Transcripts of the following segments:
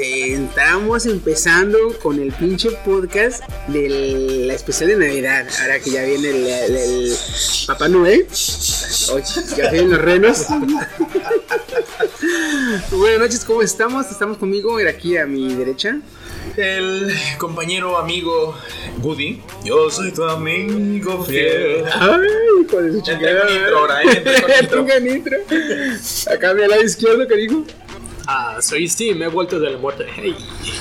Estamos empezando con el pinche podcast de la especial de Navidad. Ahora que ya viene el, el- el Papá Noel. Oye, ya vienen los renos. Buenas noches, ¿cómo estamos? Estamos conmigo, era aquí a mi derecha. El compañero amigo Woody. Yo soy tu amigo fiel. Ay, con su Entré chingada. con intro ahora, ¿eh? Entré con. Entré intro. Acá a mi lado izquierdo, que dijo. Ah, soy Steve, me he vuelto de la muerte. Hey,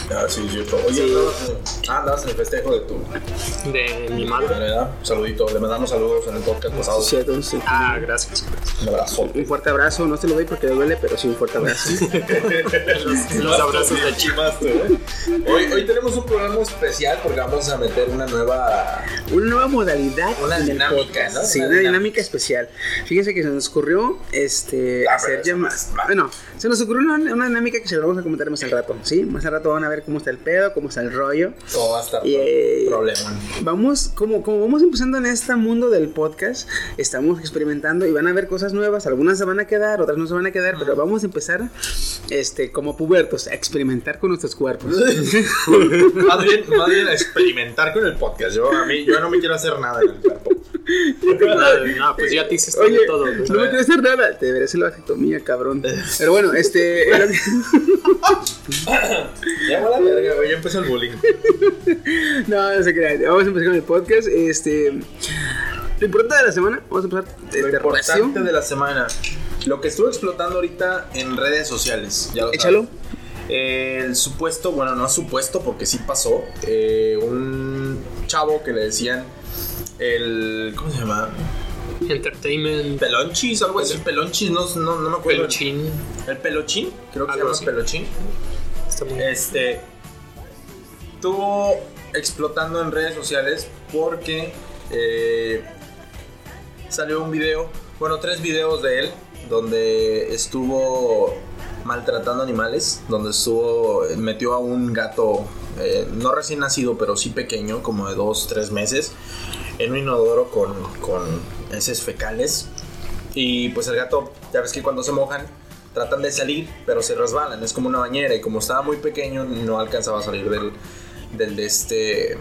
Ah, sí, cierto. Oye, andabas en- ah, en el festejo de tu de mi madre. ¿verdad? Saludito. Le mandamos saludos en el podcast pasado. Cierto, sí. Ah, gracias. Un abrazo. Un fuerte abrazo, no se lo doy porque le duele, pero sí un fuerte abrazo. Los, los abrazos de chiva. Hoy, hoy tenemos un programa especial porque vamos a meter una nueva. Una nueva modalidad. Una dinámica, podcast. ¿no? Sí, Una una, dinámica. dinámica especial. Fíjense que se nos ocurrió este, Ah, hacer va. Bueno, se nos ocurrió una, una dinámica que se lo vamos a comentar más al rato. ¿sí? Más al rato van a ver cómo está el pedo, cómo está el rollo. Todo va a estar Y, eh, problema. Vamos, como, como vamos empezando en este mundo del podcast, estamos experimentando y van a ver cosas nuevas. Algunas se van a quedar, otras no se van a quedar, pero vamos a empezar este, como pubertos a experimentar con nuestros cuerpos. Más bien, más bien a experimentar con el podcast. Yo, a mí, yo no me quiero hacer nada en el cuerpo. No, pues ya te hiciste Oye, de todo. güey. no me quiero hacer nada. Te debería hacer la vasectomía, cabrón. Pero bueno, este. era- Ya la verga, güey. Ya empezó el bullying. no, no se crean. Vamos a empezar con el podcast. Este. Lo importante de la semana, vamos a empezar Lo importante de la semana. Lo que estuvo explotando ahorita en redes sociales. Ya lo Échalo. sabes. Eh, el supuesto, bueno, no supuesto porque sí pasó. eh, un chavo que le decían el. ¿Cómo se llama? Entertainment, Pelonchis, algo así. Pelonchis, no, no, no me acuerdo. peluchín. El pelochín, creo que se Algo llama así. pelochín. Está muy Este. Estuvo explotando en redes sociales porque eh, salió un video, bueno, tres videos de él, donde estuvo maltratando animales, donde estuvo, metió a un gato, eh, no recién nacido, pero sí pequeño, como de dos, tres meses, en un inodoro con, con heces fecales. Y pues el gato, ya ves que cuando se mojan, tratan de salir, pero se resbalan. Es como una bañera. Y como estaba muy pequeño, no alcanzaba a salir del, del, de este,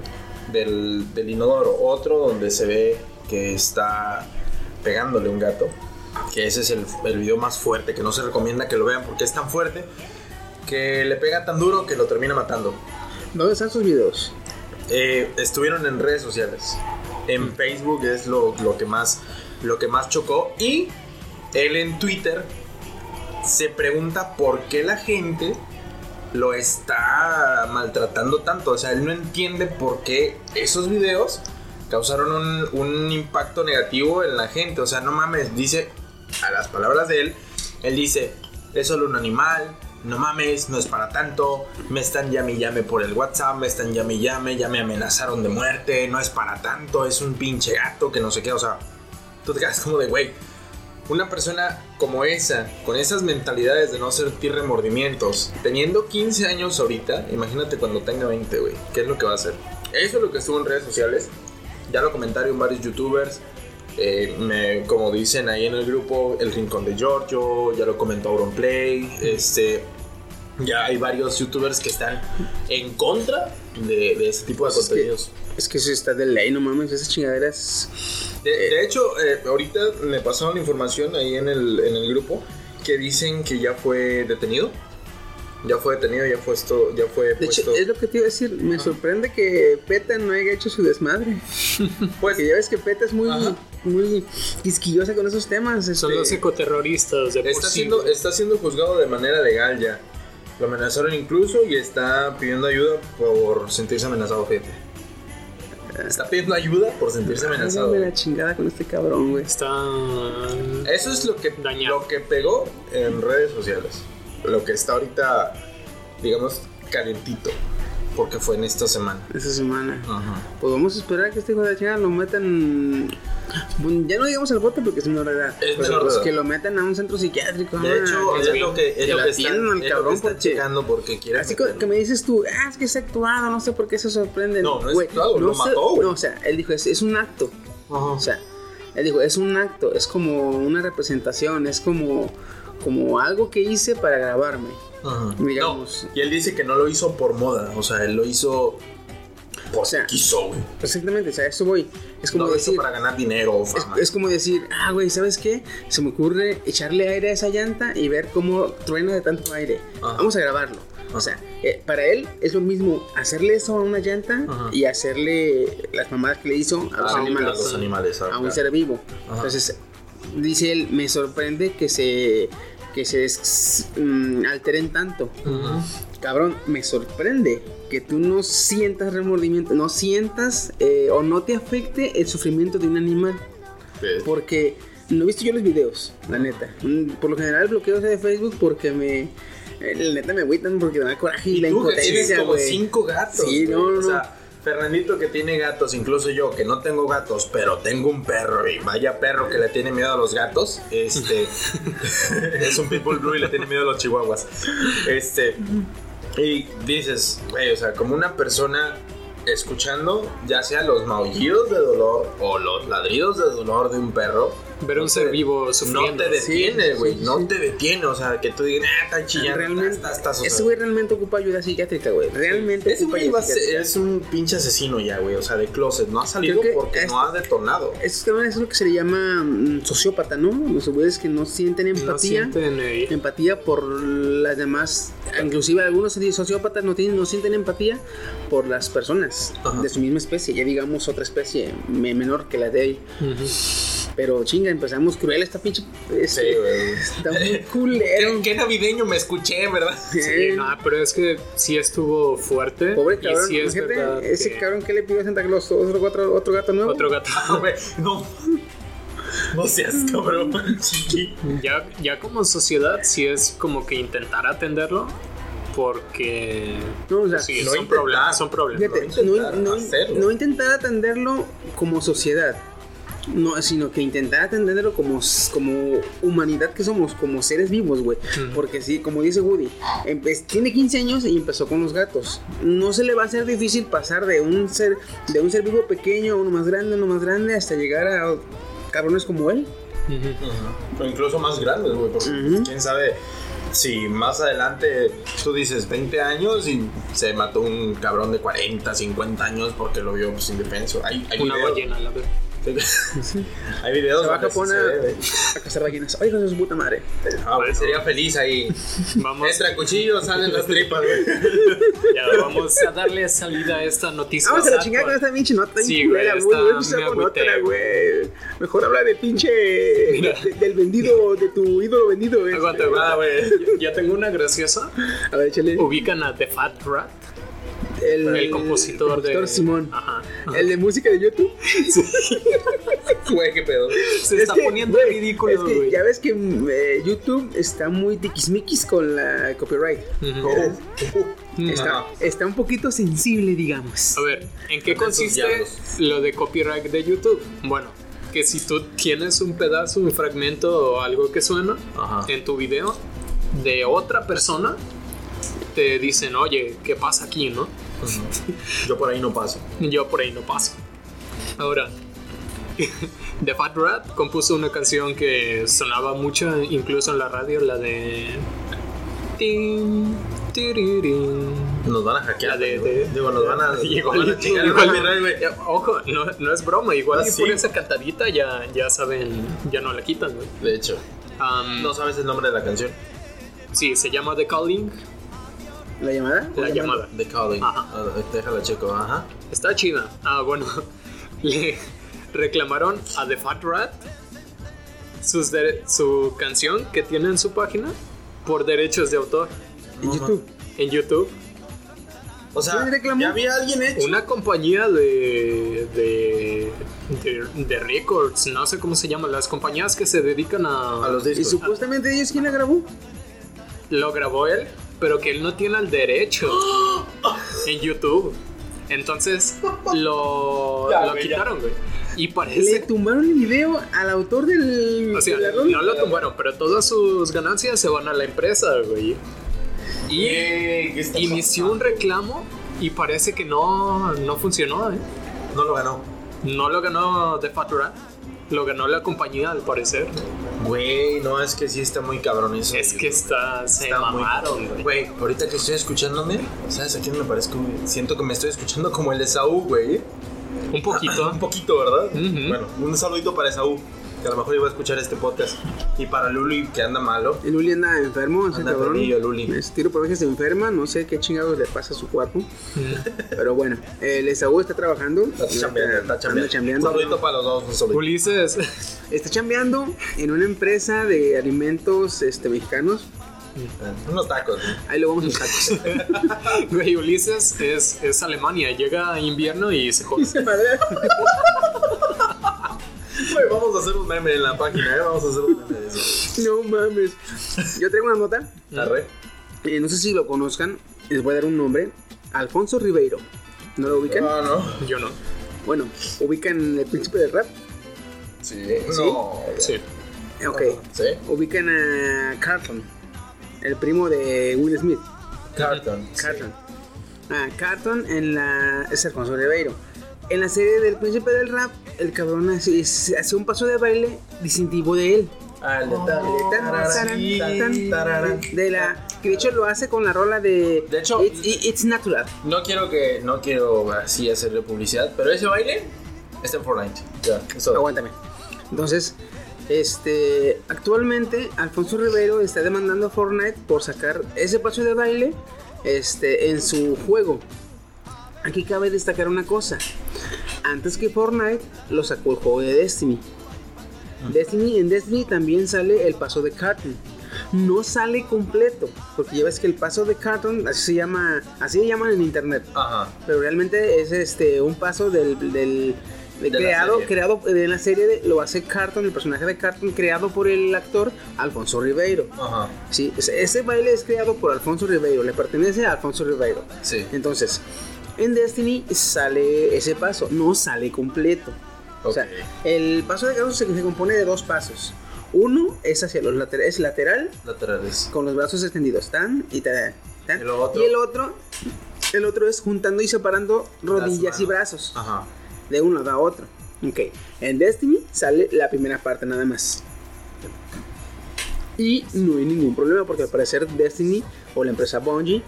del, del inodoro. Otro donde se ve que está pegándole un gato. Que ese es el, el video más fuerte, que no se recomienda que lo vean porque es tan fuerte que le pega tan duro que lo termina matando. ¿Dónde están sus videos? Eh, estuvieron en redes sociales. En Facebook es lo, lo que más lo que más chocó. Y él en Twitter se pregunta por qué la gente lo está maltratando tanto. O sea, él no entiende por qué esos videos causaron un, un impacto negativo en la gente. O sea, no mames, dice, a las palabras de él, él dice, es solo un animal, no mames, no es para tanto, me están llame y llame por el WhatsApp, me están llame y llame, ya me amenazaron de muerte, no es para tanto, es un pinche gato que no sé qué, o sea, tú te quedas como de, güey, una persona como esa, con esas mentalidades de no sentir remordimientos, teniendo 15 años ahorita, imagínate cuando tenga 20, güey, ¿qué es lo que va a hacer? Eso es lo que estuvo en redes sociales, ya lo comentaron varios youtubers, eh, me- como dicen ahí en el grupo, El Rincón de Giorgio, ya lo comentó Auronplay, este, ya hay varios youtubers que están en contra de, de ese tipo de Pues es que- contenidos. Es que eso está de ley, no mames, esas chingaderas. De, de hecho, eh, ahorita me pasaron información ahí en el, en el grupo que dicen que ya fue detenido. Ya fue detenido, ya fue esto, ya fue De hecho, puesto. es lo que te iba a decir. Me sorprende que PETA no haya hecho su desmadre. Pues, Que ya ves que PETA es muy, Ajá. muy quisquillosa con esos temas. Son este, los ecoterroristas de está siendo, está siendo juzgado de manera legal ya. Lo amenazaron incluso y está pidiendo ayuda por sentirse amenazado, fíjate. Está pidiendo ayuda por sentirse amenazado. Hágame la chingada con este cabrón, güey. Está. Eso es lo que, Dañado. lo que pegó en redes sociales. Lo que está ahorita, digamos, calentito. Porque fue en esta semana. Esta semana. Ajá. Pues vamos a esperar a que este hijo de chingada lo metan. bueno, Ya no digamos al bote porque es menor edad. Es menor pues edad. que lo metan a un centro psiquiátrico. De ah, hecho, que es lo que, es que lo lo que está, al es lo cabrón que está porque- checando porque quiere. Así que, meterlo. que me dices tú, ah, es que es actuado, no sé por qué se sorprenden. No, no es actuado, lo sé- mató, güey. No, o sea, él dijo, es, es un acto. O sea, él dijo, es un acto, es como una representación, es como, como algo que hice para grabarme. Ajá. digamos. No, y él dice que no lo hizo por moda, o sea, él lo hizo O sea, quiso, güey. Exactamente, o sea, eso voy. Es como No lo hizo decir, para ganar dinero o es, fama. es como decir, ah, güey, ¿sabes qué? Se me ocurre echarle aire a esa llanta y ver cómo truena de tanto aire. Ajá. Vamos a grabarlo. O sea, eh, para él es lo mismo hacerle eso a una llanta Ajá. y hacerle las mamadas que le hizo a los Ah, animales. a los animales, a un claro. ser vivo. Ajá. Entonces, dice él, me sorprende que se que se des- mm, alteren tanto. Ujú. Cabrón, me sorprende que tú no sientas remordimiento, no sientas eh, o no te afecte el sufrimiento de un animal. Pues, Porque no he visto yo los videos, la neta. Mm, Por lo general bloqueo ese de Facebook porque me... eh, La neta me agüitan porque me da coraje y, Y la tú que tienes impotencia, como güey. cinco gatos. Sí, güey. no, no, O sea, Fernandito que tiene gatos, incluso yo que no tengo gatos, pero tengo un perro y vaya perro que le tiene miedo a los gatos. Este es un pitbull blue y le tiene miedo a los chihuahuas. Este y dices, o sea, como una persona escuchando ya sea los maullidos de dolor o los ladridos de dolor de un perro, Ver un no ser vivo no sufriendo. te detiene, Sí, güey, sí, no te detiene, o sea, que tú digas, ah, está chillando, Realmente, o sea, ese güey realmente ocupa ayuda psiquiátrica, güey. Realmente ese güey es un pinche asesino ya, güey. O sea, de closet. No ha salido porque no ha detonado. Esos cabrones es lo que se le llama mm, sociópata, ¿no? Los güeyes que no sienten empatía. No sienten eh, empatía por las demás, inclusive algunos sociópatas no tienen, no sienten empatía por las personas Ajá. de su misma especie, ya digamos otra especie me- menor que la de él. ujú. Pero chinga, empezamos cruel esta pinche. este, Sí, güey. Está muy culero. Qué navideño me escuché, ¿verdad? Sí, no, pero es que sí estuvo fuerte. Pobre cabrón, sí es verdad ese que- cabrón que le pidió a Santa Claus otro, otro, otro gato nuevo. Otro gato. Güey, no. No seas cabrón, chiqui. Ya, ya como sociedad sí es como que intentar atenderlo porque No, o sea, sí, no son, intentar. problemas, son problemas. Fíjate, no no, intentar no- hacerlo. no intentar atenderlo como sociedad, no, sino que intentar atenderlo como, como humanidad que somos, como seres vivos, güey. Porque sí, como dice Woody, empe- tiene 15 años y empezó con los gatos. No se le va a hacer difícil pasar de un ser, de un ser vivo pequeño a uno más grande, uno más grande, hasta llegar a cabrones como él. Ujú. O incluso más grandes, güey. Porque Ujú. quién sabe si más adelante tú dices 20 años y se mató un cabrón de 40, 50 años porque lo vio pues, indefenso. Hay, hay Una videos. ballena, la verdad. Hay videos Se va a Japón sí a, a cazar ballenas. Ay, de su puta madre. Ah, sería feliz ahí. Vamos, Entra cuchillo, salen las tripas, güey. ya, vamos a darle salida a esta noticia. Vamos a la chingada con esta pinche nota. Sí, güey, güey. Mejor habla de pinche. de- del vendido, de tu ídolo vendido. este. Aguanta, güey. Ya- Ya tengo una graciosa. A ver, échale. Ubican a The Fat Rat, El, el compositor, de. Simón. Ajá. El de música de YouTube. Güey, qué pedo. Se Es está que, poniendo güey, ridículo, Es que güey. ya ves que mm, eh, YouTube está muy tiquismiquis con la copyright. Ujú. Está, Ajá. está un poquito sensible, digamos. A ver, ¿en qué consiste lo de copyright de YouTube? Bueno, que si tú tienes un pedazo, un fragmento o algo que suena Ajá. en tu video de otra persona, te dicen, oye, ¿qué pasa aquí, no? Yo por ahí no paso. Yo por ahí no paso. Ahora, The Fat Rat compuso una canción que sonaba mucho, incluso en la radio, la de... Nos van a hackear. La de- de- Digo, nos van a. Igual, ojo, no, no es broma, igual Ah, y sí. por esa cantadita ya, ya saben, ya no la quitan, güey. De hecho, Um, no sabes el nombre de la canción. Sí, se llama The Calling ¿La llamada? La llamada. The calling. Ajá. Ah, déjala checo, ajá. Está chida. Ah, bueno. Le reclamaron a The Fat Rat sus su canción que tiene en su página por derechos de autor En YouTube. en YouTube. O sea, ¿Quién reclamó? ya había alguien hecho. Una compañía de, de, de, de records, no sé cómo se llaman, las compañías que se dedican a... A los Y discos. supuestamente ellos, ¿quién la grabó? Lo grabó él, pero que él no tiene el derecho en YouTube. Entonces lo, Ya, lo güey, ya. quitaron, güey. Y Le parece... tumbaron el video al autor del. O sea, de no lo tumbaron, pero todas sus ganancias se van a la empresa, güey. Y inició un reclamo y parece que no, no funcionó, ¿eh? No lo ganó. No lo ganó The Fat Rat, lo ganó la compañía al parecer. Güey, no, es que sí está muy cabrón eso. Es que está, se Está muy- mamaron, güey. Güey, ahorita que estoy escuchándome, ¿sabes a quién me parezco? Siento que me estoy escuchando como el de Saúl, güey. Un poquito. Un poquito, ¿verdad? Bueno, un saludito para Saúl, que a lo mejor iba a escuchar este podcast. Y para Luli, que anda malo. El Luli anda enfermo, ese Anda cabrón. Luli. Es tiro por que se enferma, no sé qué chingados le pasa a su cuerpo. Pero bueno, el Esaú está trabajando. Está chambeando, está chambeando. Un chambeando. saludito para los dos, un. Ulises, Está chambeando en una empresa de alimentos este, mexicanos. Unos tacos, güey. Ahí lo vamos a sacar. güey, Ulises es, es Alemania. Llega invierno y se jode. Vamos a hacer un meme en la página, ¿eh? Vamos a hacer un meme de eso. no mames. Yo traigo una nota. Arre. eh, no sé si lo conozcan. Les voy a dar un nombre. Alfonso Ribeiro. ¿No lo ubican? Ah, no. Yo no. Bueno, ubican el príncipe del rap. Sí. No. Sí. Ok. ¿Sí? Ubican a Carlton, el primo de Will Smith. Carton. Carlton. Ah, Carlton en la. Es Alfonso Ribeiro. En la serie del príncipe del rap, el cabrón hace, hace un paso de baile distintivo de él. Ah, el de la que de hecho lo hace con la rola de De hecho- It's, It's Natural No quiero que. No quiero así hacerle publicidad, pero ese baile está en Fortnite. Ya, eso. aguántame entonces este actualmente Alfonso Rivero está demandando a Fortnite por sacar ese paso de baile este en su juego aquí cabe destacar una cosa. Antes que Fortnite lo sacó el juego de Destiny. Destiny en Destiny también sale el paso de Carton no sale completo porque ya ves que el paso de Carton así se llama así le llaman en internet. Ajá. pero realmente es este un paso del, del de De creado creado en la serie de- lo hace Carton el personaje de Carton creado por el actor Alfonso Ribeiro. Ajá. sí ese, ese baile es creado por Alfonso Ribeiro le pertenece a Alfonso Ribeiro. Sí. entonces en Destiny sale ese paso no sale completo o sea el paso de Carton se, se compone de dos pasos uno es hacia los laterales es lateral Laterales. con los brazos extendidos tan y tan, tan. ¿Y lo otro? y el otro el otro es juntando y separando rodillas y brazos Ajá. de uno a otro. Ok, en Destiny sale la primera parte nada más. Y no hay ningún problema porque al parecer Destiny o la empresa Bungie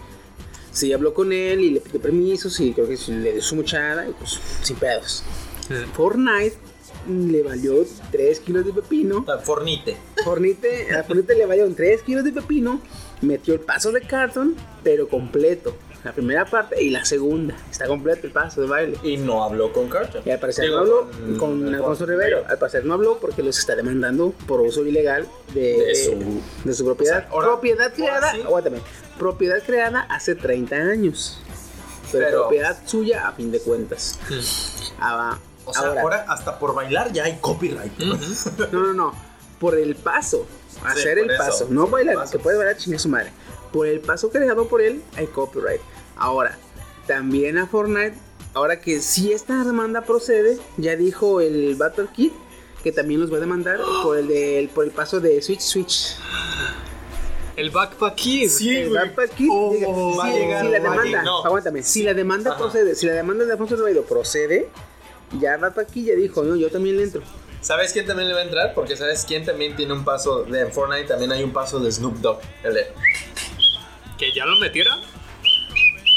sí habló con él y le pidió permisos y creo que sí le dio su muchada y pues sin pedos. Fortnite le valió 3 kilos de pepino. Ah, Fornite. Fornite, a Fornite le valieron 3 kilos de pepino. Metió el paso de cartón, pero completo. La primera parte y la segunda. Está completo el paso de baile. Y no habló con Carton. Y al parecer Digo, no habló con- con, Alfonso Rivero. Rivero. Al parecer no habló porque los está demandando por uso ilegal de, De su- de su propiedad. O sea, ahora- propiedad ahora creada, sí. aguántame, propiedad creada hace 30 años. Pero, Pero- propiedad suya a fin de cuentas. Ah, O sea, ahora, ahora, hasta por bailar ya hay copyright. no, no, no, por el paso, hacer el eso, paso, no bailar, paso. que puede bailar chingue su madre. Por el paso creado por él hay copyright. Ahora, también a Fortnite, ahora que si esta demanda procede, ya dijo el Battle Kid que también los va a demandar por el por el paso de Switch Switch. El Backpack Kid. Sí, El güey. Battle Kid, Oh, diga, va a si, llegar, si la demanda. No. aguántame, si la demanda Ajá. procede, si la demanda de Alfonso Ribeiro procede, ya Kid ya dijo, no, yo también le entro. ¿Sabes quién también le va a entrar? Porque ¿sabes quién también tiene un paso de en Fortnite? También hay un paso de Snoop Dogg. El de- ¿Que ya lo metieron?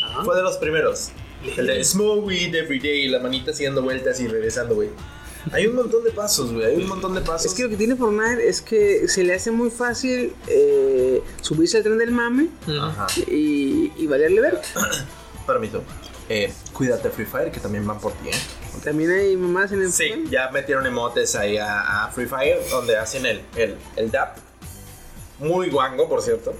Ah. Fue de los primeros. El de Smoke Weed Every Day, la manita dando vueltas y regresando, güey. Hay un montón de pasos, güey. Hay un montón de pasos. Es que lo que tiene Fortnite es que se le hace muy fácil eh, subirse al tren del mame Ajá. y, y valerle ver. Permito. Eh, cuídate Free Fire, que también van por ti, ¿eh? También hay mamás en el Sí, ya metieron emotes ahí a, a Free Fire, donde hacen el, el, el dap. Muy guango, por cierto.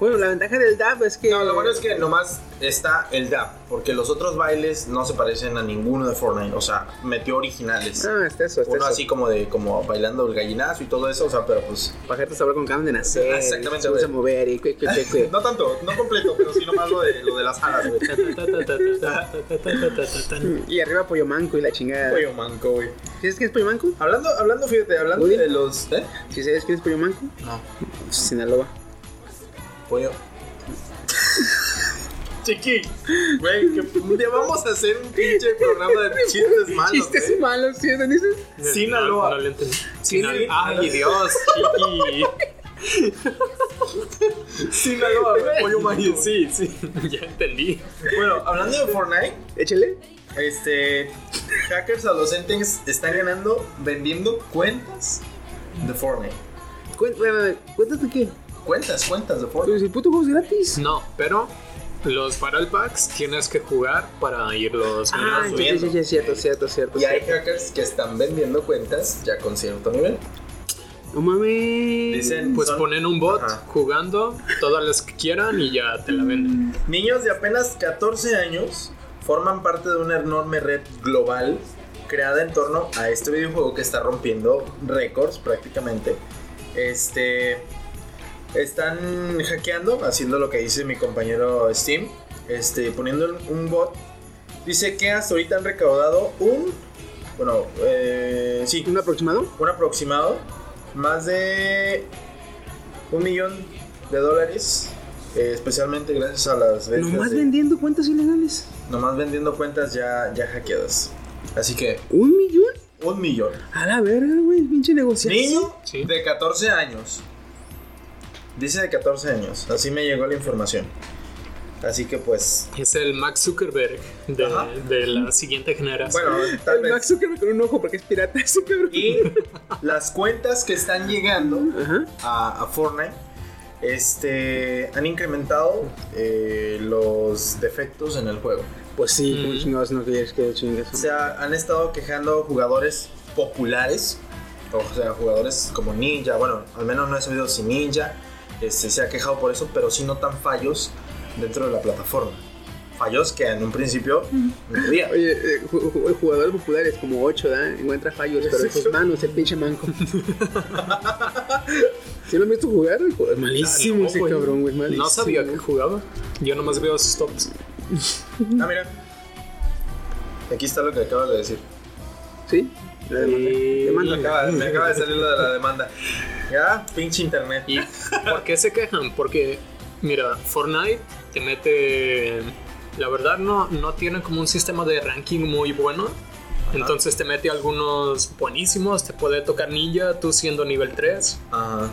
Bueno, la ventaja del DAP es que. No, lo bueno es que nomás está el dap, porque los otros bailes no se parecen a ninguno de Fortnite. O sea, metió originales. Ah, está eso, está Uno eso. así como de como bailando el gallinazo y todo eso, o sea, pero pues Pajetas hablar con acaban de nacer. Exactamente, Se a güey. mover y que, que, que, que. no tanto, no completo, pero sí nomás lo de lo de las alas, güey. Y arriba pollo manco y la chingada. Pollo manco, güey. ¿Sabes quién es pollo manco? Hablando, hablando, fíjate, hablando de los. ¿Eh? ¿Sí sabes quién es pollo manco? No. Sinaloa. Pollo. Chiqui, güey, que un día vamos a hacer un pinche programa de chistes malos. Chistes güey. malos, ¿sí? ¿Dónde dices? No, Sinaloa. no le sí. Ay, Dios, chiqui. Sinaloa, pollo manco. Sí, sí, ya entendí. Bueno, hablando de Fortnite, Échale. este. Hackers adolescentes están ganando vendiendo cuentas de Fortnite. Cuéntame, cuéntate qué. Cuentas, cuentas de Pues Fortnite. el puto juego es gratis. No, pero los Battle Packs tienes que jugar para irlos Ah, ganando. sí, sí, sí, sí, cierto, cierto, cierto. Y hay cierto. hackers que están vendiendo cuentas ya con cierto nivel. No mames. Dicen, Pues son- ponen un bot Ajá. jugando todas las que quieran y ya te la venden. Niños de apenas 14 años forman parte de una enorme red global creada en torno a este videojuego que está rompiendo récords prácticamente. Este están hackeando, haciendo lo que dice mi compañero Steam, este poniendo un- bot. Dice que hasta ahorita han recaudado un bueno, eh, sí, ¿Un aproximado? un aproximado, más de un millón de dólares, eh, especialmente gracias a las ventas. Nomás de- vendiendo cuentas ilegales. nomás vendiendo cuentas ya, ya hackeadas. Así que, ¿Un millón? un millón. A la verga, güey, pinche negocio. Niño Sí. de 14 años. Dice de 14 años, así me llegó la información. Así que pues, Es el Max Zuckerberg de, de la siguiente generación. bueno, tal El vez. Max Zuckerberg con un ojo porque es pirata ese cabrón. Y las cuentas que están llegando a, a Fortnite este, han incrementado eh, los defectos en el juego. Pues sí, Ujú. chingados no quieres que chingues. O sea, han estado quejando jugadores populares, o sea, jugadores como Ninja, bueno, al menos no he sabido si Ninja este, se ha quejado por eso, pero sí notan fallos dentro de la plataforma. Fallos que en un principio no había. Oye, eh, ju- ju- jugadores populares como 8, ¿da? Encuentra fallos, pero en sus manos, el pinche manco. ¿Sí lo han visto jugar? Malísimo No, ese güey. cabrón, güey. Malísimo. No sabía que jugaba. Yo nomás veo sus tops. Ah, mira. Aquí está lo que acabas de decir. ¿Sí? La demanda. Sí. Demanda. Me acaba, me acaba de salir lo de la demanda. Ya, pinche internet. ¿Y por qué se quejan? Porque, mira, Fortnite te mete. La verdad, no, no tiene como un sistema de ranking muy bueno. Entonces te mete algunos buenísimos. Te puede tocar ninja, tú siendo nivel 3. Ajá.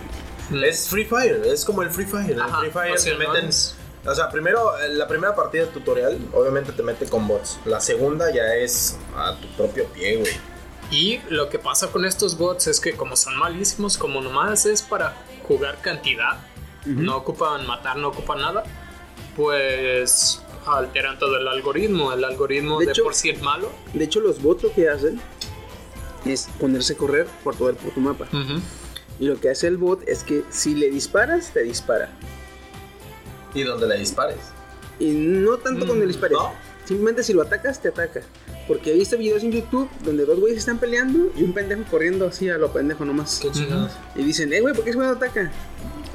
Mm. Es Free Fire, es como el Free Fire. Ajá, Free Fire o sea, te no meten. es- O sea, primero, eh, la primera partida tutorial, obviamente te mete con bots. La segunda ya es a tu propio pie, güey. Y lo que pasa con estos bots es que, como son malísimos, como nomás es para jugar cantidad, no ocupan matar, no ocupan nada, pues alteran todo el algoritmo. El algoritmo De de, hecho- por sí es malo. De hecho, los bots lo que hacen es ponerse a correr por todo el puto mapa. Y lo que hace el bot es que si le disparas, te dispara. Y donde le dispares. Y no tanto cuando le dispares. ¿no? Simplemente si lo atacas, te ataca. Porque he visto videos en YouTube donde dos güeyes están peleando y un pendejo corriendo así a lo pendejo nomás. Qué chingados. Y dicen, eh, güey, ¿por qué ese güey no ataca?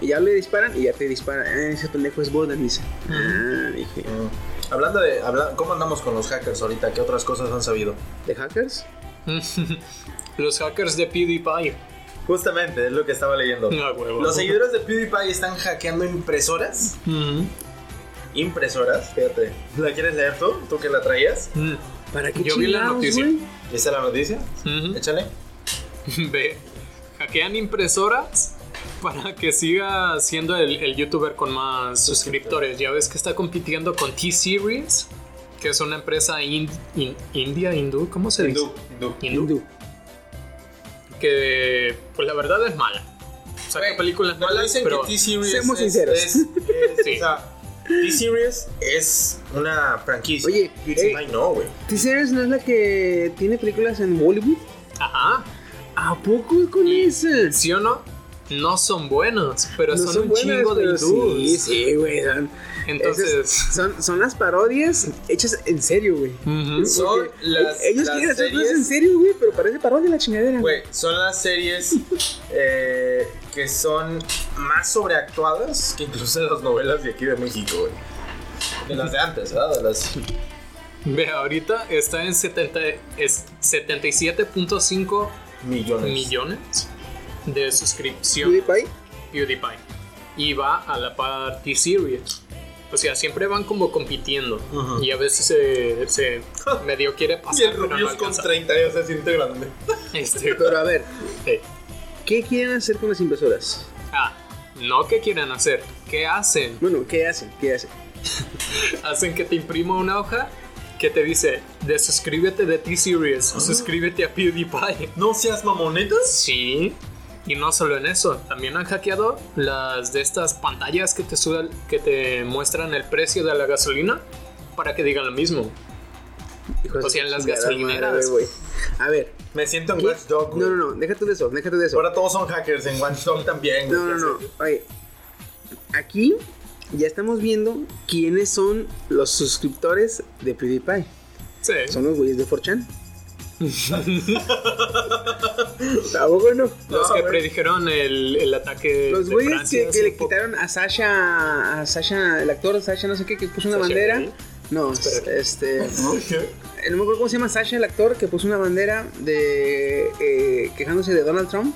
Y ya le disparan y ya te dispara. Eh, ese pendejo es bot, dice. Ah, dije. Mm. Hablando de. habla- ¿Cómo andamos con los hackers ahorita? ¿Qué otras cosas han sabido? ¿De hackers? Los hackers de PewDiePie. Justamente, es lo que estaba leyendo. Ah, huevo. Los seguidores de PewDiePie están hackeando impresoras. Impresoras, fíjate. ¿La quieres leer tú? ¿Tú que la traías? ¿Para qué Yo vi la chingados, noticia. es la noticia? Ujú. Échale. Ve, hackean impresoras para que siga siendo el, el youtuber con más suscriptores. Ya ves que está compitiendo con T-Series, que es una empresa in- in- india, hindú, ¿cómo se dice? hindú. Hindú. Hindú. que, pues la verdad es mala. Saca Güey, películas Pero malas, dicen pero que T-Series seamos es- sinceros. es- es- Sí. o sea, T-Series es una franquicia. Oye, eh, no, güey. ¿T-Series no es la que tiene películas en Bollywood? ajá, ¿A poco con esa? ¿sí o no? No son buenos, pero No son, un buenas, chingo de hindús. Sí, sí, güey. Son, Entonces- son, son las parodias hechas en serio, güey. Son Porque las, Ellos las quieren hacer cosas en series. serio, güey, pero parece parodia la chingadera. Güey, son las series eh, que son más sobreactuadas que incluso las novelas de aquí de México, güey. De las de antes, ¿verdad? De las... Ve, ahorita está en 70 es 77.5 Millones. millones de suscripción PewDiePie. PewDiePie. Y va a la par T-Series. O sea, siempre van como compitiendo. Y a veces se, se medio quiere Y pasar, el pero no Rubius con alcanza. 30 años se siente grande. Este, Pero a ver, ¿qué quieren hacer con las impresoras? ah, no qué quieren hacer, qué hacen. Bueno, ¿qué hacen? ¿Qué hacen? Hacen que te imprima una hoja que te dice de suscríbete de T-Series, suscríbete a PewDiePie. No seas mamonetas. Sí. Y no solo en eso, también han hackeado las de estas pantallas que te sudan, que te muestran el precio de la gasolina para que digan lo mismo. Hijos O sea, en las gasolineras. madre, güey. A ver, Me siento en ¿qué? Watchdog. güey. No, no, no, déjate de eso, déjate de eso. Ahora todos son hackers en Watchdog también. güey, No, no, no. Oye, aquí ya estamos viendo quiénes son los suscriptores de PewDiePie. Sí. Son los güeyes de 4chan. Tampoco no. Los que No, predijeron el, el ataque Los de güeyes que, le poco. quitaron a Sasha, a Sasha, el actor Sasha, no sé qué, que puso una Sasha bandera. No, este. ¿Qué? eh, No me acuerdo cómo se llama Sasha, el actor, que puso una bandera de. eh, quejándose de Donald Trump.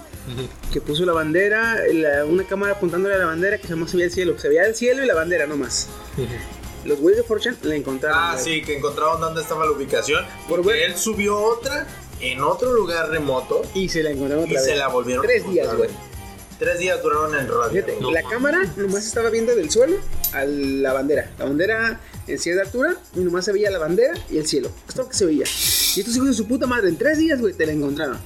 Que puso la bandera, la- una cámara apuntándole a la bandera que jamás se veía el cielo. Se veía el cielo y la bandera nomás. Los güeyes de 4chan la encontraron. Ah, güey. sí, que encontraron dónde estaba la ubicación. Por y él subió otra en otro lugar remoto Y se la encontraron y otra se vez. la volvieron Tres a días, güey. Tres días duraron en radio. Fíjate, No la cámara nomás estaba viendo del suelo a la bandera. La bandera en cierta altura y nomás se veía la bandera y el cielo. Esto que se veía. Y estos hijos de su puta madre, en tres días, güey, te la encontraron.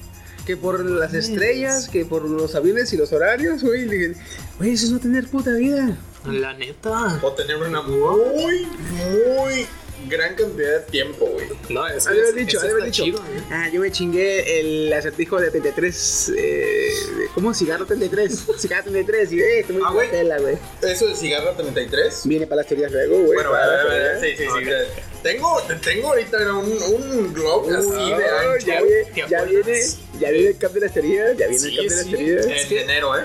Que por las estrellas, que por los aviones y los horarios, güey. y Güey, eso es no tener puta vida. La neta. O tener una muy, muy gran cantidad de tiempo, güey. No, es dicho, eso haber está dicho. chido, ¿eh? Ah, yo me chingué el acertijo de 33. Eh, ¿Cómo? Cigarro 33. Cigarro 33. Y eh, estoy muy Ah, güey. tela, güey. Eso de cigarro 33. Viene para las teorías luego, güey. Bueno, para a ver, las a ver, teorías. sí, sí, sí. Tengo, tengo ahorita un, un globo así Uy, de ancho. ya, ¿te viene, ya, viene, ya viene el cap de las teorías, ya viene el Sí, cap de las teorías. Es En enero, ¿eh?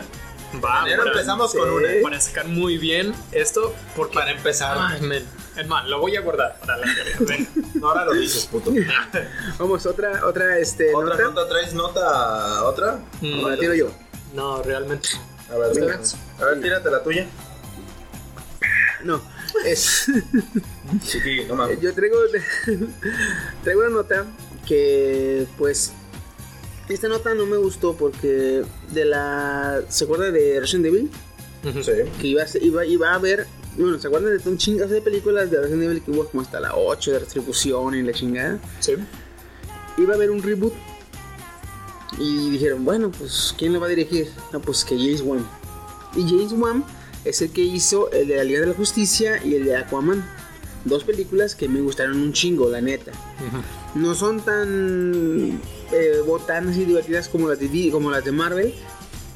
Va, para- empezamos con una. Para sacar muy bien esto, porque. Para empezar. Ay, men. Es más, lo voy a guardar para la. Ven. No, ahora lo dices, puto. Vamos, otra, otra, este, ¿Otra nota. nota? ¿Traes nota? ¿Otra? Mm, la tiro yo. No, realmente. A ver, venga. A ver, tírate la tuya. No, es, Chiqui, no mames. yo traigo, traigo una nota que, pues, esta nota no me gustó porque de la, ¿se acuerda de Resident Evil? Sí. Que iba a, ser- iba, iba a haber, bueno, ¿se acuerdan de un chingazo de películas de Resident Evil que hubo como hasta la 8 de retribución y la chingada? Sí. iba a haber un reboot. Y dijeron, bueno, pues, ¿quién lo va a dirigir? No, pues que James Wan. Y James Wan es el que hizo el de la Liga de la Justicia y el de Aquaman. Dos películas que me gustaron un chingo, la neta. No son tan eh, botanas y divertidas como las de, como las de Marvel.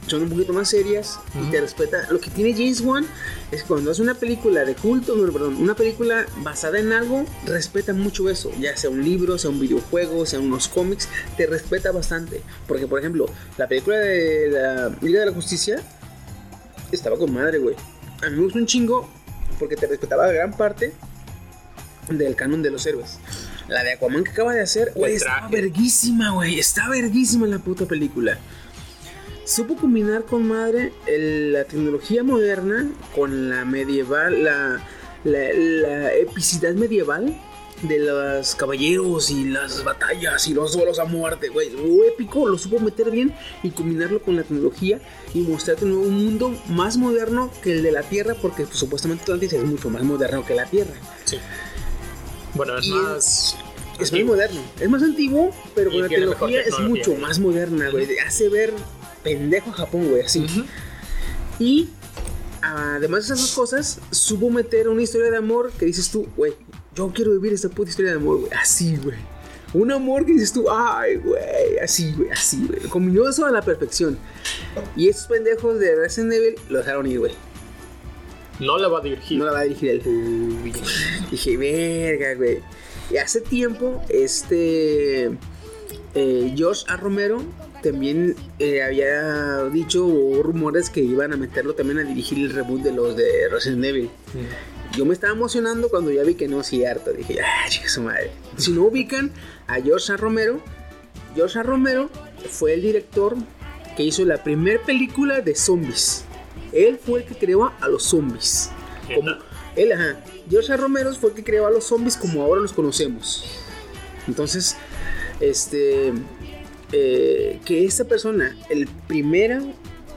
Son un poquito más serias y te respeta. Lo que tiene James Wan es cuando hace una película de culto, no, perdón, una película basada en algo, respeta mucho eso. Ya sea un libro, sea un videojuego, sea unos cómics, te respeta bastante. Porque, por ejemplo, la película de la Liga de la Justicia estaba con madre, güey. A mí me gustó un chingo porque te respetaba gran parte del canon de los héroes. La de Aquaman que acaba de hacer, güey, está verguísima, güey. Está verguísima la puta película. Supo combinar con madre el- la tecnología moderna con la medieval, la, la, la epicidad medieval de los caballeros y las batallas y los duelos a muerte, güey. Lo épico lo supo meter bien y combinarlo con la tecnología y mostrarte un nuevo mundo más moderno que el de la Tierra, porque pues, supuestamente Atlantis es mucho más moderno que la Tierra. Sí. Bueno, es Y- más. Es muy moderno. Es más antiguo, pero con la tecnología es mucho más moderna, güey. Hace ver pendejo a Japón, güey, así. Y además de esas dos cosas, supo meter una historia de amor que dices tú, güey, yo quiero vivir esta puta historia de amor, güey. Así, güey. Un amor que dices tú, ay, güey, así, güey, así, güey. Combinó eso a la perfección. Y esos pendejos de Resident Evil lo dejaron ir, güey. No la va a dirigir. No la va a dirigir él. Dije, verga, güey. Y hace tiempo, este. eh, Josh A. Romero también eh, había dicho, o hubo rumores que iban a meterlo también a dirigir el reboot de los de Resident Evil. Yo me estaba emocionando cuando ya vi que no es cierto. Dije, ah, chica su madre. Si no ubican a Josh A. Romero, Josh A. Romero fue el director que hizo la primera película de zombies. Él fue el que creó a los zombies. Como, él, ajá. A. Romero fue el que creó a los zombies como ahora los conocemos. Entonces, este. eh, que esta persona, el primera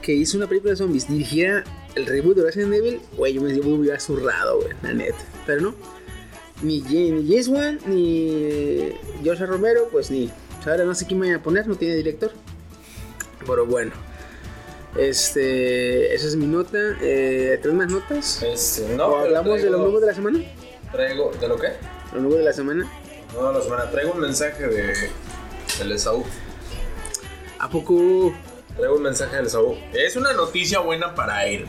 que hizo una película de zombies, dirigiera el reboot de Resident Evil, güey, yo me, yo me hubiera zurrado, güey, la neta. Pero no. Ni, ni James Wan, ni A. Romero, pues ni. Ahora no sé quién me voy a poner, no tiene director. Pero bueno. Este. Esa es mi nota. Eh, ¿Tres más notas? Este, no, ¿O pero hablamos de los nuevos de la semana? Traigo, ¿de lo qué? Los nuevos de la semana. No, la semana. Traigo un mensaje de del Esaú. ¿A poco? Traigo un mensaje del Esaú. Es una noticia buena para él.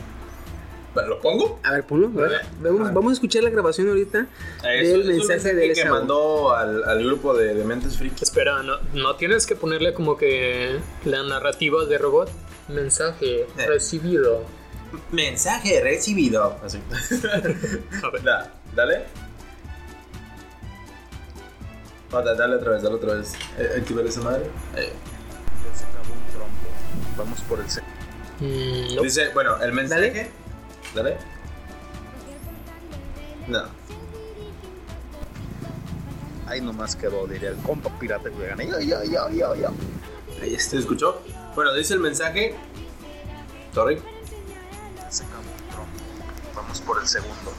¿Lo pongo? A ver, ponlo. a ver. Vale. Vamos, a escuchar la grabación ahorita Es- del mensaje del que mandó al, al grupo de, de Mentes Frikis. Espera, ¿no, ¿no tienes que ponerle como que la narrativa de robot? Mensaje Eh. recibido. Mensaje recibido. Así. A ver. Da- dale. Da- dale otra vez, dale otra vez. Eh, Activar esa madre. Eh. Vamos por el se- Mm, no. Dice, bueno, el mensaje. Dale. No. Ahí nomás quedó, diría el compa pirata que gana. Yo, yo, yo, yo, yo. Ahí está. ¿Se escuchó? Bueno, dice el mensaje. Sorry. Un trompo. Vamos por el segundo.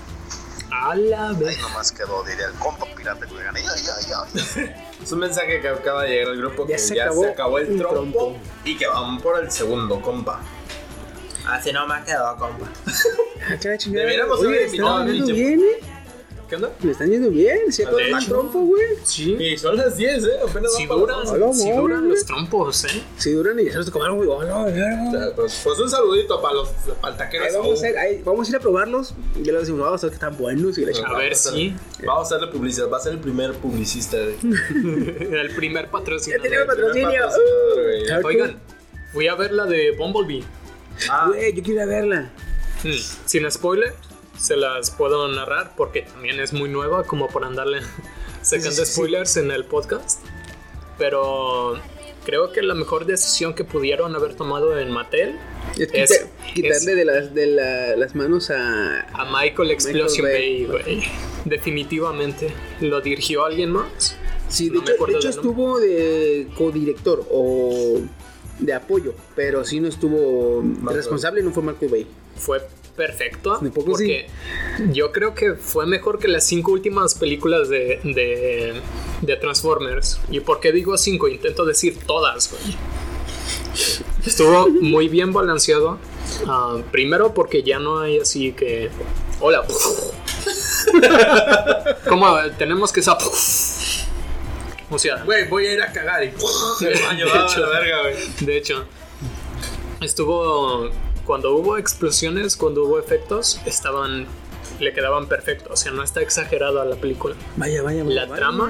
A la Ahí vez. nomás quedó, diría el compa pirata que yo, yo. Es un mensaje que acaba de llegar al grupo Ya que se ya acabó se acabó el trompo, trompo. y que van por el segundo, compa. Así no me ha quedado, compa. Ah. Deberíamos haber ¿me invitado a bien, eh? ¿Qué onda? Me están yendo bien. Si de hecho. trompo, güey. Sí. Y son las 10, ¿eh? Apenas Si duran, Hola, si duran los trompos, ¿eh? Si duran y ya se los tomaron, güey. Hola. O sea, Pues, pues un saludito para los para el taquero Ahí Esaú. vamos, a ir, ahí vamos a ir a probarlos. Y ya les decimos, vamos a ver que están buenos. Y la A ver Vamos a si hacer- Vamos a hacerle publicidad. Va a ser el primer publicista. de- el primer Ya patrocinador. tenemos patrocinio. primer Oigan, fui a ver la de Bumblebee. Ah, Güey, yo quiero ir a verla. Mm, Sin spoiler, se las puedo narrar porque también es muy nueva como por andarle sacando spoilers en el podcast. Pero creo que la mejor decisión que pudieron haber tomado en Mattel Es Es- quita- quitarle es- de, las, de la- las manos a. a Michael Explosion Bay. Güey. Definitivamente. ¿Lo dirigió alguien más? Sí, de No hecho, de hecho nombre. estuvo de codirector o de apoyo, pero sí no estuvo responsable, no fue Marco Bay. Fue perfecto. ¿De poco porque yo creo que fue mejor que las cinco últimas películas de, de, de Transformers. ¿Y por qué digo cinco? Intento decir todas, güey. Estuvo muy bien balanceado. Ah, primero porque ya no hay así que... Hola. Como tenemos que... sa- O sea, Güey, voy a ir a cagar y. De hecho. la verga, güey. De hecho, estuvo. Cuando hubo explosiones, cuando hubo efectos, estaban. Le quedaban perfectos. O sea, no está exagerado a la película. Vaya, vaya, vaya. La vaya. trama.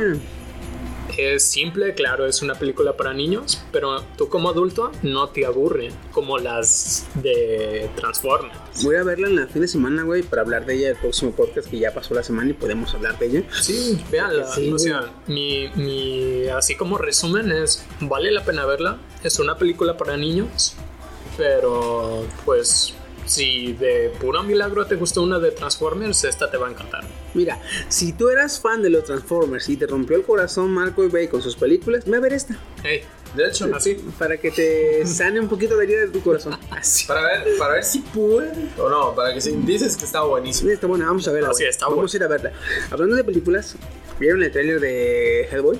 Es simple, claro, es una película para niños, pero tú como adulto no te aburre como las de Transformers. Voy a verla en la fin de semana, güey, para hablar de ella el próximo podcast que ya pasó la semana y podemos hablar de ella. Sí, véanla. Sí, o sea, mi, mi- así como resumen es, vale la pena verla. Es una película para niños, pero pues si de puro milagro te gustó una de Transformers, esta te va a encantar. Mira, si tú eras fan de los Transformers y te rompió el corazón Marco Bay con sus películas, ve a ver esta. Hey, De hecho, así. Para que te sane un poquito la herida de tu corazón. Así. Para ver, para ver si pude o no, para que si dices que está buenísimo. Está buena, vamos a verla. Así güey. está Vamos a ir a verla. Hablando de películas, ¿Vieron el trailer de Hellboy?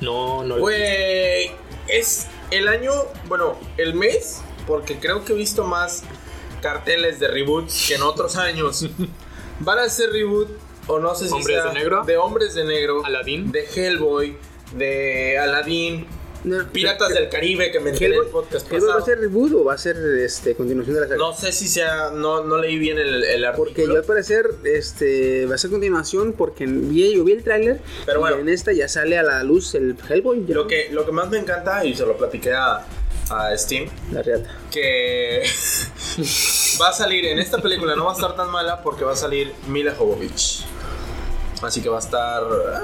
No, no. lo- Güey, es el año, bueno, el mes, porque creo que he visto más carteles de reboots que en otros años. Van a ser reboot, o no sé si ¿Hombres sea de negro? De Hombres de Negro. Aladdin. De Hellboy. De Aladdin. No, Piratas del Caribe, que me enteré en el podcast Hellboy va a pasado. ser reboot o va a ser este, continuación de la saga? No sé si sea, no, no leí bien el, el Porque artículo. yo al parecer este, va a ser continuación porque vi, yo vi el tráiler Pero bueno. y en esta ya sale a la luz el Hellboy. ya. Lo que, lo que más me encanta, y se lo platiqué a, a Steam, La reata. que va a salir en esta película, no va a estar tan mala porque va a salir Mila Jovovich. Así que va a estar... ah,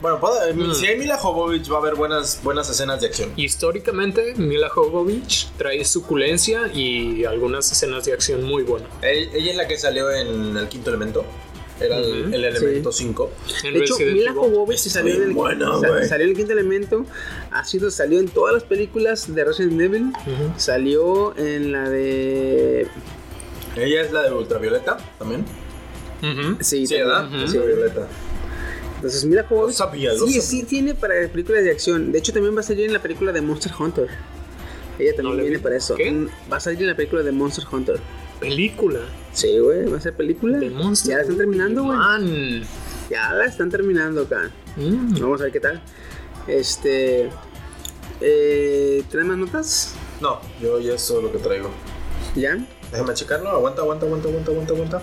Bueno, puede- Mm. si hay Mila Jovovich va a haber buenas, buenas escenas de acción. Históricamente, Mila Jovovich trae suculencia y algunas escenas de acción muy buenas. Ella, ella es la que salió en El Quinto Elemento. Era el, elemento 5. En De hecho, Mila. Jovovich salió, en el, güey. salió en el quinto elemento, ha sido, salió en todas las películas de Resident Evil, salió en la de... Ella es la de Ultravioleta también. Ujú. Sí, Sí, ¿verdad? Ultravioleta. Entonces Mila Jovovich Lo sabía, lo sí, sabía. sí tiene para películas de acción. De hecho, también va a salir en la película de Monster Hunter. Ella también No viene vi. para eso. ¿Qué? Va a salir en la película de Monster Hunter. Película. Sí, güey, va a ser película. De Monster. Ya la están terminando, güey. Man. Ya la están terminando acá. Mm. Vamos a ver qué tal. Este. Eh, ¿Traen más notas? No, yo ya es todo lo que traigo. ¿Ya? Déjame checarlo. Aguanta, aguanta, aguanta, aguanta, aguanta, aguanta.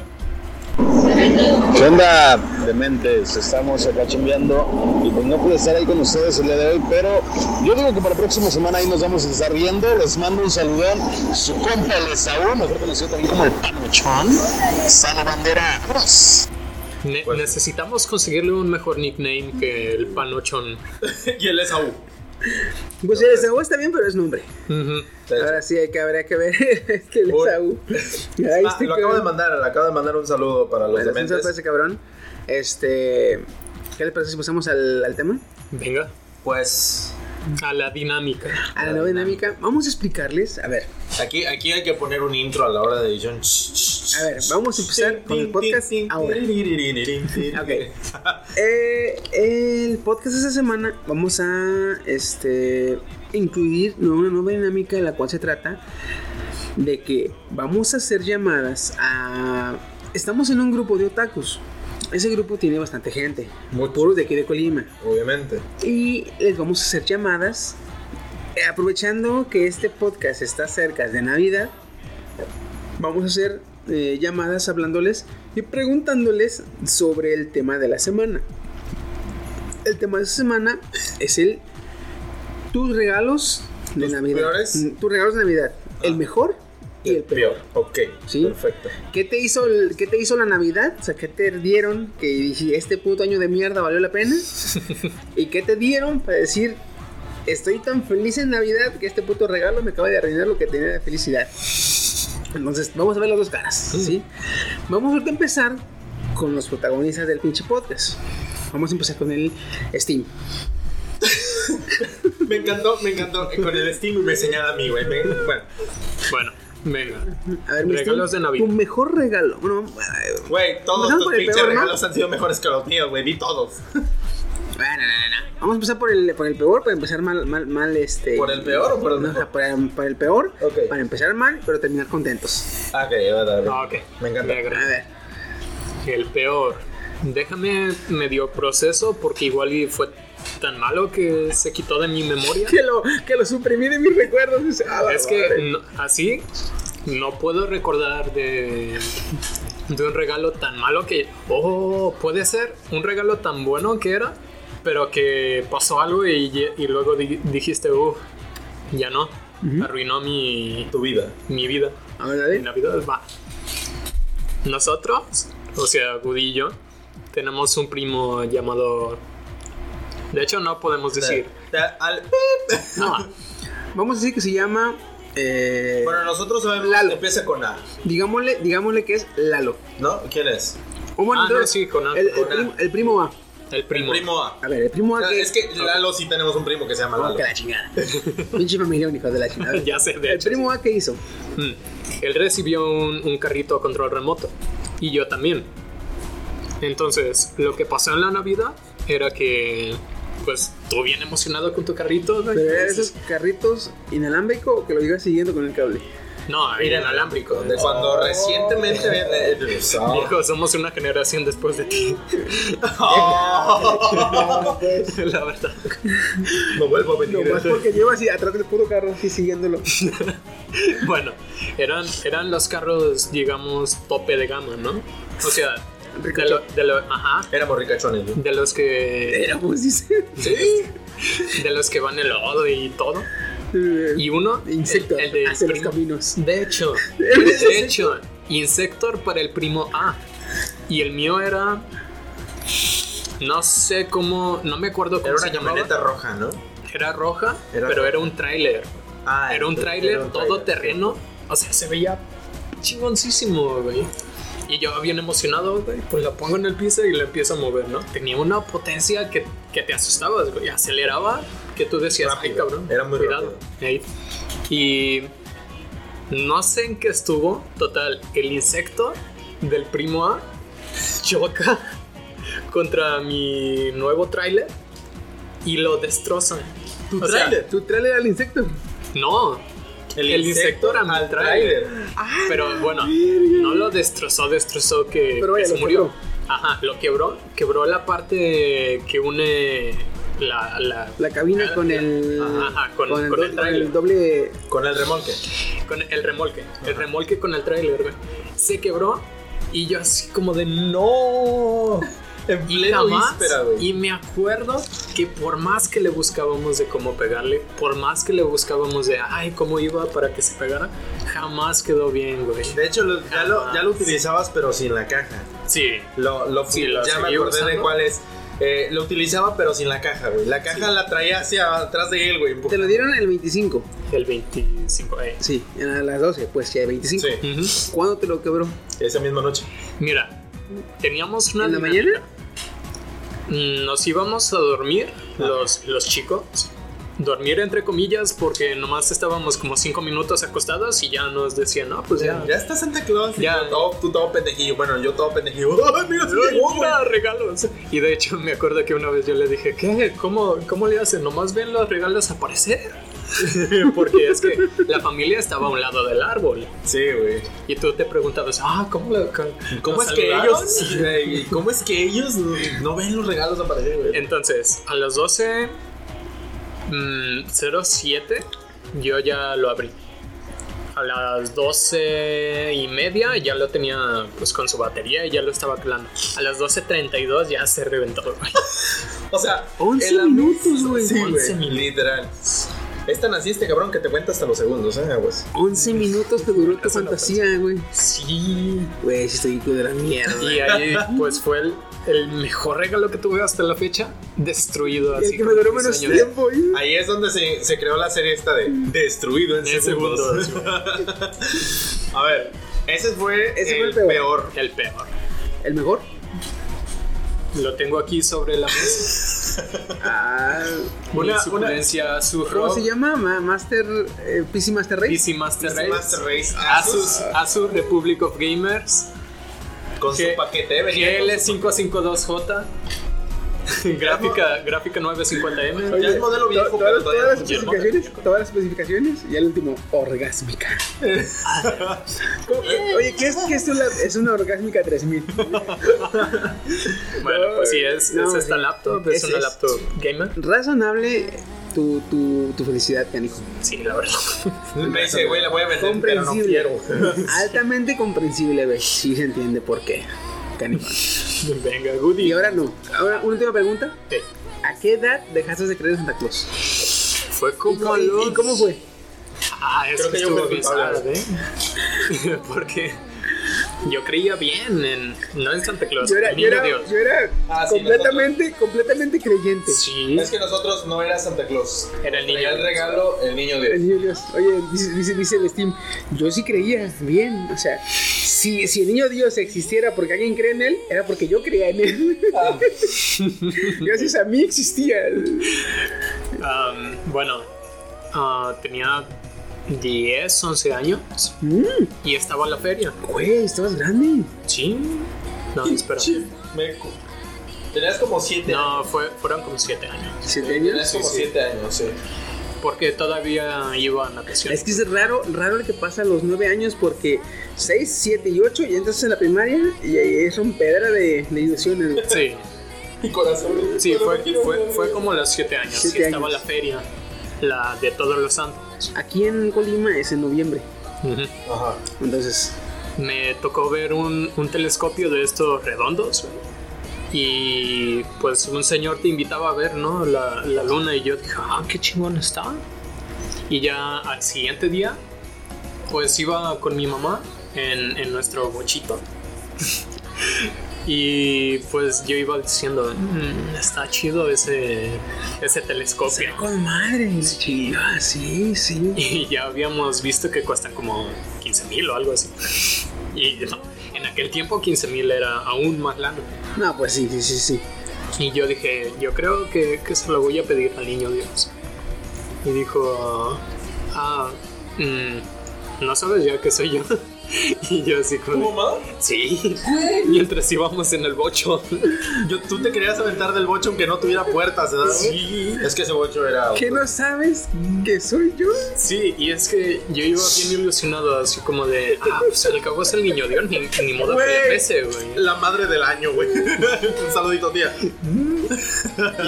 ¿Qué onda, dementes? Estamos acá chambeando y pues no pude estar ahí con ustedes el día de hoy, pero yo digo que para la próxima semana ahí nos vamos a estar viendo. Les mando un saludón. Su compa el Esaú, mejor conocido también como el Panuchón, Sale Bandera. Ne- Pues- necesitamos conseguirle un mejor nickname que el Panochón. y él es Aú. Pues el Esaú está bien, pero es nombre. Ahora sí hay que, habría que ver este el. Esaú. Ah, lo acabo de mandar, le acabo de mandar un saludo para los Bueno, un saludo dementes. para ese cabrón. Este. ¿Qué le parece si pasamos al, al tema? Venga, Pues a la dinámica. A la nueva dinámica. Vamos a explicarles. A ver, aquí, aquí hay que poner un intro a la hora de edición. a ver, vamos a empezar con el podcast ahora. Ok. Eh, el podcast de esta semana vamos a este, incluir una nueva dinámica en la cual se trata de que vamos a hacer llamadas a... Estamos en un grupo de otakus. Ese grupo tiene bastante gente, Muchos. puros de aquí de Colima. Obviamente. Y les vamos a hacer llamadas. eh, Aprovechando que este podcast está cerca de Navidad, vamos a hacer eh, llamadas hablándoles y preguntándoles sobre el tema de la semana. El tema de esta semana es el tus regalos de ¿Tus Navidad. peores? Mm, Tus regalos de Navidad. El Ah. mejor y el peor. Ok, Sí. perfecto. ¿Qué te hizo el- qué te hizo la Navidad? O sea, ¿qué te dieron que dije, este puto año de mierda valió la pena? ¿Y qué te dieron para decir, estoy tan feliz en Navidad que este puto regalo me acaba de arruinar lo que tenía de felicidad? Entonces, vamos a ver las dos caras, ¿sí? Vamos a empezar con los protagonistas del pinche podcast. Vamos a empezar con el Steam. Me encantó, me encantó. Con el Steam me señala a mí, güey. Bueno, Bueno, venga. A ver, Regalos de Navidad. Tu mejor regalo. Bueno, güey, todos tus pinches peor, ¿no? regalos han sido mejores que los míos, güey. Vi todos. Bueno, no, no, no. Vamos a empezar por el, por el peor, para empezar mal, mal, mal, este... ¿Por el peor o por el No, mejor? para, para el peor, para empezar mal, pero terminar contentos. Ah, Ok, va, dale. Ah, ok. Me encanta. A ver, El peor. Déjame medio proceso porque igual y fue tan malo que se quitó de mi memoria. que lo, que lo suprimí de mis recuerdos. dice, "A la Es que madre". no- así no puedo recordar de, de un regalo tan malo que, oh, puede ser un regalo tan bueno que era, pero que pasó algo y, y luego di- dijiste, uff, ya no, arruinó mi, Tu vida. mi vida. A ver, En dale. Navidad va. Nosotros, o sea, yo, tenemos un primo llamado... De hecho, no podemos decir. Da- al- No, Vamos a decir que se llama. eh, Bueno, nosotros sabemos Lalo. que empieza con A, digámosle, digámosle que es Lalo. ¿no? ¿Quién es? O bueno, Ah, no, sí, con A, el, el con A. primo, el primo A. el primo. El primo A. A ver, el primo A. No, que es que Lalo sí tenemos un primo que se llama Oh, Lalo. que la chingada. Pinche familia única de la chingada. Ya sé, de El hecho, primo A, ¿qué hizo? Mm. Él recibió un, un carrito a control remoto. Y yo también. Entonces, lo que pasó en la Navidad era que, pues, tú bien emocionado con tu carrito. güey. Pero esos carritos inalámbricos o que lo ibas siguiendo con el cable. No, Mira, era inalámbrico. De cuando recientemente. eh, eh, Viejo, somos una generación después de ti. La verdad. No vuelvo a venir. Nomás porque llevas así atrás del puro carro así siguiéndolo. Bueno, eran, eran los carros, digamos, tope de gama, ¿no? O sea, de, lo- de lo- ajá, Éramos ricachones, ¿no? de los que Éramos, dice. sí, de los que van el lodo y todo. Y uno, Insecto el, el de hacia los caminos. De hecho, de hecho, Insector para el primo A. Y el mío era. No sé cómo. No me acuerdo cómo Era se una llamaba. camioneta roja, ¿no? Era roja, Era pero roja. era un tráiler. Ah, Era un tráiler todo terreno. O sea, se veía chingoncísimo, güey. Y yo bien emocionado, güey, pues la pongo en el piso y la empiezo a mover, ¿no? Tenía una potencia que, que te asustabas, güey. Aceleraba que tú decías, ay, Rápido. cabrón. Era muy cuidado. Ahí. Y no sé en qué estuvo. Total, el insecto del primo A choca contra mi nuevo tráiler y lo destroza. ¿Tu tráiler? Tu trailer al insecto. no, el, insecto era tráiler. Ah, Pero bueno, no lo destrozó, destrozó que, Pero vaya, que se murió. quebró. Ajá, lo quebró. Quebró la parte que une la. la La cabina con el. Ajá, con- el, con do- el trailer. doble. Con el remolque. con el remolque. El remolque con el tráiler, güey. Se quebró y yo así como de no. En Y pleno jamás, víspera, güey. y me acuerdo que por más que le buscábamos de cómo pegarle, por más que le buscábamos de, ay, cómo iba para que se pegara, jamás quedó bien, güey. De hecho, lo- ya, lo, ya lo utilizabas, pero sin la caja. Sí, Lo, lo, Sí, lo ya me acordé de cuál es. Eh, lo utilizaba, pero sin la caja, güey. La caja la traía hacia atrás de él, güey. Te lo dieron el 25. el 25. eh. Sí, a las 12, pues ya 25. Sí. ¿Cuándo te lo quebró? esa misma noche. Mira, teníamos una ¿En la mañana? Nos íbamos a dormir, los, los chicos. Dormir entre comillas porque nomás estábamos como cinco minutos acostados y ya nos decían, no, pues ya. Ya está Santa Claus. Ya. todo, tú todo pendejillo. Bueno, yo todo pendejillo. ¡Ay, mira, se llegó, mira, regalos. Y de hecho me acuerdo que una vez yo le dije, ¿qué? ¿Cómo, cómo le hacen? ¿Nomás ven los regalos aparecer? Porque es que la familia estaba a un lado del árbol. Sí, güey. Y tú te preguntabas, ah, ¿cómo, lo- cómo, ¿Cómo es que ellos, cómo es que ellos no, ven los regalos aparecer, güey? Entonces, a las 12, mm, 07, yo ya lo abrí. A las 12 y media ya lo tenía pues con su batería y ya lo estaba calando. A las 12.32 ya se reventó. güey. O sea, 11 en la minutos, güey. Sí, 11 güey. Literal. Es tan así este cabrón que te cuenta hasta los segundos, ¿eh, güey? 11 minutos te duró tu fantasía, güey. Sí. Güey, sí estoy de la mierda. Y ahí pues fue el, el mejor regalo que tuve hasta la fecha. Destruido Y así. el que me duró menos tiempo, güey. Ahí es donde se, se creó la serie esta de Destruido en, En segundos. A ver, ese fue Ese el, fue el peor. peor. El peor. ¿El mejor? Lo tengo aquí sobre la mesa. Ah, Una, suculencia Surro. ¿Cómo se llama? Ma- Master. eh, PC Master Race. PC Master Race. Master Race Asus, Asus Republic of Gamers. con su paquete venía con su- GL552J. gráfica, gráfica 950M. Ya es modelo viejo, to- pero todas, todavía todas las especificaciones, todas las especificaciones y el último, orgásmica. ¿Cómo- Oye, ¿qué es, qué es, una, es una orgásmica 3000? Bueno, pues sí, es, No, es esta sí. laptop. Es, Es- una laptop gamer. Razonable tu, tu, tu felicidad, canijo. Sí, la verdad. Me dice, güey, la voy a vender, pero no Comprensible. quiero. Altamente comprensible, güey. Sí se entiende por qué. Canijo. Venga, Goody. Y ahora no. Ahora, una última pregunta. Sí. ¿A qué edad dejaste de creer en Santa Claus? Fue ¿Y, como y- los- y cómo fue? Ah, es Creo que que yo sad, ¿eh? Porque yo creía bien en. No en Santa Claus, Yo era, en yo Niño era, Dios. yo era Ah, sí, completamente, completamente creyente. Sí. Es que nosotros no era Santa Claus. Era el niño Era el Dios. regalo, el niño El Dios. niño Dios. Oye, dice, dice, dice el Steam, yo sí creía bien. O sea, si, si el niño Dios existiera porque alguien cree en él, era porque yo creía en él. Gracias a mí existía. Am, bueno, ah, tenía 10, 11 años Mm, y estaba en la feria. güey, estabas grande. Sí. No, espera. Meco. Tenías como 7 años. No, fue, fueron como siete años. ¿Siete Tenías años? como 7 años, sí. Porque todavía iba a natación. Es que es raro, raro el que pasa a los nueve años porque 6, 7 y 8 y entras en la primaria y ahí es un pedra de, de ilusiones. Sí, Y corazón. sí, fue, fue, fue como los siete años. Siete que estaba años. la feria, la de todos los santos. Aquí en Colima es en noviembre. Ajá. Entonces, Me tocó ver un, un telescopio de estos redondos. Y pues un señor te invitaba a ver, ¿no? La, la luna y yo dije, ah, qué chingón está. Y ya al siguiente día, pues iba con mi mamá en, en nuestro bochito. y pues yo iba diciendo, "Mm, está chido ese, ese telescopio. con madre, la chingada, sí, sí. Y ya habíamos visto que cuestan como 15 mil o algo así. Y no, en aquel tiempo 15 mil era aún más lana. No, pues sí, sí, sí, sí. Y yo dije, yo creo que, que se lo voy a pedir al niño Dios. Y dijo, ah, mm, ¿no sabes ya que soy yo? Y yo así ¿Tu como, mamá? sí, mientras íbamos en el bocho. Yo, tú te querías aventar del bocho aunque no tuviera puertas, ¿verdad? Sí. Es que ese bocho era. ¿Qué no sabes que soy yo? Sí, y es que yo iba bien ilusionado, así como de, ah, pues al cabo es el niño Dios, ni, ni modo que le pese, güey. La madre del año, güey. Un saludito, tía.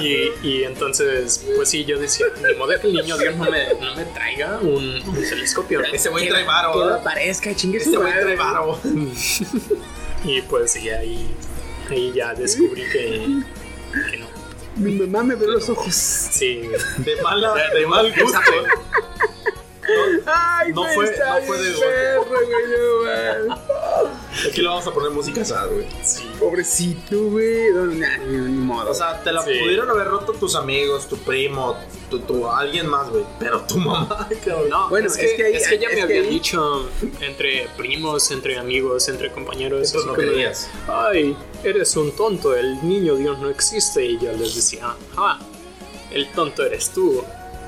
Y, y entonces, pues sí, yo decía, ni modo que el niño Dios no me, no me traiga un, un telescopio. Ese güey Que trae varo, Que lo ¿verdad? aparezca, chingue Ese güey madre. trae varo. Y pues sí, ahí, ahí ya descubrí que, que no. Mi mamá me ve los ojos. Sí, De mala, de mal gusto. Ay, No fue- no fue de- perro, güey, no, man. Aquí le vamos a poner música sad, güey. Pobrecito, güey. No, ni, ni modo. O sea, te la Sí. pudieron haber roto tus amigos, tu primo, tu, tu- alguien más, güey. Pero tu mamá, cabrón. no, Bueno, es, que, es que ahí- es que ya es me que había ahí- dicho entre primos, entre amigos, entre compañeros. Eso así no querías. Ay, eres un tonto, el niño Dios no existe. Y yo les decía, ah, el tonto eres tú.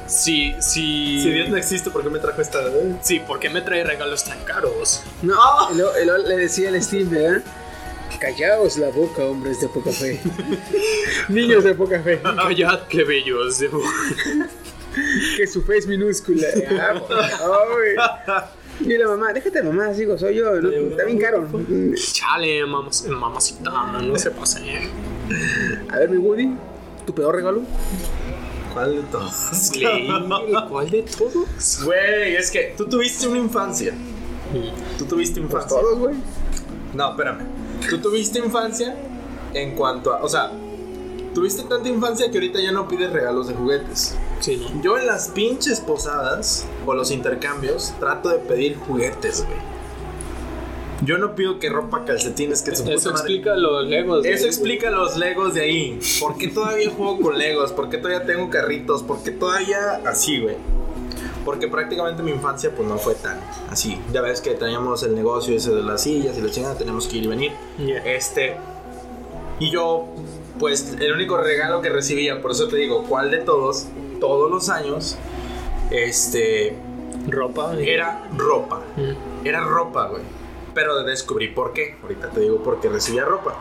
Sí, sí. Si Dios no existe, ¿por qué me trajo esta? eh? Sí, ¿por qué me trae regalos tan caros? No, y luego- y luego le decía al Steve, ¿verdad? Callaos la boca, hombres de poca fe. Niños de poca fe. Callad, qué bellos. debo- Que su fe es minúscula. Ah, ay. Y la mamá, déjate mamá, digo, soy yo, ¿no? está bien caro. Chale, mamas- mamacita, no se pase. A ver, mi Woody, ¿tu peor regalo? ¿Cuál de todos? ¿Cuál de todos? Güey, es que tú tuviste una infancia. Tú tuviste Pues infancia. todos, güey. No, espérame. Tú tuviste infancia en cuanto a. O sea, tuviste tanta infancia que ahorita ya no pides regalos de juguetes. Sí, ¿no? Yo en las pinches posadas o los intercambios trato de pedir juguetes, güey. Yo no pido que ropa calcetines que su Eso madre- explica los legos. Eso explica los Legos de ahí. ¿Por qué todavía juego con Legos? ¿Por qué todavía tengo carritos? ¿Por qué todavía así, güey? Porque prácticamente mi infancia pues no fue tan así. Ya ves que teníamos el negocio ese de las sillas y la chingada, teníamos que ir y venir. Yeah. Este. Y yo, pues, el único regalo que recibía, por eso te digo, ¿cuál de todos? Todos los años, este. Ropa. Era ropa. Mm. Era ropa, güey. Pero descubrí por qué. Ahorita te digo por qué recibía ropa.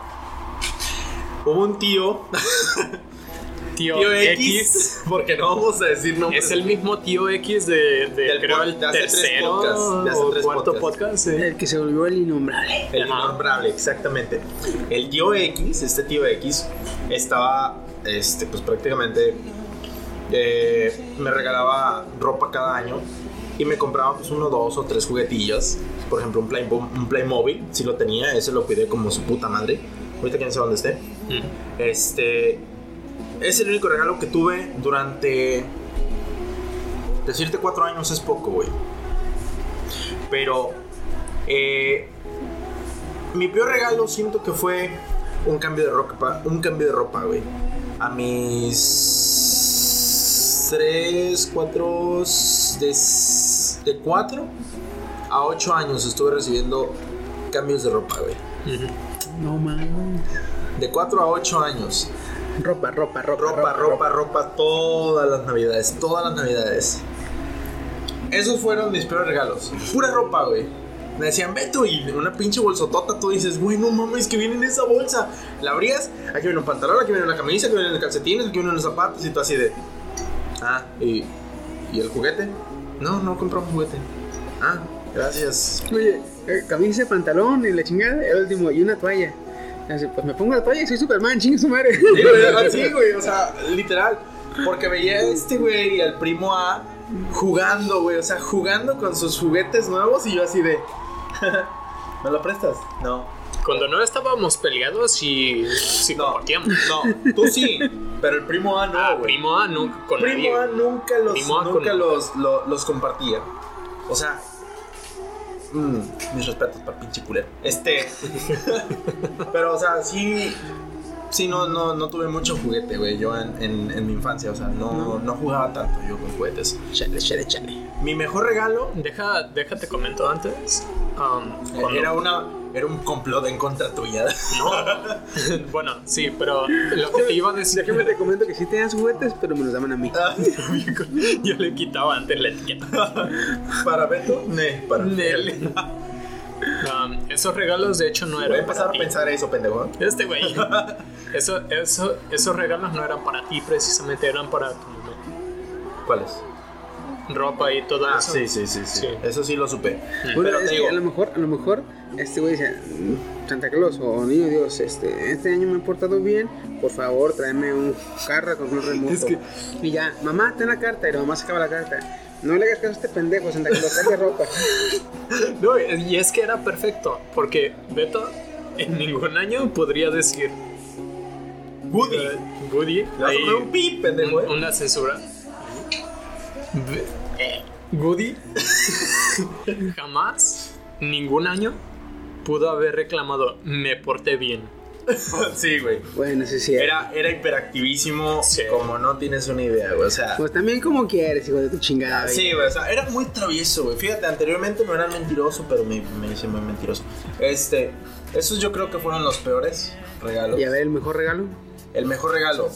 Hubo un tío, Tío, tío X. X, porque no vamos a decir nombres. Es el mismo tío X de, de Del creo, el de hace tres tercero podcasts, de hace o tres cuarto podcast. El que se volvió el innombrable. El Ajá. innombrable, exactamente. El tío X, este tío X, estaba, este, pues prácticamente eh, me regalaba ropa cada año y me compraba pues uno, dos o tres juguetillos. Por ejemplo, un, Play, un Playmobil, si lo tenía, ese lo cuidé como su puta madre. Ahorita quién sabe dónde esté. Mm. Este es el único regalo que tuve durante. Decirte cuatro años es poco, güey. Pero. eh, mi peor regalo siento que fue un cambio de ropa. Un cambio de ropa, güey. A mis. Tres, cuatro. De, de cuatro a ocho años estuve recibiendo cambios de ropa, güey. No mames. De 4 a 8 años. Ropa, ropa, ropa. Ropa, ropa, ropa, todas las navidades, todas las navidades. Esos fueron mis peores regalos. Pura ropa, güey. Me decían, Beto, y una pinche bolsotota, tú dices, güey, no mames, que viene en esa bolsa. La abrías, aquí viene un pantalón, aquí viene una camisa, aquí vienen calcetines, aquí vienen unos zapatos, y tú así de. Ah, ¿y, ¿y el juguete? No, no compramos juguete. Ah, gracias. Oye, eh, camisa, pantalón y la chingada, el último, y una toalla. Así, pues me pongo la toalla y soy Superman, chingue su madre. Sí, güey, así, güey, o sea, literal. Porque veía a este güey y al primo A jugando, güey, o sea, jugando con sus juguetes nuevos y yo así de. ¿Me lo prestas? No. Cuando no estábamos peleados y sí No, compartíamos. no, tú sí, pero el primo A no, Ah, primo A nunca con Primo nadie. A nunca los, Primo con- nunca los, lo- los compartía. O sea, mm, mis respetos para pinche culero. Este, pero o sea, sí, sí, no, no, no tuve mucho juguete, güey, yo en, en- en mi infancia, o sea, no, no jugaba tanto yo con juguetes. Chale, chale, chale. Mi mejor regalo Deja, déjate comento antes. um, cuando- era una, era un complot en contra tuya. No. bueno, sí, pero lo que te iba a decir. Déjame te comento que sí tenías juguetes, pero me los daban a mí. Yo le quitaba antes la etiqueta. para Beto, ne, para Nel. Um, esos regalos, de hecho, no eran. Voy a empezar para a ti. pensar eso, pendejo. Este güey. Eso, eso, esos regalos no eran para ti, precisamente eran para tu mamá. ¿Cuáles? Ropa y todo Ah, eso. sí, sí, sí, sí, Sí. Eso sí lo supe. Bueno, Pero es que digo, a lo mejor, a lo mejor, este güey dice, "Mm, Santa Claus o Niño Dios, este, este año me he portado bien, por favor, tráeme un carro con un remoto. Es que- Y ya, mamá, ten la carta, y la mamá sacaba la carta. No le hagas caso a este pendejo, Santa Claus, trae ropa. No, y es que era perfecto, porque Beto en ningún año podría decir Woody. Woody. Le vas a poner un pi, pendejo, un- ¿eh? una censura. Eh, Woody jamás, ningún año, pudo haber reclamado me porté bien. sí, güey. Bueno, sí, sí. Era, era hiperactivísimo Sí. como no tienes una idea, güey. O sea, Pues también como quieres, hijo de tu chingada. güey. sí, güey. O sea, era muy travieso, güey. Fíjate, anteriormente no era mentiroso, pero me, me hice muy mentiroso. Este, esos yo creo que fueron los peores regalos. Y a ver, el mejor regalo. El mejor regalo.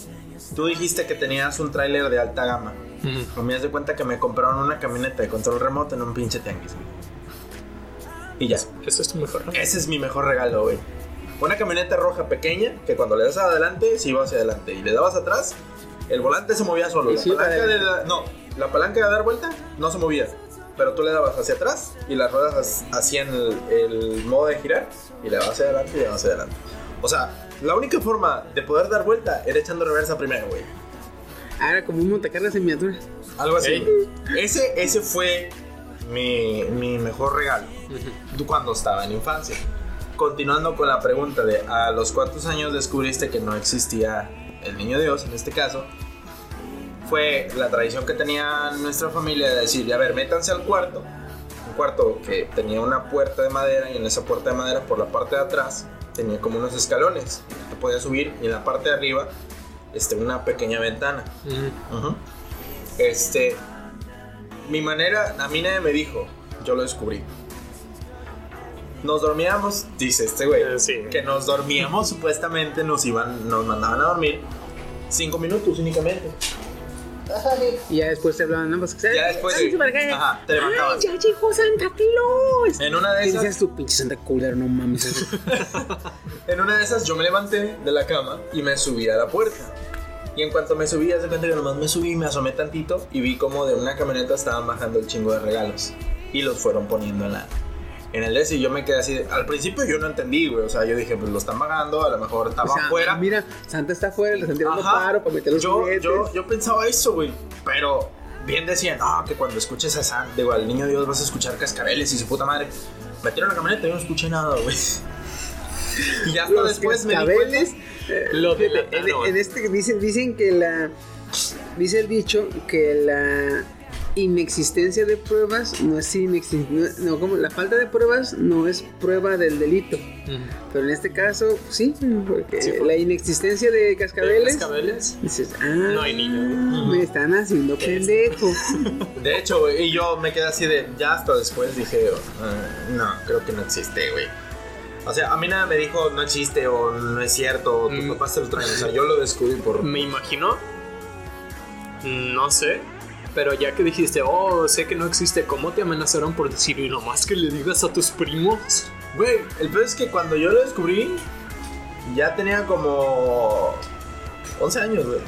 Tú dijiste que tenías un tráiler de alta gama. Ujú. Me das de cuenta que me compraron una camioneta de control remoto en un pinche tianguis, güey. Y ya. Ese es tu mejor regalo. Ese es mi mejor regalo, güey. Una camioneta roja pequeña que cuando le das adelante, se iba hacia adelante. Y le dabas atrás, el volante se movía solo. La sí, palanca de la- no, la palanca de dar vuelta no se movía. Pero tú le dabas hacia atrás y las ruedas ha- hacían el, el modo de girar y le dabas hacia adelante y le dabas hacia adelante. O sea, la única forma de poder dar vuelta era echando reversa primero, güey. Ah, era como un montacargas en miniatura. Algo así. Ese, ese fue mi, mi mejor regalo cuando estaba en infancia. Continuando con la pregunta de a los cuántos años descubriste que no existía el niño Dios, en este caso, fue la tradición que tenía nuestra familia de decir, a ver, métanse al cuarto, un cuarto que tenía una puerta de madera y en esa puerta de madera por la parte de atrás tenía como unos escalones, te podías subir y en la parte de arriba este, una pequeña ventana. Este, mi manera, a mí nadie me dijo, yo lo descubrí. Nos dormíamos, dice este güey, Eh, sí. que nos dormíamos supuestamente, nos iban, nos mandaban a dormir cinco minutos únicamente. Y ya después te hablaban ambos. Ya después, Ay, ajá, te levantabas. Ay, ya llegó Santa Claus. En una de esas, decías tú, pinche Santa Culero, no mames. en una de esas yo me levanté de la cama y me subí a la puerta. Y en cuanto me subí, hace cuenta que nomás me subí, me asomé tantito y vi como de una camioneta estaban bajando el chingo de regalos. Y los fueron poniendo en la... En el DS y yo me quedé así. de- al principio yo no entendí, güey. O sea, yo dije, pues lo están pagando, a lo mejor O estaba sea, afuera. Mira, Santa está afuera, le están tirando Ajá. paro para meter los yo, juguetes. yo, yo pensaba eso, güey. Pero bien decían, no, que cuando escuches a San, digo, al niño Dios vas a escuchar cascabeles y su puta madre. Metieron la camioneta y yo no escuché nada, güey. Y hasta Los después me di cuenta. eh, Lo en, delataron. en este dicen, dicen que la dice el dicho que la inexistencia de pruebas no es inexistencia, no, no, como la falta de pruebas no es prueba del delito. Ujú. Pero en este caso, sí, porque Sí, la inexistencia de cascabeles, Cascabeles. dices, ah, No hay niño. me están haciendo pendejo. De hecho, y yo me quedé así de. Ya hasta después dije, "Ah, no, creo que no existe, güey. O sea, a mí nada me dijo, no existe o no es cierto, o tus papás te lo traen. O sea, yo lo descubrí por. Me imagino. No sé. Pero ya que dijiste, oh, sé que no existe, ¿cómo te amenazaron por decir, y nomás que le digas a tus primos? Güey, el peor es que cuando yo lo descubrí, ya tenía como 11 años, güey.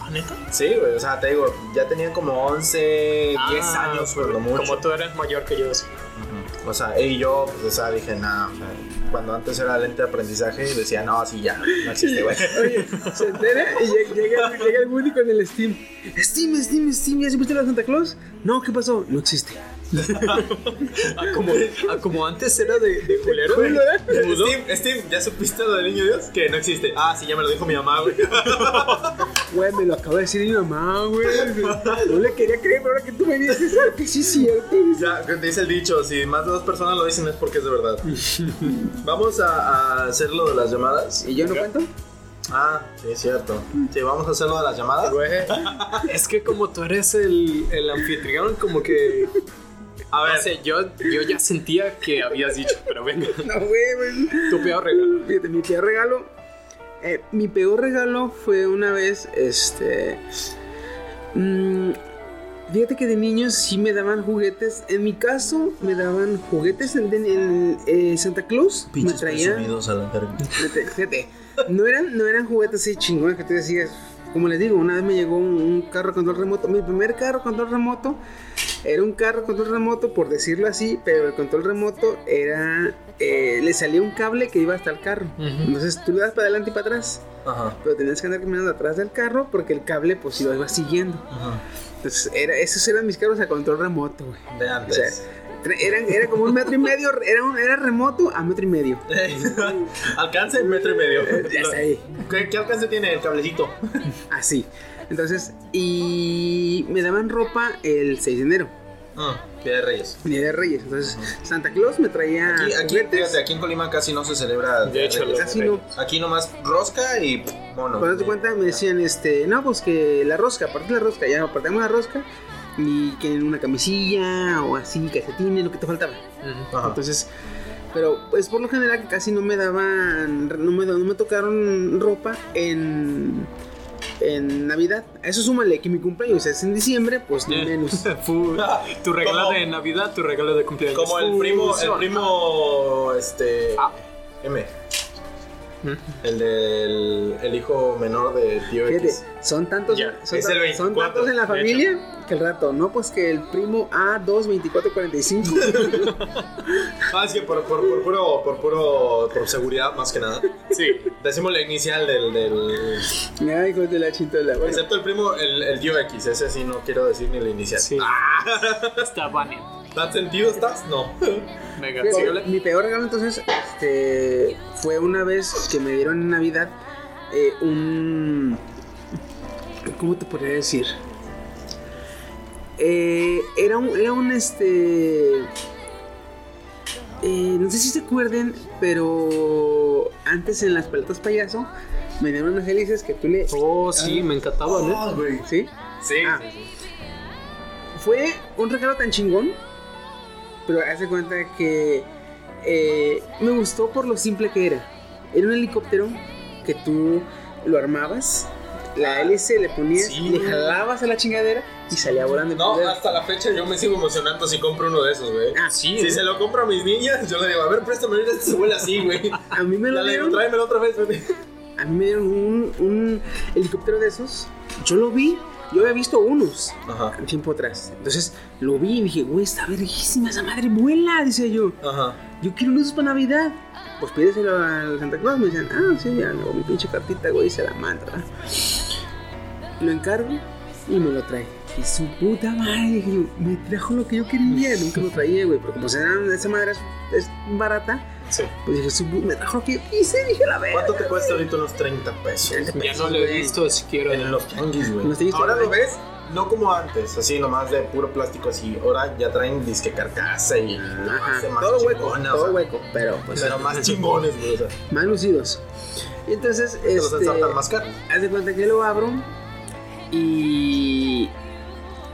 ¿Ah, neta? Sí, güey, o sea, te digo, ya tenía como 11, 10 Ah, años, por lo mucho. Como tú eres mayor que yo. sí. O sea, y yo, pues, o sea, dije, nada, o sea, cuando antes era lente de aprendizaje, decía, no, sí, ya, no existe, güey. Oye, se entera y llega, el Woody con el Steam. Steam, Steam, Steam, ¿ya supiste la Santa Claus? No, ¿qué pasó? No existe. Ah, como, ah, como antes era de, de culero. Steve, Steve, ¿ya supiste lo del niño Dios? Que no existe. Ah, sí, ya me lo dijo mi mamá, güey. Güey, me lo acaba de decir mi mamá, güey. No le quería creer, pero ahora que tú me dices, que sí es cierto. Ya, que dice el dicho, si más de dos personas lo dicen es porque es de verdad. Vamos a, a hacer lo de las llamadas. ¿Y yo no cuento? Ah, sí, es cierto. Sí, vamos a hacer lo de las llamadas. Es que como tú eres el, el anfitrión, como que... A ver, No sé, yo, yo ya sentía que habías dicho, pero venga, No, güey, güey. tu peor regalo. Fíjate, mi peor regalo. eh, mi peor regalo fue una vez, este. mm, fíjate que de niños sí me daban juguetes. En mi caso, me daban juguetes en, en- eh, Santa Claus. me traía. presumidos a la. Fíjate, fíjate, no eran, no eran juguetes así chingones que tú decías. Como les digo, una vez me llegó un, un carro control remoto. Mi primer carro control remoto era un carro control remoto, por decirlo así, pero el control remoto era. eh, le salía un cable que iba hasta el carro. Ujú. Entonces tú le das para adelante y para atrás. Ajá. Pero tenías que andar caminando atrás del carro porque el cable, pues, lo iba siguiendo. Ajá. Entonces, era, esos eran mis carros a control remoto, güey. De O sea, antes. eran, era como un metro y medio, era, un- era remoto a metro y medio. alcance metro y medio. Ya está ahí. ¿Qué, qué alcance tiene el cablecito? Así. Entonces, y me daban ropa el 6 de enero, Ah, Día de Reyes. Día de Reyes. Entonces, Santa Claus me traía Aquí, aquí, fíjate, aquí en Colima casi no se celebra. De hecho, Reyes. Casi no. Aquí nomás rosca y mono. Cuando te cuenta, me decían, este, no, pues que la rosca, aparte la rosca, ya apartamos la rosca. Y que en una camisilla o así, calcetines, lo que te faltaba. Ajá. Entonces, pero pues por lo general que casi no me daban, no me, no me tocaron ropa en, en Navidad. A eso súmale que mi cumpleaños es en diciembre, pues ni menos. Tu regalo de Navidad, tu regalo de cumpleaños. Como el primo, el primo, este, Ah. M. El del el hijo menor de tío Fíjate, X. son tantos, Ya, son, es tan- el son 24, tantos en la familia que el rato, no, pues que el primo A22445. Ah, es que por, por, por puro, por puro, por seguridad más que nada. Sí. Decimos la inicial del, del Ay, hijo de la chintola. Bueno, excepto el primo, el, el tío X, ese sí no quiero decir ni la inicial. Sí. Está Bunny. ¿Tan sentido estás? No. Venga, mi peor regalo entonces este, fue una vez que me dieron en Navidad eh, un... ¿Cómo te podría decir? Eh, era un, era un este... eh, no sé si se acuerden, pero antes en las paletas payaso me dieron unas hélices que tú le... Oh, sí, me encantaba, ¿no? güey. ¿Sí? Sí. Ah. Fue un regalo tan chingón, pero hace cuenta que eh, me gustó por lo simple que era. Era un helicóptero que tú lo armabas, la hélice le ponías, Sí. le jalabas a la chingadera y salía volando. No, poder. hasta la fecha yo me sigo emocionando si compro uno de esos, güey. Ah, Sí, Si ¿eh? se lo compro a mis niñas, yo le digo, a ver, préstame este se huele así, güey. A mí me lo le digo, dieron, tráemelo otra vez, güey. a mí me dieron un, un helicóptero de esos. Yo lo vi, yo había visto unos. Ajá, un tiempo atrás. Entonces lo vi y dije, güey, está verguísima esa madre, vuela, decía yo. ajá. Yo quiero luces para Navidad. Pues pídeselo al Santa Claus. Me dicen, ah, sí, ya, luego mi pinche cartita, güey, se la manda. Lo encargo y me lo trae. Y su puta madre, me trajo lo que yo quería. Nunca lo traía, güey, pero como se dan, esa madre es barata, Sí. pues dije, su, pu- me trajo lo que yo quise, dije la verga. ¿Cuánto te cuesta ahorita unos 30 pesos? Ya no lo he visto siquiera. En los tianguis, güey. Los Ahora lo ves, no como antes, así nomás de puro plástico así. Ahora ya traen disque carcasa y Ajá, más todo hueco, chingona, o todo sea, hueco, pero pues Pero más chingones, güey. O sea, más lucidos. Y entonces, te los este, ensartan más caros. haz de cuenta que lo abro y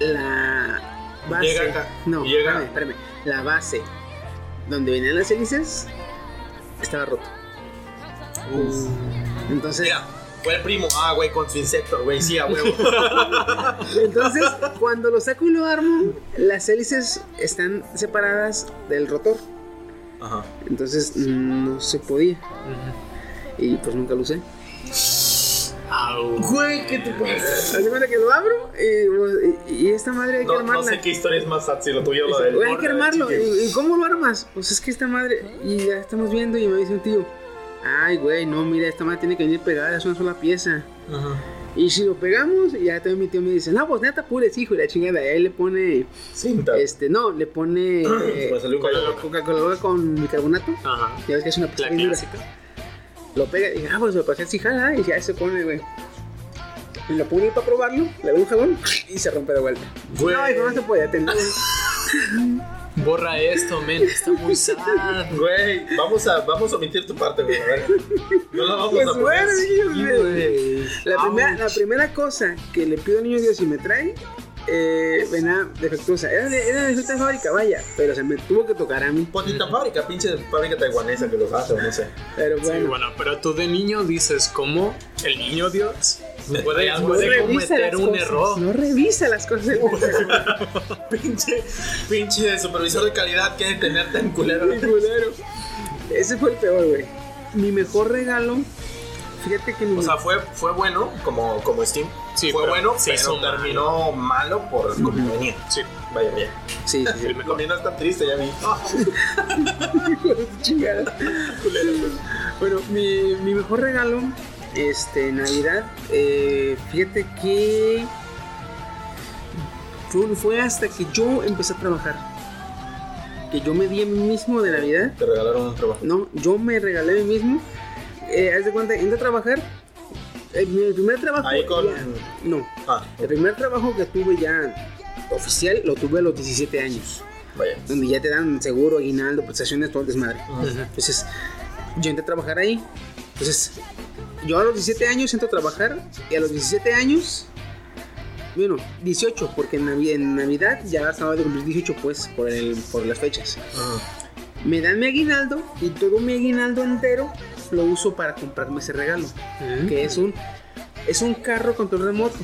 la base, Llega acá, no, llega- espérame, espérame, la base donde venían las hélices estaba roto. Entonces, Mira, Fue el primo, ah, güey, con su insecto, güey, sí, a huevo. Entonces, cuando lo saco y lo armo, las hélices están separadas del rotor. Ajá. Entonces no se podía. Y pues nunca lo usé. Au. Güey, ¿qué te pasa? Hace cuenta que lo abro y, y esta madre hay que No, armarla. no sé qué historia es más sad, si lo tuyo o lo del Güey, hay que armarlo. ¿Y, y cómo lo armas? Pues es que esta madre. Y ya estamos viendo y me dice un tío. Ay, güey, no, mira, esta madre tiene que venir pegada, es una sola pieza. Ajá. Y si lo pegamos, y ya también mi tío me dice, no, pues neta, pures, hijo, y la chingada. Y ahí le pone, Cinta. este, no, le pone eh. Coca-Cola con bicarbonato. Ajá. Ya ves que es una pieza La clásica. Lo pega y dije, ah, pues lo pasé así, jala, y ya se pone, güey. Y lo pone para probarlo, le doy un jabón y se rompe de vuelta. Güey. No, hijo, no se puede atender. Borra esto, men. Está muy sad. Güey, vamos a, vamos a omitir tu parte, güey. A ver. No la vamos Pues a poner. bueno, Sí, güey. güey. La primera, la primera cosa que le pido al niño Dios si me trae, eh, venía defectuosa. Era de, era de fábrica, vaya, pero se me tuvo que tocar a mí. Potita fábrica, pinche fábrica taiwanesa que los hace, no sé. Pero Sí, bueno, bueno, pero tú de niño dices, ¿cómo el niño Dios puede, No cometer un cosas, error? no revisa las cosas. pinche, pinche supervisor de calidad de tener tan culero. Culero. Ese fue el peor, güey. Mi mejor regalo, fíjate que mi O sea, fue, fue bueno como, como Steam. Sí, fue pero bueno, se pero terminó malo por como venía. Sí. Vaya bien. Sí, sí, sí. Es tan triste, ya vi. Chingada. Bueno, mi, mi mejor regalo, este, Navidad, eh, fíjate que fue, fue hasta que yo empecé a trabajar. Que yo me di a mí mismo de Navidad. Te regalaron un trabajo. No, yo me regalé a mí mismo. Eh, haz de cuenta, entré a trabajar. eh, mi primer trabajo. Ahí con- ya- no, Ah, el primer trabajo que tuve ya oficial lo tuve a los 17 años vaya. donde ya te dan seguro, aguinaldo, prestaciones, todo el desmadre. Ujú. Entonces, yo entré a trabajar ahí. Entonces, yo a los 17 años entro a trabajar y a los 17 años, bueno, 18, porque en, Navi- en Navidad ya estaba de cumplir 18, pues, por, el, por las fechas. Me dan mi aguinaldo y todo mi aguinaldo entero lo uso para comprarme ese regalo, Mm. que es un, es un carro control remoto.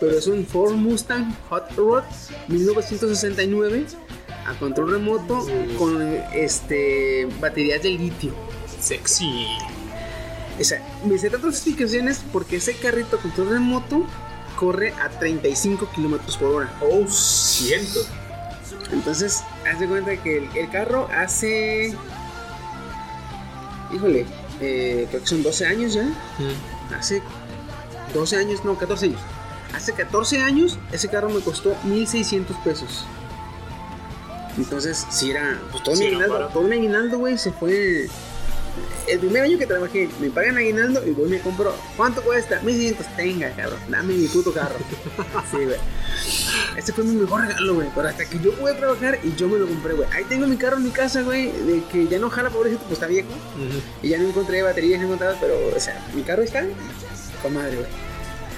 Pero es un Ford Mustang Hot Rod 1969 a control remoto con este baterías de litio. Sexy. O sea, me sé tantas explicaciones porque ese carrito control remoto corre a 35 kilómetros por hora. Oh, siento. Entonces, haz de cuenta que el, el carro hace. Híjole, eh, creo que son 12 años ya. Mm. Hace 12 años, no, 14 años. Hace 14 años ese carro me costó 1600 pesos. Entonces, si era, pues todo Sí, mi no, aguinaldo, barato. todo mi aguinaldo, güey, se fue. El primer año que trabajé, me pagan aguinaldo y voy y me compro. ¿Cuánto cuesta? 1600, tenga, cabrón, dame mi puto carro. Sí, güey. Ese fue mi mejor regalo, güey. Pero hasta que yo pude trabajar y yo me lo compré, güey. Ahí tengo mi carro en mi casa, güey. De que ya no jala, pobrecito, pues está viejo. Y ya no encontré baterías encontradas, pero, o sea, mi carro está con madre, güey.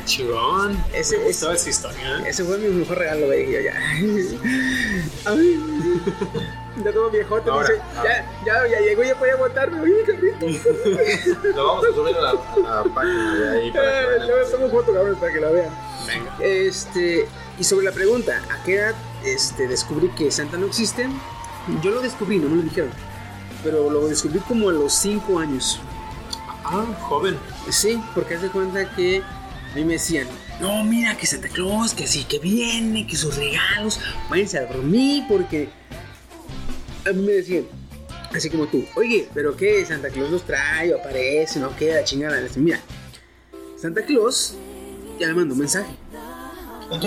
Chingón. Ese- Me gustó esa historia. ¿eh? Ese fue mi mejor regalo, güey. Yo ya. Ay, ya todo viejote, Ahora, dice, ya, ya, ya llegó, ya podía aguantarme, güey, carrito. Lo vamos a subir a la, a la página de ahí para que Eh, vean. Tomo foto, cabrón, para que la vean. Venga. Este, y sobre la pregunta, ¿a qué edad este, descubrí que Santa no existe? Yo lo descubrí, no me lo dijeron. Pero lo descubrí como a los 5 años. Ah, joven. Sí, porque haz de cuenta que a mí me decían, no, mira que Santa Claus, que sí, que viene, que sus regalos, váyanse a dormir, porque a mí me decían, así como tú, oye, pero qué, Santa Claus los trae o aparece, no queda chingada. Les Mira, Santa Claus ya me mandó un mensaje.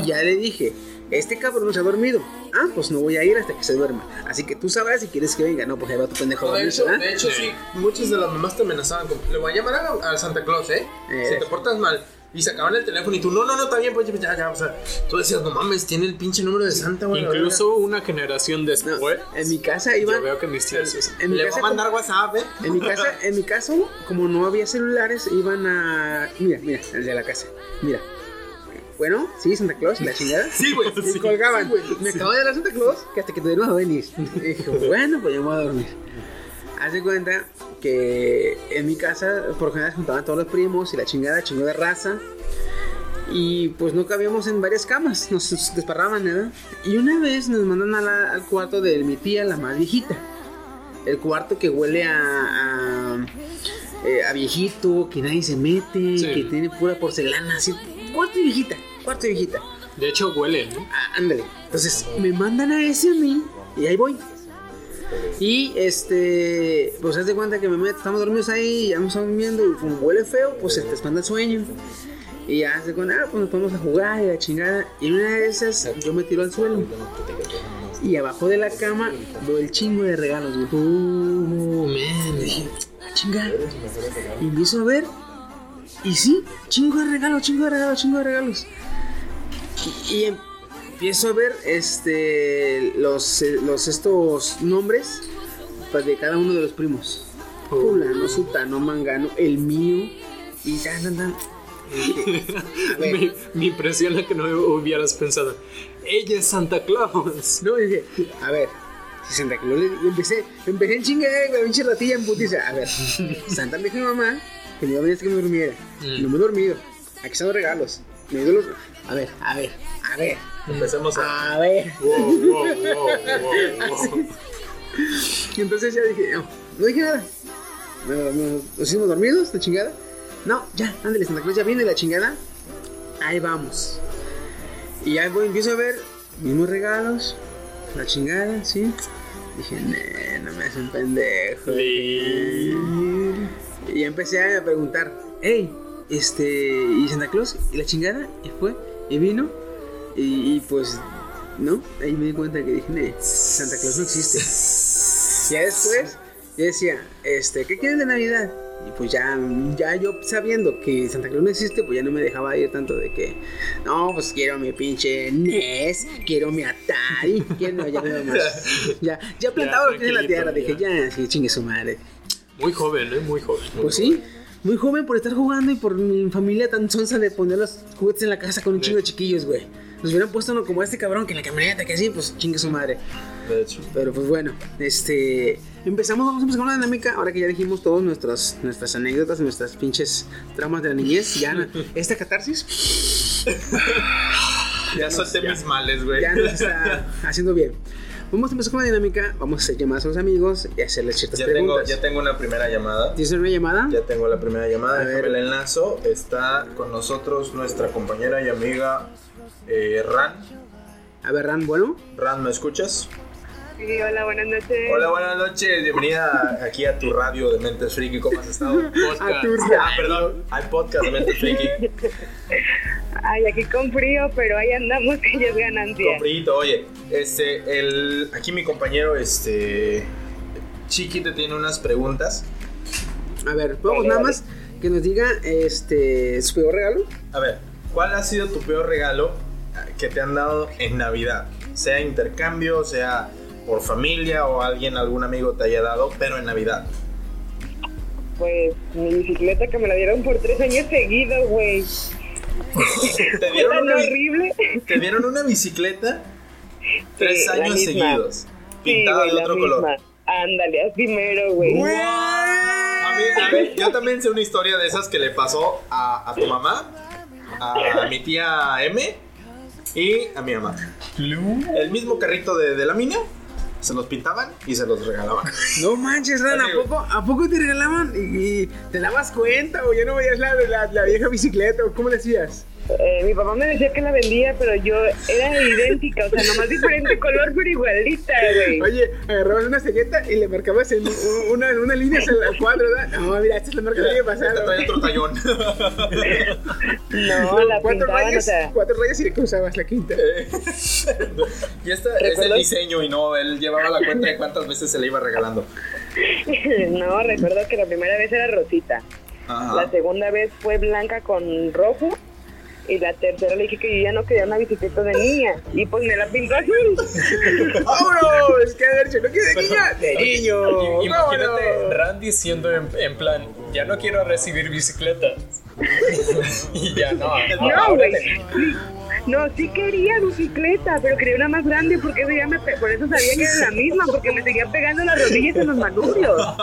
Ya le dije, este cabrón no se ha dormido. Ah, pues no voy a ir hasta que se duerma. Así que tú sabrás si quieres que venga. No, pues ahí va tu pendejo No, de dormirse, hecho, de hecho, sí, muchas de las mamás te amenazaban con, le voy a llamar a, a Santa Claus, ¿eh? Eh. Si te portas mal. Y sacaban el teléfono y tú, no, no, no, está bien, pues ya, ya, o sea, tú decías, no mames, tiene el pinche número de Santa, güey. Incluso una generación No, después. en mi casa Yo iban... veo que mis tías usan. En mi Le casa a mandar WhatsApp, ¿eh? En mi casa, en mi caso, como no había celulares, iban a. Mira, mira, el de la casa. Mira. Bueno, sí, Santa Claus, la chingada. Sí, güey. Y sí, colgaban. sí, güey, me sí. acabo de dar Santa Claus que hasta que te va a venir. Y dije, bueno, pues yo me voy a dormir. Haz de cuenta que en mi casa por general se juntaban todos los primos y la chingada chingó de raza. Y pues no cabíamos en varias camas, nos desparraban, ¿verdad? Y una vez nos mandan a la- al cuarto de mi tía, la más viejita. El cuarto que huele a, a, eh, a viejito, que nadie se mete, Sí. que tiene pura porcelana, así. Cuarto de viejita, cuarto de viejita. De hecho, huele, ¿no? Ah, ándale. Entonces me mandan a ese a mí y ahí voy. Y este, pues haz de cuenta que me meto, estamos dormidos ahí, ya nos estamos viendo y como huele feo, pues se te espanta el sueño. Y ya se cuenta, ah, pues nos ponemos a jugar y la chingada. Y una de esas yo me tiro al suelo. Y abajo de la cama veo el chingo de regalos, güey. Man. Dije, ah, chinga. Y empiezo a ver. Y sí, chingo de regalos, chingo de regalos, chingo de regalos. Y, y em- empiezo a ver este los, eh, los estos nombres pues, de cada uno de los primos. Fulano, Sutano, Mangano, el mío. Y tan, tan, tan. Y dije, a ver, Me, me impresiona que no hubieras pensado. Ella es Santa Claus. No, dije, a ver, si Santa Claus y empecé, empecé en chinga, la pinche ratilla en putiza. A ver, Santa me dijo a mi mamá que me iba a venir que me durmiera. Mm. No me he dormido. Aquí están los regalos. Me dio los. A ver, a ver, a ver, Empecemos a. a ver. Wow, wow, wow, wow, wow. Y entonces ya dije, no, no dije nada. No, no, Nos hicimos dormidos, la chingada. No, ya, ándale, Santa Claus ya viene la chingada. Ahí vamos. Y ya voy, empiezo a ver mismos regalos, la chingada, sí. Dije, "Nee, no me hacen pendejo. Li- Y ya empecé a preguntar, hey, este, ¿y Santa Claus? ¿Y la chingada? Y fue, y vino, y, y pues, ¿no? Ahí me di cuenta que dije, "Nee, Santa Claus no existe. Ya después, yo decía, este, ¿qué quieren de Navidad? Y pues ya, ya yo sabiendo que Santa Claus no existe, pues ya no me dejaba ir tanto de que, no, pues quiero mi pinche NES, quiero mi Atari, quiero, no, ya no más. Ya, ya plantado lo que en la tierra, dije, ya, sí, chingue su madre. Muy joven, ¿eh? Muy joven. Pues sí, muy joven por estar jugando y por mi familia tan sonsa de poner los juguetes en la casa con un chingo de chiquillos, güey. Nos hubieran puesto uno como este cabrón que en la camioneta, que así, pues chingue su madre. De hecho. Pero pues bueno, este. Empezamos, vamos a empezar con una dinámica. Ahora que ya dijimos todas nuestras, nuestras anécdotas, nuestras pinches tramas de la niñez. Ya, esta catarsis Ya solté mis males, güey. ya nos está haciendo bien. Vamos a empezar con la dinámica. Vamos a hacer llamadas a los amigos y hacerles ciertas Ya tengo, preguntas. ya tengo una primera llamada. ¿Tienes una llamada? Ya tengo la primera llamada, A déjame ver. la enlazo. Está con nosotros nuestra compañera y amiga eh, Ran. A ver, Ran, bueno. Ran, ¿me escuchas? Sí, hola, buenas noches. Hola, buenas noches. Bienvenida aquí a tu radio de Mentes Friki. ¿Cómo has estado? A tu Ah, perdón, al podcast de Mentes Friki. Ay, aquí con frío, pero ahí andamos, que ya es ganancia. Con frito, oye, este, el, aquí mi compañero, este, Chiqui te tiene unas preguntas. A ver, vamos nada más que nos diga este su peor regalo. A ver, ¿cuál ha sido tu peor regalo que te han dado en Navidad? Sea intercambio, sea por familia o alguien, algún amigo te haya dado, pero en Navidad. Pues mi bicicleta que me la dieron por tres años seguidos, güey. Te dieron una, horrible. te dieron una bicicleta tres Sí, años seguidos, Sí, pintada güey, de otro misma. color. Ándale, así mero, güey. A mí, a mí- yo también sé una historia de esas que le pasó a, a tu mamá, a mi tía M y a mi mamá. El mismo carrito de, de la mina, se los pintaban y se los regalaban. No manches, Ran, ¿a poco, ¿a poco te regalaban y, y te dabas cuenta o ya no veías la, la, la vieja bicicleta o cómo le hacías? Eh, mi papá me decía que la vendía, pero yo era idéntica, o sea, nomás diferente color, pero igualita, güey. Oye, agarrabas una cegueta y le marcabas en una, una línea al cuadro, ¿verdad? No, mira, esta es la marca del año Te pasado. trae otro tallón. No, la cuatro pintaban, o rayas, sea, cuatro rayas y le cruzabas la quinta. y esta es el diseño y no, él llevaba la cuenta de cuántas veces se le iba regalando. no, recuerdo que la primera vez era rosita. Ajá. La segunda vez fue blanca con rojo. Y la tercera le dije que yo ya no quería una bicicleta de niña. Y pues me la pintó azul. ¡Vámonos! ¿Qué haber hecho? ¿No quieres de niña? De niño. I- Imagínate ¡Vámonos! Randy diciendo en, en plan, ya no quiero recibir bicicleta. y ya no. No, güey. No, sí quería bicicleta, pero quería una más grande porque eso ya me pe- por eso sabía que era la misma, porque me seguía pegando las rodillas en los manubrios.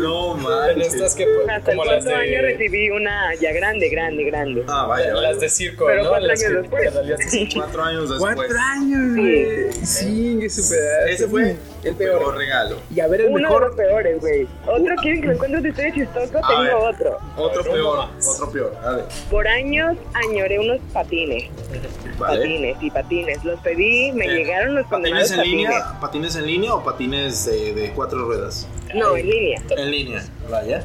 No manches. estas que Hasta el como las cuarto año de recibí una ya grande, grande, grande. Ah, vaya, vaya. las de circo, Pero ¿no? cuatro Las años que después. Cuatro años después. Cuatro años, güey. Sí, que super. Ese fue el el peor. peor regalo. Y a ver, el Uno de los mejor. peores, güey. Otro, ¿quieren que lo encuentre de ustedes chistoso? A Tengo ver. otro. Otro no peor. Otro peor. A ver. Por años añoré unos patines. Vale. Patines y patines. Los pedí, me Eh, llegaron los ¿Patines condenados en patines. línea? ¿Patines en línea o patines de, de cuatro ruedas? No, en línea. En línea. Vaya.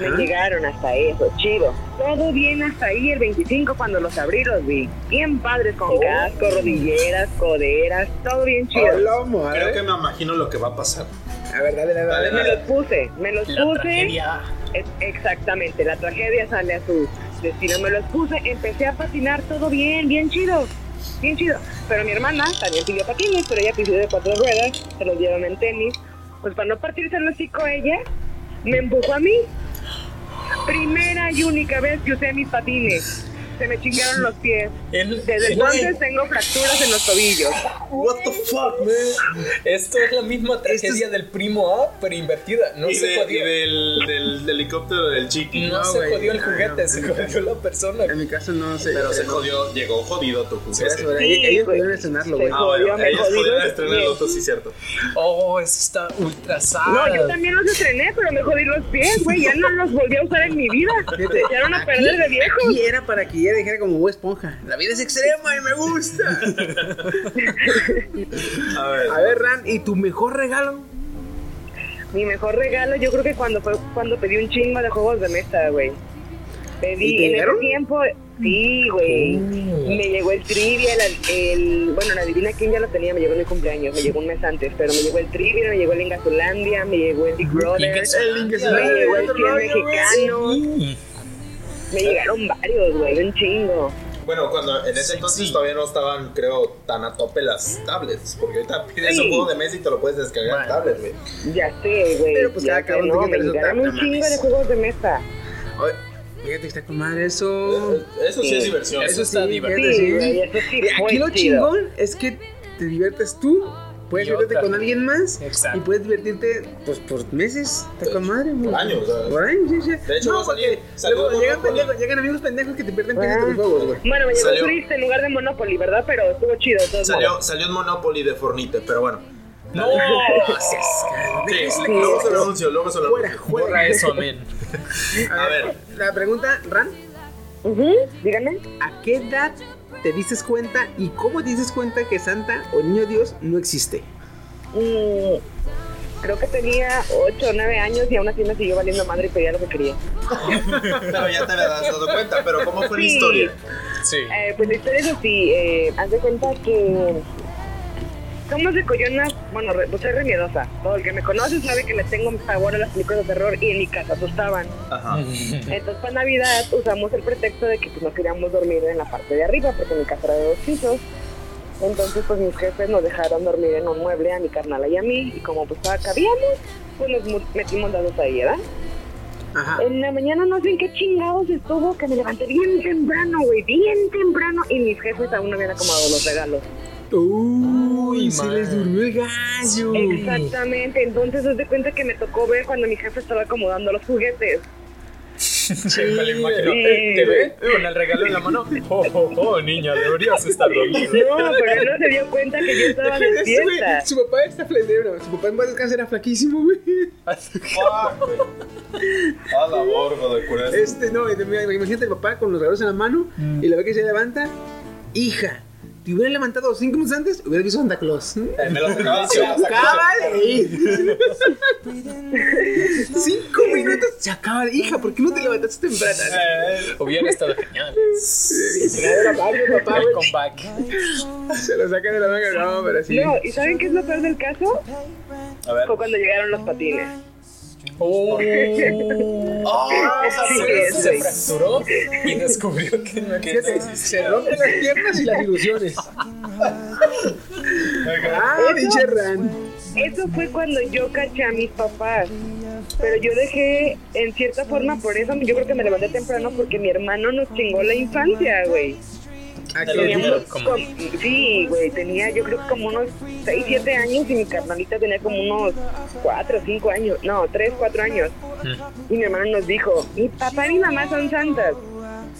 Me llegaron hasta eso, chido. Todo bien hasta ahí, el 25 cuando los abrí los vi. Bien padres con casco, rodilleras, coderas, todo bien chido. Hola, madre. Creo que me imagino lo que va a pasar. A ver, dale, dale, Dale, dale. Me los puse, me los La puse. tragedia. Es- exactamente, la tragedia sale a su destino. Me los puse, empecé a patinar todo bien, bien chido. Bien chido. Pero mi hermana también pidió patines, pero ella pidió de cuatro ruedas, se los llevan en tenis. Pues para no partirse el hocico ella, me empujó a mí. Primera y única vez que usé mis patines. Se me chingaron los pies. El- Desde el- entonces tengo fracturas en los tobillos. What the fuck, man? Esto es la misma tragedia del primo A, pero invertida. No y, se de- jodió. y del, del helicóptero del chiqui. No, No, se güey, jodió el juguete, no, se jodió la persona. En mi caso no sé. Pero se jodió, llegó jodido tu juguete. Sí, ellos güey. pudieron estrenarlo, Se güey. Ah, bueno, ellos otro, sí, cierto. Oh, eso está ultra sad. No, yo también los estrené, pero me jodí los pies, güey. Ya no los volví a usar en mi vida. Se echaron a perder de viejos. Y era para que dijera como Bob esponja. La vida es extrema y me gusta. A ver. A ver, Ran, ¿y tu mejor regalo? Mi mejor regalo, yo creo que cuando fue cuando pedí un chingo de juegos de mesa, güey. ¿Y Pedí te en ese tiempo, sí, güey. Me llegó el trivia, el, el- bueno, la adivina quién ya lo tenía, me llegó en mi cumpleaños, me llegó un mes antes, pero me llegó el trivia, me llegó el Ingazulandia, me llegó el Big Brother, me llegó el otro 100 rollo, güey. mexicano, Sí. Me llegaron varios, güey, un chingo. Bueno, cuando en ese entonces todavía no estaban, creo, tan a tope las tablets. Porque ahorita pides Sí. un juego de mesa y te lo puedes descargar en tablet, güey. Ya sé, güey. Pero, pues, ya cada cabrón no, tiene me llegaron un chingo de juegos de mesa. Oye, Fíjate que está con madre eso. Eso sí es diversión. Eso está sí, divertido. Sí, sí. eso sí Aquí lo chingón es que te diviertes tú, puedes divertirte con alguien más Exacto. y puedes divertirte pues por meses, está con madre. por años, o sea. Por años, sí, sí. De hecho, no, va a salir- porque luego llegan, pendejos, llegan amigos pendejos que te pierden Ah. juegos, güey. Bueno, me llegó Salió- Twist en lugar de Monopoly, ¿verdad? Pero estuvo chido. Salió, modos. salió un Monopoly de Fornite, pero bueno. No, Sí, luego se lo anuncio, luego se lo anuncio. fuera. borra eso, men. A ver, La pregunta, Ran, Díganme. ¿a qué edad te diste cuenta y cómo te diste cuenta que Santa o el Niño Dios no existe? Mm, creo que tenía 8 o 9 años y aún así me siguió valiendo madre y pedía lo que quería. pero ya te habías dado cuenta, pero ¿cómo fue la historia? Sí. Eh, pues la historia es así. Eh, haz de cuenta que somos de Coyona. Bueno, re- pues soy re miedosa. Todo el que me conoce sabe que le tengo pavor a las películas de terror y en mi casa asustaban. Ajá. Entonces para Navidad usamos el pretexto de que pues, no queríamos dormir en la parte de arriba porque mi casa era de dos pisos. Entonces pues mis jefes nos dejaron dormir en un mueble a mi carnal y a mí y como pues todavía cabíamos, pues nos metimos las dos ahí, ¿verdad? Ajá. En la mañana no sé en qué chingados estuvo que me levanté bien temprano, güey, bien temprano y mis jefes aún no habían acomodado los regalos. Uy, se les durmió el gallo. Exactamente, entonces haz de cuenta que me tocó ver cuando mi jefe estaba acomodando los juguetes. Me lo imagino. Sí. Eh, ¿Te ve? Con el regalo en la mano. Oh, oh, oh, niña, deberías estar dormida. No, pero él no se dio cuenta que yo estaba despierta. Su papá está flaidero, su papá en paz descanse era flaquísimo, güey. Fuck, güey. A la borda de curar. Este, no, imagínate el papá con los regalos en la mano y la ve que se levanta. Hija, te hubiera levantado cinco minutos antes, hubieras visto Santa Claus. Eh, me lo acabas Se acaba de ir. Cinco minutos se acaba de Hija, ¿por qué no te levantaste temprano? Hubiera estado genial. Papá, El comeback. Se lo sacan de la manga, no, pero sí. No, ¿y saben qué es lo peor del caso? A ver. Fue cuando llegaron los patines. Oh, Sí, se, es, se güey. fracturó y descubrió que no que se rompen las piernas y las ilusiones. Ah, pinche Ran. Eso fue cuando yo caché a mis papás. Pero yo dejé, en cierta forma, por eso yo creo que me levanté temprano porque mi hermano nos chingó la infancia, güey. ¿A de qué lo edad? primero, como- Com- Sí, güey, tenía yo creo que como unos 6, 7 años y mi carnalita tenía como unos 4, 5 años, no, 3, 4 años. Mm. Y mi hermano nos dijo, mi papá y mi mamá son santas.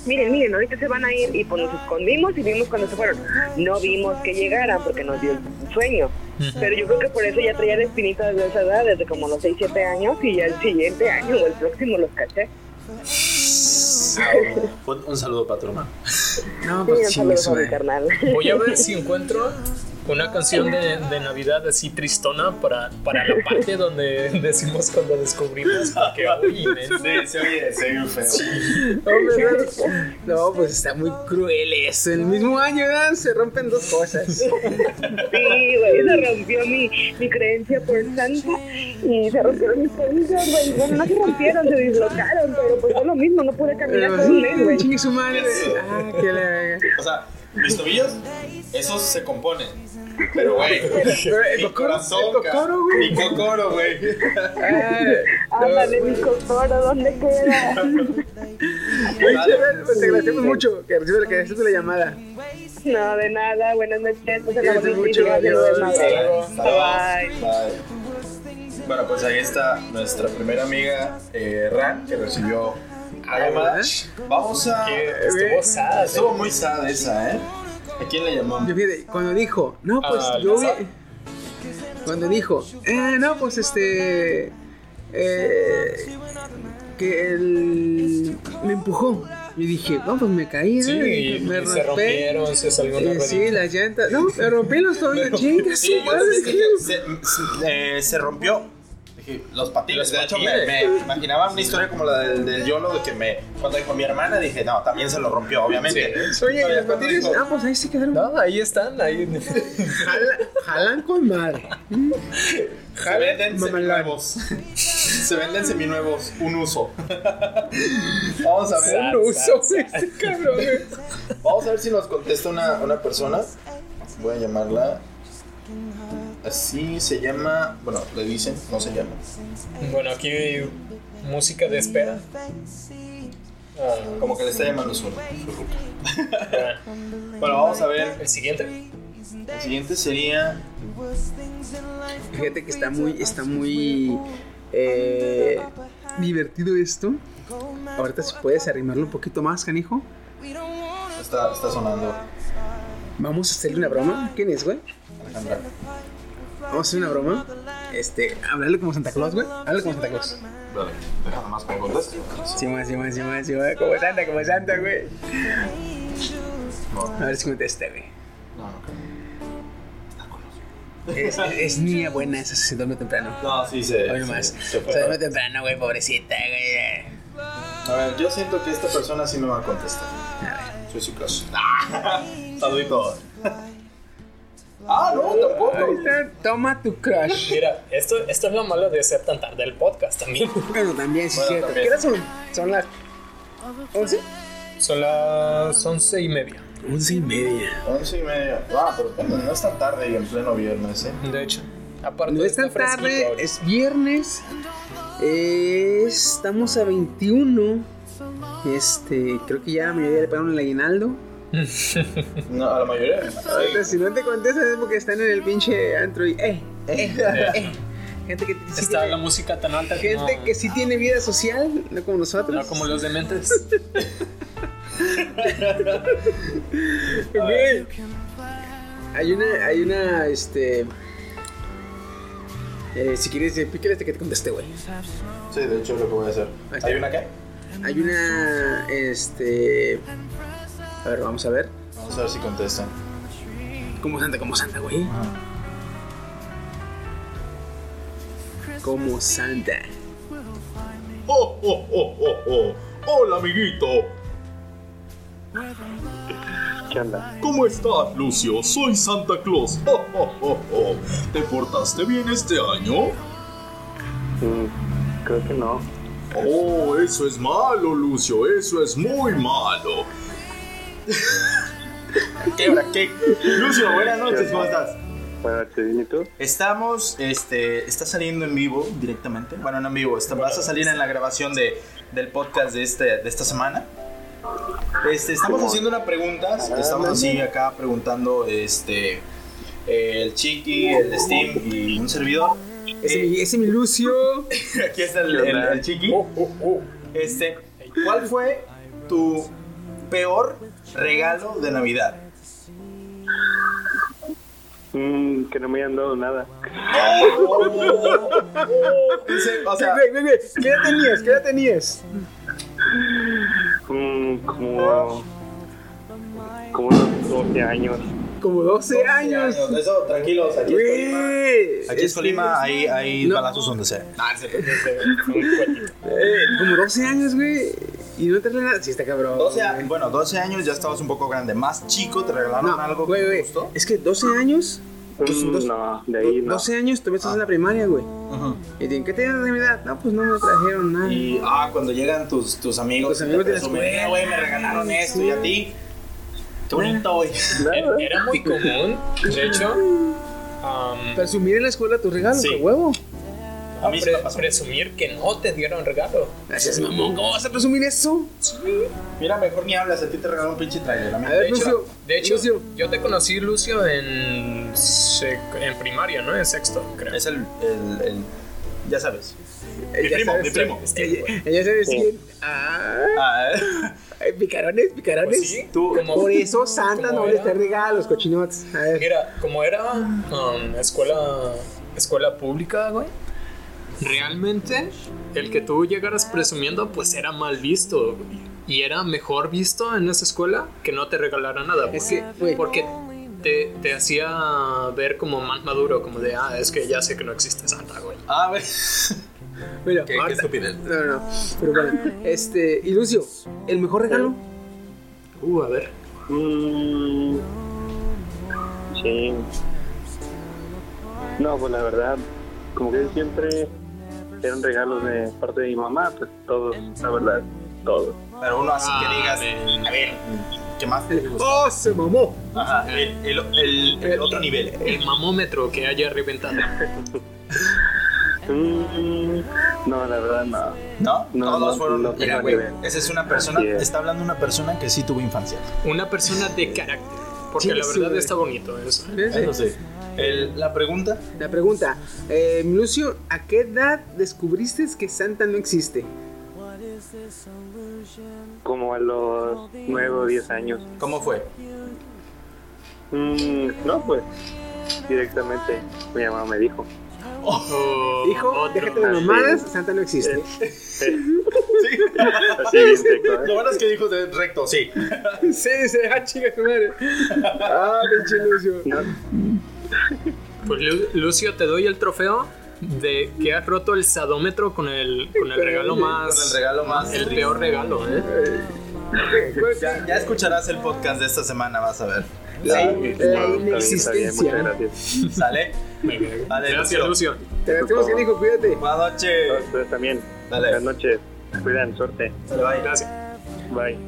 Miren, miren, ahorita se van a ir y pues nos escondimos y vimos cuando se fueron. No vimos que llegaran porque nos dio el sueño. Pero yo creo que por eso ya traía la espinita desde esa edad, desde como los 6, 7 años y ya el siguiente año o el próximo los caché. Un, un saludo para tu hermano. No, Sí, pues un chingue saludo carnal. Voy a ver si encuentro una canción de, de Navidad así tristona para, para la parte donde decimos cuando descubrimos que uy, men. se oye, se oye feo. Hombre, no, no, pues está muy cruel eso. En el mismo año ¿verdad? se rompen dos cosas. Sí, güey, se rompió mi, mi creencia por santa y se rompieron mis creencias, güey. Bueno, no se rompieron, se dislocaron, pero pues fue lo mismo, no pude caminar todo un mes, sí, güey. chingue su madre. Ah, qué la verga. O sea, mis tobillos, esos se componen. Pero, güey, mi cocoro, corazón, cocoro, güey. mi cocoro, güey. Ándale, mi cocoro, ¿dónde queda? Pues te agradecemos mucho que recibe que recibes la llamada. No, de nada, buenas noches. Pues acabamos mucho, adiós. Bye. Bye. Bueno, pues ahí está nuestra primera amiga eh, Ran, que recibió ¿verdad? Vamos a. Estuvo sad. Estuvo muy sad esa, ¿eh? ¿A quién le llamó? Yo fíjate, cuando dijo, no, pues Ah, yo. Cuando dijo, eh, no, pues este. Eh, que él me empujó. Y dije, no, pues me caí, Sí, ¿eh? me y se rompieron, se salió una Eh, sí, las llantas. No, me rompí los tobillos, chingas, Sí, dije, se, se- eh, se rompió. Dije, los patines. Los de hecho, me, me imaginaba una historia como la del, del YOLO, de que me. Cuando dijo mi hermana, dije, no, también se lo rompió, obviamente. Sí. Oye, ¿y Oye, los patines? dijo- Ah, pues ahí se quedaron. No, ahí están, ahí. Jala- jalan con madre. Se venden seminuevos. se venden seminuevos, un uso. Vamos a ver. No uso este cabrón. eh. Vamos a ver si nos contesta una, una persona. Voy a llamarla. Así se llama. Bueno, le dicen, no se llama. Bueno, aquí música de espera. Ah, Como que le está llamando su. Bueno, vamos a ver. El siguiente. El siguiente sería. Fíjate que está muy, está muy eh, divertido esto. Ahorita si puedes arrimarlo un poquito más, canijo. Está, está sonando Vamos a hacerle una broma. ¿Quién es, güey? Alejandra. Vamos a hacer una broma. Este, hablarle como Santa Claus, güey. Háblale como Santa Claus. Vale, déjame más con contestar. Sí, más, sí, más, sí, más, sí, más. Como Santa, como Santa, güey. A ver si contesta, güey. no, no. Es, es niña buena, esa se duerme temprano. No, sí se. Hoy más. se- se duerme temprano, güey, pobrecita, güey. A ver, yo siento que esta persona sí me va a contestar. A ver. Soy su crush. Saludito. Ah, no, tampoco. Ahí está, toma tu crush. Mira, esto, esto es lo malo de ser tan tarde el podcast también. Bueno, también, sí, Bueno, cierto. también. ¿Qué horas son? Son las 11. Son las once y media. 11 y media. Once y media. Ah, pero bueno, no es tan tarde y en pleno viernes, ¿eh? De hecho, aparte No es está tan tarde, ahorita. es viernes. Eh, estamos a 21. Este, creo que ya la mayoría le pagaron el aguinaldo. No, a la mayoría. Ahorita, si no te contestan es porque están en el pinche antro y, eh, eh, eh. Gente que sí Está tiene, la música tan alta que gente no, que sí tiene vida social, no como nosotros. no como los dementes. Hay una, hay una, este. Eh, si quieres, eh, pícale hasta que te conteste, güey. Sí, de hecho es lo que voy a hacer. ¿Hay una qué? Hay una, este. A ver, vamos a ver. Vamos a ver si contestan. Como Santa, como Santa, güey. Como Santa. ¡Oh, oh, oh, oh, oh! ¡Hola, amiguito! ¿Qué onda? ¿Cómo estás, Lucio? Soy Santa Claus. ¡Oh, oh, oh, oh! ¿Te portaste bien este año? Mm, creo que no. Oh, eso es malo, Lucio. Eso es muy malo. ¿Qué hora? ¿Qué? Lucio, buenas noches, ¿cómo estás? Estamos, este, está saliendo en vivo directamente. Bueno, no en vivo, está- vas a salir en la grabación de, del podcast de, este, de esta semana. Este, estamos haciendo una pregunta. Estamos así acá preguntando este el Chiqui, el Steam y un servidor. Ese, mi- ese mi Lucio. Aquí está el, el- el Chiqui. Este, ¿cuál fue tu peor regalo de Navidad? Mm, que no me hayan dado nada. Dice, o sea, Güey, güey, güey, ¿Qué edad tenías? ¿Qué edad tenías? Mm, como. Como unos 12 años. Como 12 años. Eso, tranquilos, aquí es. Aquí es Colima, hay, hay no. balazos donde sea. eh, como 12 años, güey. Y no te regalan. Sí, está cabrón. 12 a- bueno, 12 años ya estabas un poco grande. Más chico, te regalaron No, algo güey, que te güey. gustó. Es que 12 años. pues, Mm, dos- no, de ahí no. 12 años, todavía estás en la primaria, güey. Ujú. Y dicen, ¿qué te dieron de Navidad? No, pues no me trajeron nada. Y ah, cuando llegan tus, tus amigos, Tus amigos de la presumen, escuela. "Eh, güey, me regalaron esto y a ti. Qué bonito, güey. Era muy común, de hecho. um, Presumir en la escuela tus regalos, Sí. qué huevo. A mí sí pre- me pasó. presumir que no te dieron regalo. Gracias, mamón. ¿Cómo vas a presumir eso? Mira, mejor ni hablas, a ti te regalaron un pinche trailer. A ver, De hecho, de hecho Lucio. yo te conocí, Lucio, en, en primaria, ¿no? En sexto, creo. es el, el, el- ya sabes. Mi ya primo, sabes, mi primo. Ya sabes Sí. quién. Ah, Ah, eh, picarones, picarones. Pues sí, Tú- como- Por eso Santa no les era- trae regalos, cochinotes. Mira, como era um, escuela, escuela pública, güey, realmente el que tú llegaras presumiendo, pues era mal visto. güey. Y era mejor visto en esa escuela que no te regalara nada. Es güey. que, güey. Porque te, te hacía ver como más maduro, como de, ah, es que ya sé que no existe Santa, güey. a ver. Mira, Qué, estupidez. No, no, no. Pero bueno, este, y Lucio, ¿el mejor regalo? Uh, a ver. Mm, sí. No, pues la verdad, como que siempre eran regalos de parte de mi mamá, pues todos, la verdad, todos. Pero uno así que digas, a ver, ¿qué más te gustó? ¡Oh, se mamó! Ajá, el, el, el- el otro nivel. El mamómetro que haya reventado. Mm, no, la verdad, no. ¿No? No, Todos no, fueron. no mira, güey, esa es una persona, es. está hablando una persona que sí tuvo infancia. Una persona de carácter. Porque Sí, la sí, verdad está bonito eso. ¿eh? Fíjense. Eso sí. El- la pregunta, La pregunta, eh, Lucio, ¿a qué edad descubriste que Santa no existe? Como a los 9 o 10 años. ¿cómo fue? Mm, no, pues directamente mi mamá me dijo. O Hijo, déjate de mamadas, Santa no existe. Sí. Así bien seco, ¿eh? Lo bueno es que dijo de recto, sí. Sí, dice, ah, chica, madre. Ah, pinche Lucio. No, Pues Lu- Lucio, te doy el trofeo de que has roto el sadómetro con el, con el regalo más. Con el regalo más El triste. peor regalo, ¿eh? Ya, ya escucharás el podcast de esta semana, vas a ver. La, Sí, la no, está bien, está bien, inexistencia. muchas gracias. ¿Sale? Vale, Gracias, Lucio. Te agradecemos que dijo, cuídate. Buenas noches. Ustedes también. Dale. Buenas noches. Cuidan, suerte. Dale, bye. Gracias. Bye.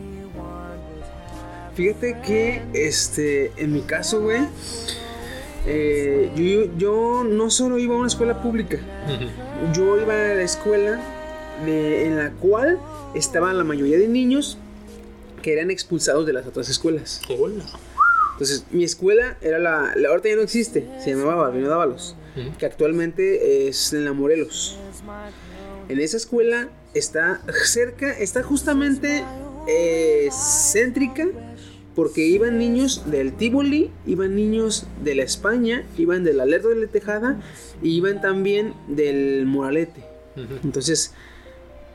Fíjate que, este, en mi caso, güey, eh, yo, yo no solo iba a una escuela pública, yo iba a la escuela de- en la cual estaban la mayoría de niños que eran expulsados de las otras escuelas. Hola. Entonces, mi escuela era la, la ahorita ya no existe, se llamaba Balbino Dávalos, que actualmente es en la Morelos. En esa escuela está cerca, está justamente eh, céntrica, porque iban niños del Tivoli, iban niños de la España, iban del Alerto de la Tejada y iban también del Moralete. Entonces,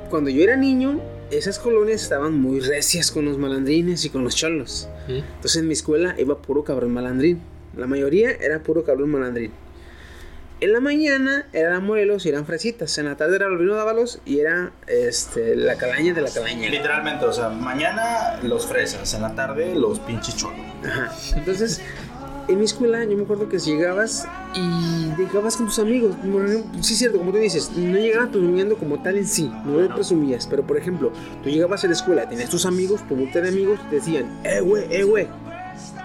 cuando yo era niño, esas colonias estaban muy recias con los malandrines y con los cholos. Entonces en mi escuela iba puro cabrón malandrín. La mayoría era puro cabrón malandrín. En la mañana eran Morelos y eran fresitas. En la tarde era Albino Dávalos y era este, la calaña de la calaña. Literalmente, o sea, mañana los fresas, en la tarde los pinches cholos. Ajá. Entonces, en mi escuela yo me acuerdo que si llegabas y llegabas con tus amigos, sí es cierto, como tú dices, no llegabas presumiendo como tal en sí, no lo presumías, pero por ejemplo, tú llegabas a la escuela, tenías tus amigos, tu grupo de amigos, te decían, eh güey, eh güey,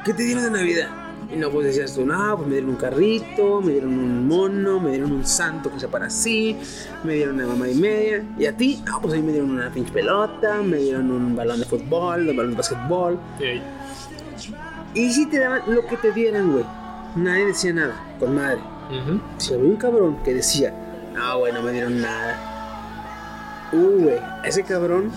¿qué te dieron de Navidad? Y no, pues decías tú, no, pues me dieron un carrito, me dieron un mono, me dieron un santo que se para así, me dieron una mamá y media. Y a ti, no, pues a mí me dieron una pinche pelota, me dieron un balón de fútbol, un balón de basquetbol. Ey, Y si te daban lo que te dieran, güey. Nadie decía nada, con madre. Si había un cabrón que decía, no, güey, no me dieron nada. Uh, güey, ese cabrón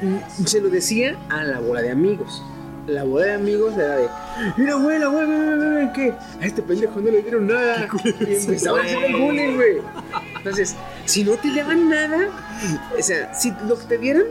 mm, se lo decía a la bola de amigos. La bola de amigos era de, mira, güey, la güey, güey, ¿qué? A este pendejo no le dieron nada. Y empezaba a hacer el bullying, güey. Entonces, si no te daban nada, o sea, si lo que te dieran,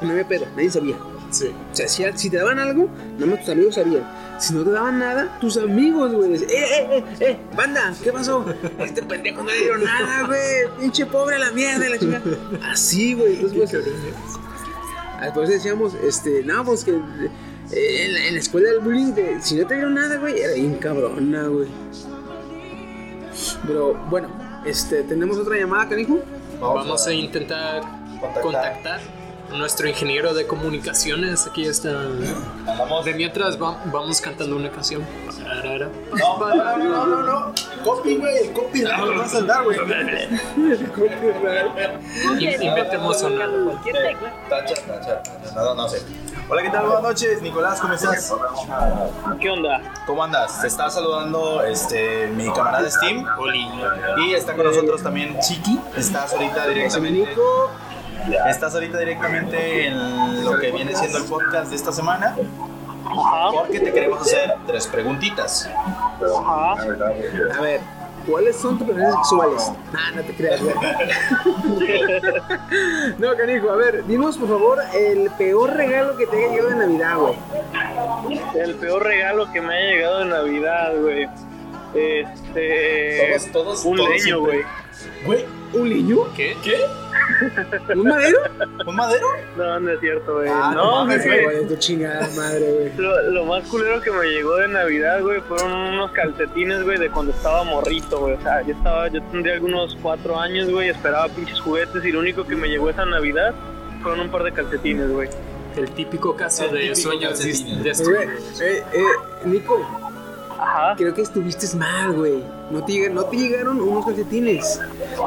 no había pedo, nadie sabía. Sí. O sea, si, si te daban algo, nada más tus amigos sabían. Si no te daban nada, tus amigos, güey. ¡Eh, eh, eh, eh! ¡Banda! ¿Qué pasó? A este pendejo no le dieron nada, güey. Pinche pobre a la mierda, la chica. Así, güey. Entonces, pues, después decíamos, este, no, pues que eh, en, la, en la escuela del bullying, de- si no te dieron nada, güey, era bien cabrona, güey. Pero, bueno, este, ¿tenemos otra llamada, canijo? Vamos a intentar contactar nuestro ingeniero de comunicaciones. Aquí está. De mientras va- vamos cantando una canción. No, no, no, no, no. Copy, güey, el copy no vas a dar, güey. In- Inventemos una. Cualquier tecla. Tacha, tacha, tacha. No, no sé. Hola, ¿qué tal? Buenas noches, Nicolás, ¿cómo estás? ¿Qué onda? ¿Cómo andas? Te está saludando este, mi camarada Steam. Oli. Y está con nosotros también Chiqui. Estás ahorita directamente. Nico. Estás ahorita directamente en lo que viene siendo el podcast de esta semana. Ajá, Porque te queremos hacer tres preguntitas. ajá. A ver, ¿cuáles son tus preferencias sexuales? Ah, no te creas, güey. no, canijo, a ver, dinos por favor el peor regalo que te haya llegado de Navidad, güey. El peor regalo que me haya llegado de Navidad, güey. Este. Todos, todos, Un todos leño, siempre. güey. Güey, ¿Un niño? ¿Qué? ¿qué? ¿Un madero? ¿Un madero? No, no es cierto, güey. Ah, no no. Güey, tu chingada madre, güey. Lo, lo más culero que me llegó de Navidad, güey, fueron unos calcetines, güey, de cuando estaba morrito, güey. O sea, yo estaba, yo tendría algunos cuatro años, güey, esperaba pinches juguetes y lo único que me llegó esa Navidad fueron un par de calcetines, güey. El típico caso El de típico sueños dis- Güey, destruidos. eh, eh, Nico, Ajá. creo que estuviste mal, güey. No te, no te llegaron unos calcetines.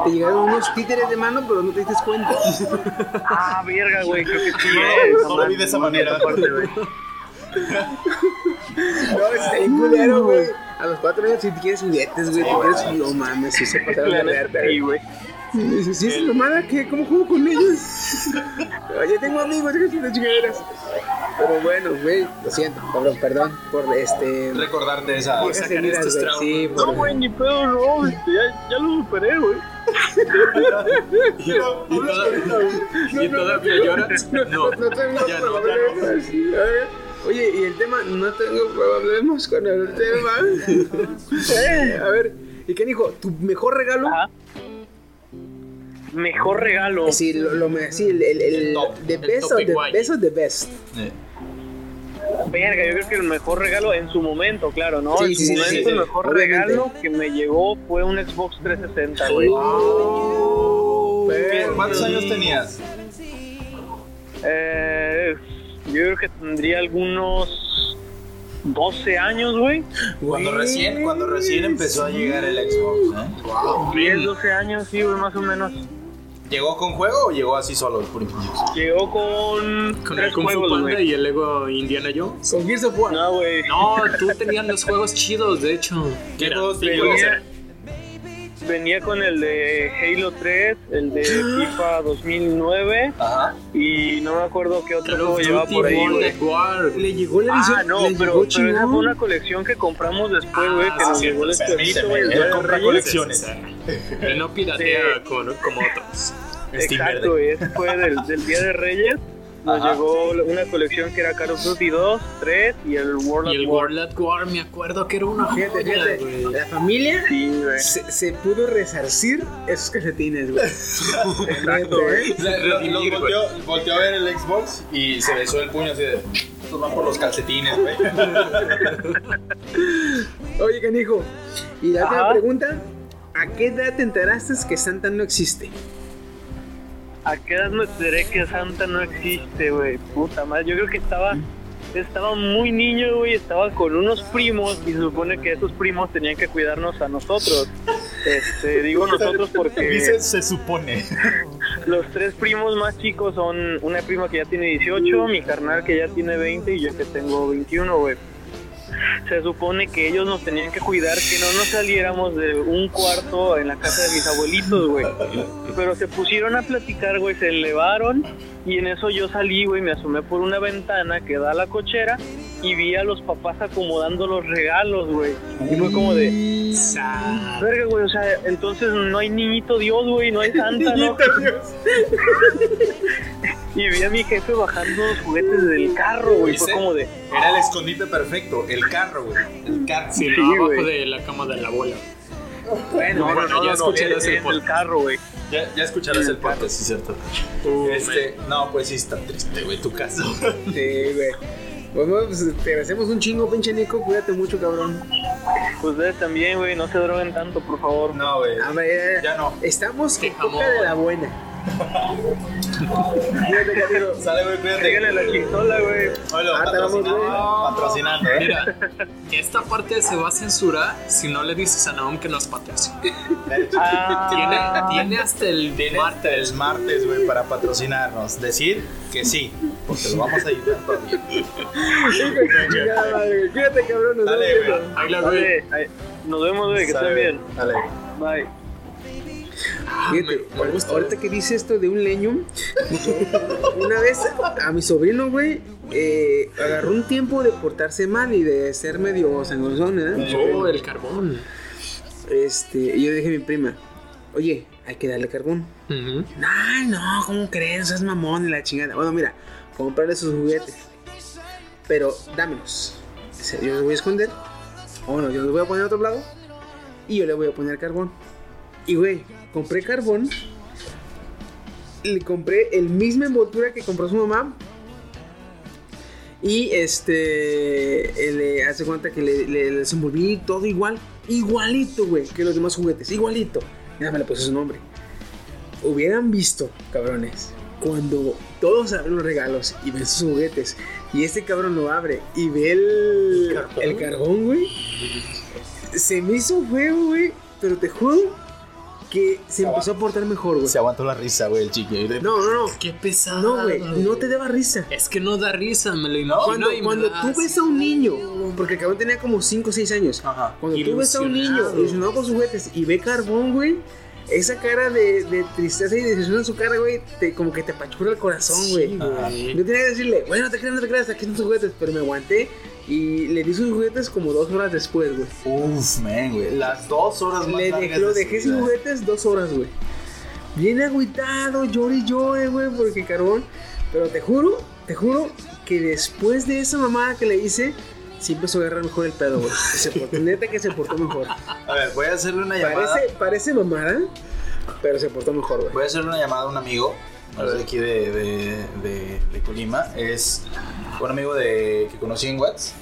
Te llegaron unos títeres de mano, pero no te diste cuenta. Ah, verga, güey, creo que sí, No, eh. no lo vi de esa manera. Aparte, güey. No, está bien culero, güey. A los cuatro años si te quieres juguetes, güey. Te quieres... No mames, sí se pasaron de verga, sí, güey. Y dices, ¿sí es mamada? ¿Qué? ¿Cómo juego con ellos? Oye, tengo amigos, déjate de chingaderas. Pero bueno, güey, lo siento, cabrón, perdón por este. Recordarte esa. por sacar heridas, estos güey. traumas. Sí, por. No, güey, ni pedo, no. este, Ya, ya lo superé, güey. ¿Y, toda- y todavía lloras? No, No tengo ya no, ya no. problemas. Oye, y el tema, no tengo problemas con el tema. Eh, A ver, ¿y qué dijo? ¿Tu mejor regalo? Ajá. Mejor regalo. Sí, lo, lo me- sí, el, el, el top, the el best top of the best of the best. Verga, yo creo que el mejor regalo en su momento, claro, ¿no? Sí, en sí, su sí, momento sí, sí. el mejor Obviamente. regalo que me llegó fue un Xbox 360, güey. Pero- ¿Cuántos años tenías? Eh, yo creo que tendría algunos 12 años, güey. Cuando recién, cuando recién empezó a llegar el Xbox. ¿eh? 10, 12 años, sí, güey, más o menos. ¿Llegó con juego o llegó así solo el puro Llegó con, Con tres el Kung Fu juegos, Panda güey. y el Lego Indiana Jones. Con Gears of War. No, güey. No, tú tenías los juegos chidos, de hecho. ¿Qué Mira, juegos tenías? Venía con el de Halo 3, el de FIFA 2009 Ajá. y no me acuerdo qué otro juego llevaba por ahí, güey. Le llegó la edición. Ah, no, le pero, llegó pero esa fue una colección que compramos después, güey, Ah, que nos sí, llegó el esclavito, güey. Él compra Reyes. colecciones. Él no piratea con, como otros. Steam Exacto, güey, ese fue del, del Día de Reyes. Nos Ajá. llegó una colección que era Call of Duty 2, 3 y el World Y el War. World at War, me acuerdo que era una Fíjate, joya, fíjate, güey. la familia Sí, güey. se, se pudo resarcir esos calcetines, güey. Exacto, güey. volteó, volteó a ver el Xbox y se besó el puño así de. Estos van por los calcetines, güey. Oye, canijo, y la última Ajá. pregunta: ¿a qué edad te enteraste que Santa no existe? ¿A qué edad me enteré que Santa no existe, güey? Puta madre, yo creo que estaba estaba muy niño, güey, estaba con unos primos y se supone que esos primos tenían que cuidarnos a nosotros. Este, digo nosotros porque Dice, se supone. los tres primos más chicos son una prima que ya tiene 18, mi carnal que ya tiene 20 y yo que tengo 21, güey. Se supone que ellos nos tenían que cuidar que no nos saliéramos de un cuarto en la casa de mis abuelitos, güey. Pero se pusieron a platicar, güey, se elevaron y en eso yo salí, güey, me asomé por una ventana que da a la cochera y vi a los papás acomodando los regalos, güey. Y fue como de, verga, güey, o sea, entonces no hay niñito Dios, güey, no hay santa, ¿no? Y vi a mi jefe bajando los juguetes del carro, güey. Fue como de, Era el escondite perfecto. El carro, güey. El carro. Sí, Sí, abajo de la cama de la abuela. Bueno, no, bueno, no, no, ya no, escucharás el en podcast. carro, güey. Ya, ya escucharás el podcast, sí, cierto. Uh, Este, no, pues sí está triste, güey, tu caso. Sí, güey. Bueno, pues te agradecemos un chingo, pinche Nico. Cuídate mucho, cabrón. Ustedes también, güey, no se droguen tanto, por favor. No, güey. Ya, Ya no. Estamos en de la buena. Sale, güey, cuídate. Tráiganle la chistola, güey. Ah, vamos, patrocinando, güey. patrocinando, ¿eh? Mira, esta parte se va a censurar si no le dices a Naum que nos patrocina. Ah, Tiene, tiene hasta el Tiene martes. el martes, güey, para patrocinarnos. Decir que sí, porque lo vamos a ayudar todavía. Cuídate, cabrón. Nos Dale, vemos güey. nos vemos, güey, que estén bien. Dale. Bye. Fíjate, me- me gusta. ahorita que dice esto de un leño, una vez a mi sobrino, güey, eh, agarró un tiempo de portarse mal y de ser medio sangonzón, ¿eh? Oh, el carbón. Este, y yo dije a mi prima, oye, hay que darle carbón. Ujú. Ay, no, ¿cómo crees? Es mamón y la chingada. Bueno, mira, comprarle sus juguetes. Pero dámelos. Yo los voy a esconder. O no, yo los voy a poner a otro lado. Y yo le voy a poner carbón. Y güey, compré carbón. Le compré el misma envoltura que compró su mamá. Y este. eh, Le hace cuenta que le, le, todo igual. Igualito, güey, que los demás juguetes. Igualito. Nada más le puse su nombre. Hubieran visto, cabrones, cuando todos abren los regalos y ven sus juguetes. Y este cabrón lo abre y ve el, ¿El carbón? el carbón, güey. Se me hizo un juego, güey. Pero te juro que se empezó a portar mejor, güey. Se aguantó la risa, güey, el chiquillo. No, no, no. Qué pesado. No, güey. No te daba risa. Es que no da risa, me lo imagino. Cuando, cuando tú ves a un niño, porque el cabrón tenía como 5 o 6 años, Ajá. cuando tú ves a un niño Ilusionado. con sus juguetes y ve carbón, güey, esa cara de, de tristeza y decepción en su cara, güey, te, como que te apachurra el corazón, güey. Yo tenía que decirle, bueno, no te creas, no te creas, aquí están tus juguetes, pero me aguanté y le di sus juguetes como dos horas después, güey. Uf, man, güey. Las dos horas más Le largas dejé, lo dejé sin vida. juguetes dos horas, güey. Bien agüitado, llore y llore, güey, porque carbón. Pero te juro, te juro que después de esa mamada que le hice, sí empezó a agarrar mejor el pedo, güey. Que Se portó, neta que se portó mejor. A ver, voy a hacerle una llamada. Parece, parece mamada, pero se portó mejor, güey. Voy a hacerle una llamada a un amigo. No de aquí de, de, de, de Colima. Es un amigo de, que conocí en Watts.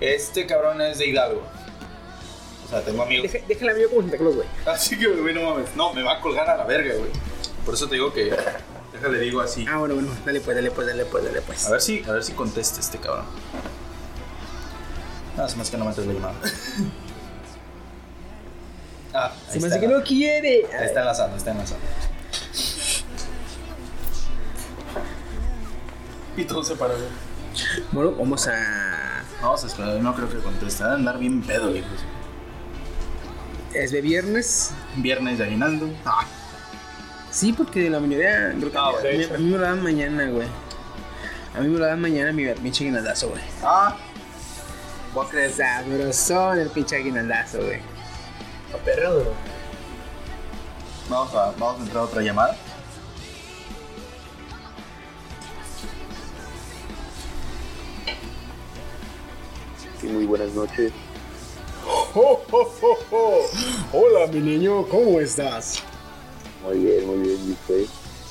Este cabrón es de Hidalgo. O sea, tengo amigos. Deja- Déjala mío como Santa Claus, güey. Así que, güey, no mames. No, me va a colgar a la verga, güey. Por eso te digo que. Déjale, digo así. Ah, bueno, bueno, dale pues, dale pues, dale pues, dale pues. A ver si, a ver si contesta este cabrón. Nada más que no metes la llamada. Ah, ahí Se me hace que no quiere. Ahí está enlazando, está enlazando. Y todo se paró. Bueno, vamos a. Vamos a esperar, no creo que conteste. A andar bien pedo, hijo. Es de viernes. Viernes de aguinaldo. Ah, Sí, porque la mayoría. creo que Ah, a, mí, a me lo dan mañana, güey. A mí me lo dan mañana mi pinche aguinaldazo, güey. ah. Voy a creer. Sabrosón el pinche aguinaldazo, güey. Vamos a, vamos a entrar a otra llamada. Muy buenas noches. Hola, mi niño, ¿cómo estás? Muy bien, muy bien, ¿y usted?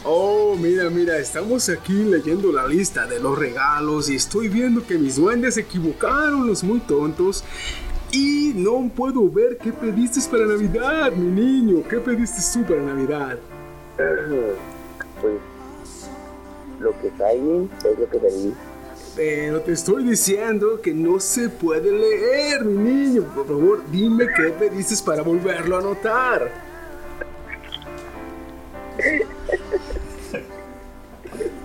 Oh, mira, mira, estamos aquí leyendo la lista de los regalos y estoy viendo que mis duendes se equivocaron, los muy tontos. Y no puedo ver qué pediste para Navidad, mi niño. ¿Qué pediste tú para Navidad? Pues lo que está ahí es lo que pedí. Pero te estoy diciendo que no se puede leer, mi niño. Por favor, dime qué pediste para volverlo a anotar.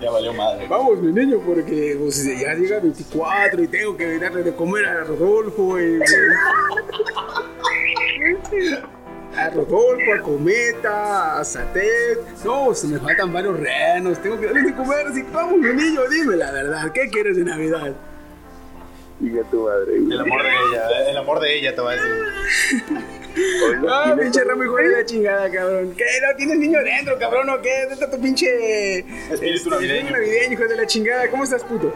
Ya valió madre. Vamos, mi niño, porque pues, ya llega 24 y tengo que darle de comer a Rodolfo. Y, a Rodolfo, a Cometa, a Satet. No, se me faltan varios renos. Tengo que darles de comer. Así vamos, mi niño, dime la verdad. ¿Qué quieres de Navidad? Diga tu madre. El amor de ella, el amor de ella te va a decir. Ah, pinche Ramo, hijo de la chingada, cabrón. ¿Qué? ¿No tienes niño dentro, cabrón? ¿O qué? ¿Dónde está tu pinche. Espíritu navideño. navideño, hijo de la chingada? ¿Cómo estás, puto?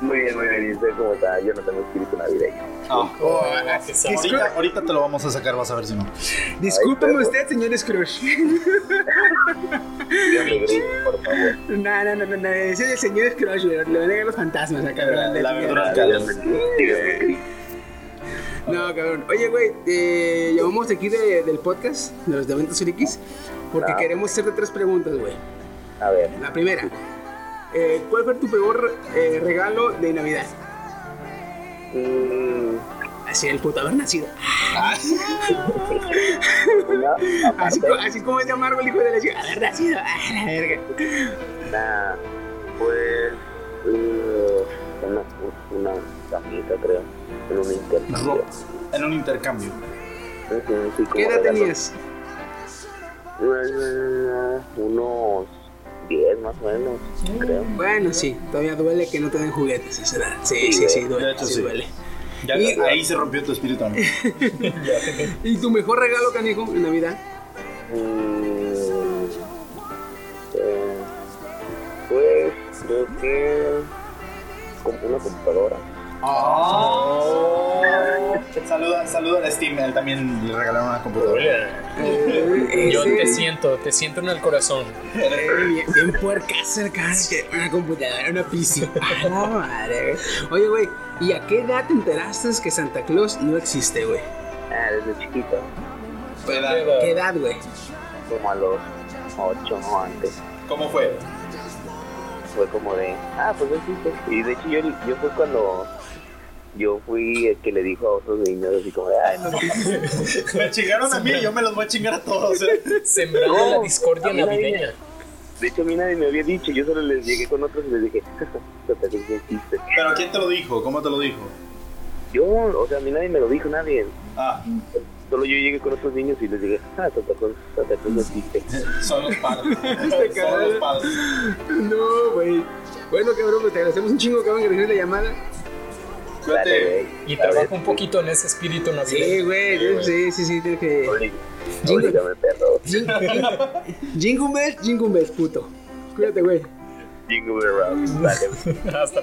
Muy bien, muy bien. ¿Y usted cómo está? Yo no tengo espíritu navideño. Oh, Ahorita, ahorita te lo vamos a sacar, vas a ver si no. Discúlpeme usted, señor Scrooge. Por favor. No, no, no, no, no. Ese es el señor Scrooge, le van a negar los fantasmas acá, cabrón. La Grey. No, cabrón. Oye, güey, eh, llamamos de aquí de- del podcast, de los de Eventos Frikis, porque Ah. queremos hacerte tres preguntas, güey. A ver. La primera, eh, ¿cuál fue tu peor eh, regalo de Navidad? Mm, Así el puto haber nacido. una, Así, así como es llamarlo el hijo de la chica. Haber nacido. Ah, la verga. una, pues, eh, una, una camisa, creo, en un intercambio. Ro- En un intercambio. Sí, ¿Qué edad regalo. tenías? Eh, unos 10 más o menos, creo. Bueno, sí, todavía duele que no te den juguetes a esa edad. Sí, sí, sí, duele. De hecho, sí sí. duele. Ya, Y- ahí se rompió tu espíritu también. ¿Y tu mejor regalo, canijo, en Navidad? Mm, eh, pues, creo que como una computadora. Saluda, saluda a Steam, él también le regalaron una computadora. Eh, Yo ese- te siento, te siento en el corazón. Eh, bien, cara, que una computadora, una PC. A la madre, güey. Oye, güey, ¿y a qué edad te enteraste que Santa Claus no existe, güey? Ah, desde chiquito, ¿Qué edad, güey? como a los 8 o antes. ¿Cómo fue? Fue como de, ah, pues no existe. Y de hecho yo, yo fue cuando yo fui el que le dijo a otros niños así como ay, no. Me chingaron a mí, yo me los voy a chingar a todos. ¿eh? Sembrando No, la discordia a mí nadie navideña. De hecho a mí nadie me había dicho, yo solo les llegué con otros y les dije. Pero ¿quién te lo dijo? ¿Cómo te lo dijo? Yo, o sea, a mí nadie me lo dijo, nadie. Ah, Solo yo llegué con otros niños y les dije, ah, Santa Claus, Santa no existe. son los padres. son los padres. No, güey. Bueno, cabrón, pues te agradecemos un chingo, cabrón, que recibes la llamada. Cuídate. Y trabaja un poquito en ese espíritu Sí, navideño. güey, sí, sí, sí, tienes que... Jingle. Oblígame, perro. Jing- Jingle bells, jingle bells, puto. Cuídate, güey. Jingle around. Dale, güey. Hasta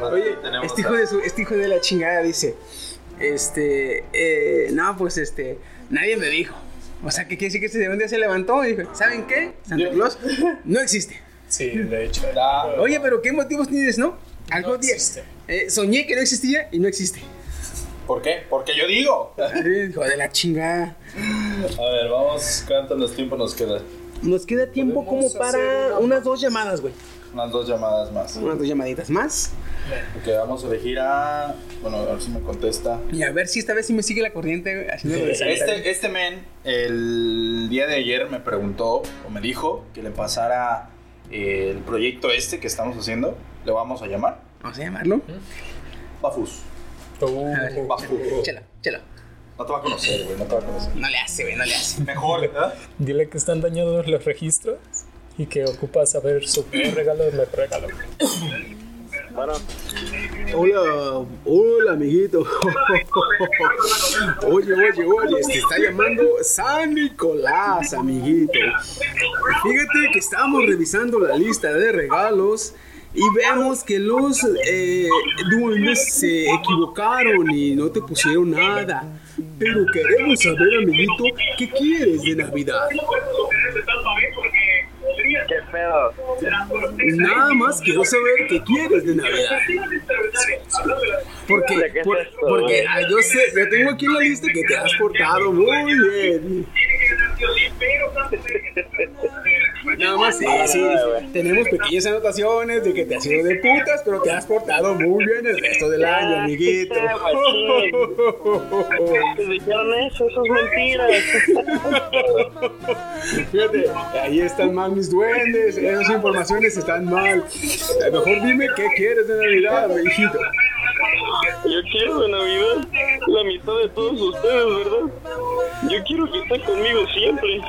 Oye, este hijo, de su, este hijo de la chingada dice, este, eh, no, pues este, nadie me dijo. O sea, que quiere decir que este un día se levantó y dijo, ¿saben qué? Santa Claus no existe. Sí, de hecho. Ah, Oye, pero ¿qué motivos tienes, no? Algo No existe. Eh, soñé que no existía y no existe. ¿Por qué? Porque yo digo. Hijo de la chingada. A ver, vamos, ¿cuántos tiempo nos queda? Nos queda tiempo como para una- unas dos llamadas, güey. Unas dos llamadas más. Unas dos llamaditas más. Ok, vamos a elegir a. Bueno, a ver si me contesta. Y a ver si esta vez sí me sigue la corriente, haciendo. Este, este men, el día de ayer me preguntó o me dijo que le pasara el proyecto este que estamos haciendo. Le vamos a llamar Vamos a llamarlo. Bafus. Uh, A ver, Bafus. Chelo, chelo. No te va a conocer, güey, no te va a conocer. No le hace, güey, no le hace. Mejor, ¿verdad? dile que están dañados los registros y que ocupa saber su peor regalo de mi regalo. Bueno, Hola, hola, amiguito. Oye, oye, oye, te está llamando San Nicolás, amiguito. Fíjate que estamos revisando la lista de regalos y vemos que los eh, duendes se equivocaron y no te pusieron nada. Pero queremos saber, amiguito, ¿qué quieres de Navidad? ¿qué pedo? Nada más quiero saber qué quieres de Navidad. Porque, ¿De qué es por- esto, porque ah, yo sé, yo tengo aquí en la lista que te has portado muy bien. Nada más, sí, sí. Tenemos pequeñas anotaciones de que te has ido de putas, pero te has portado muy bien el resto del año, amiguito. Te dijeron eso, eso es mentira. Fíjate, ahí están mal mis duendes, esas informaciones están mal. Mejor dime qué quieres de Navidad, hijito. Yo quiero de Navidad la amistad de todos ustedes, ¿verdad? Yo quiero que estén conmigo siempre.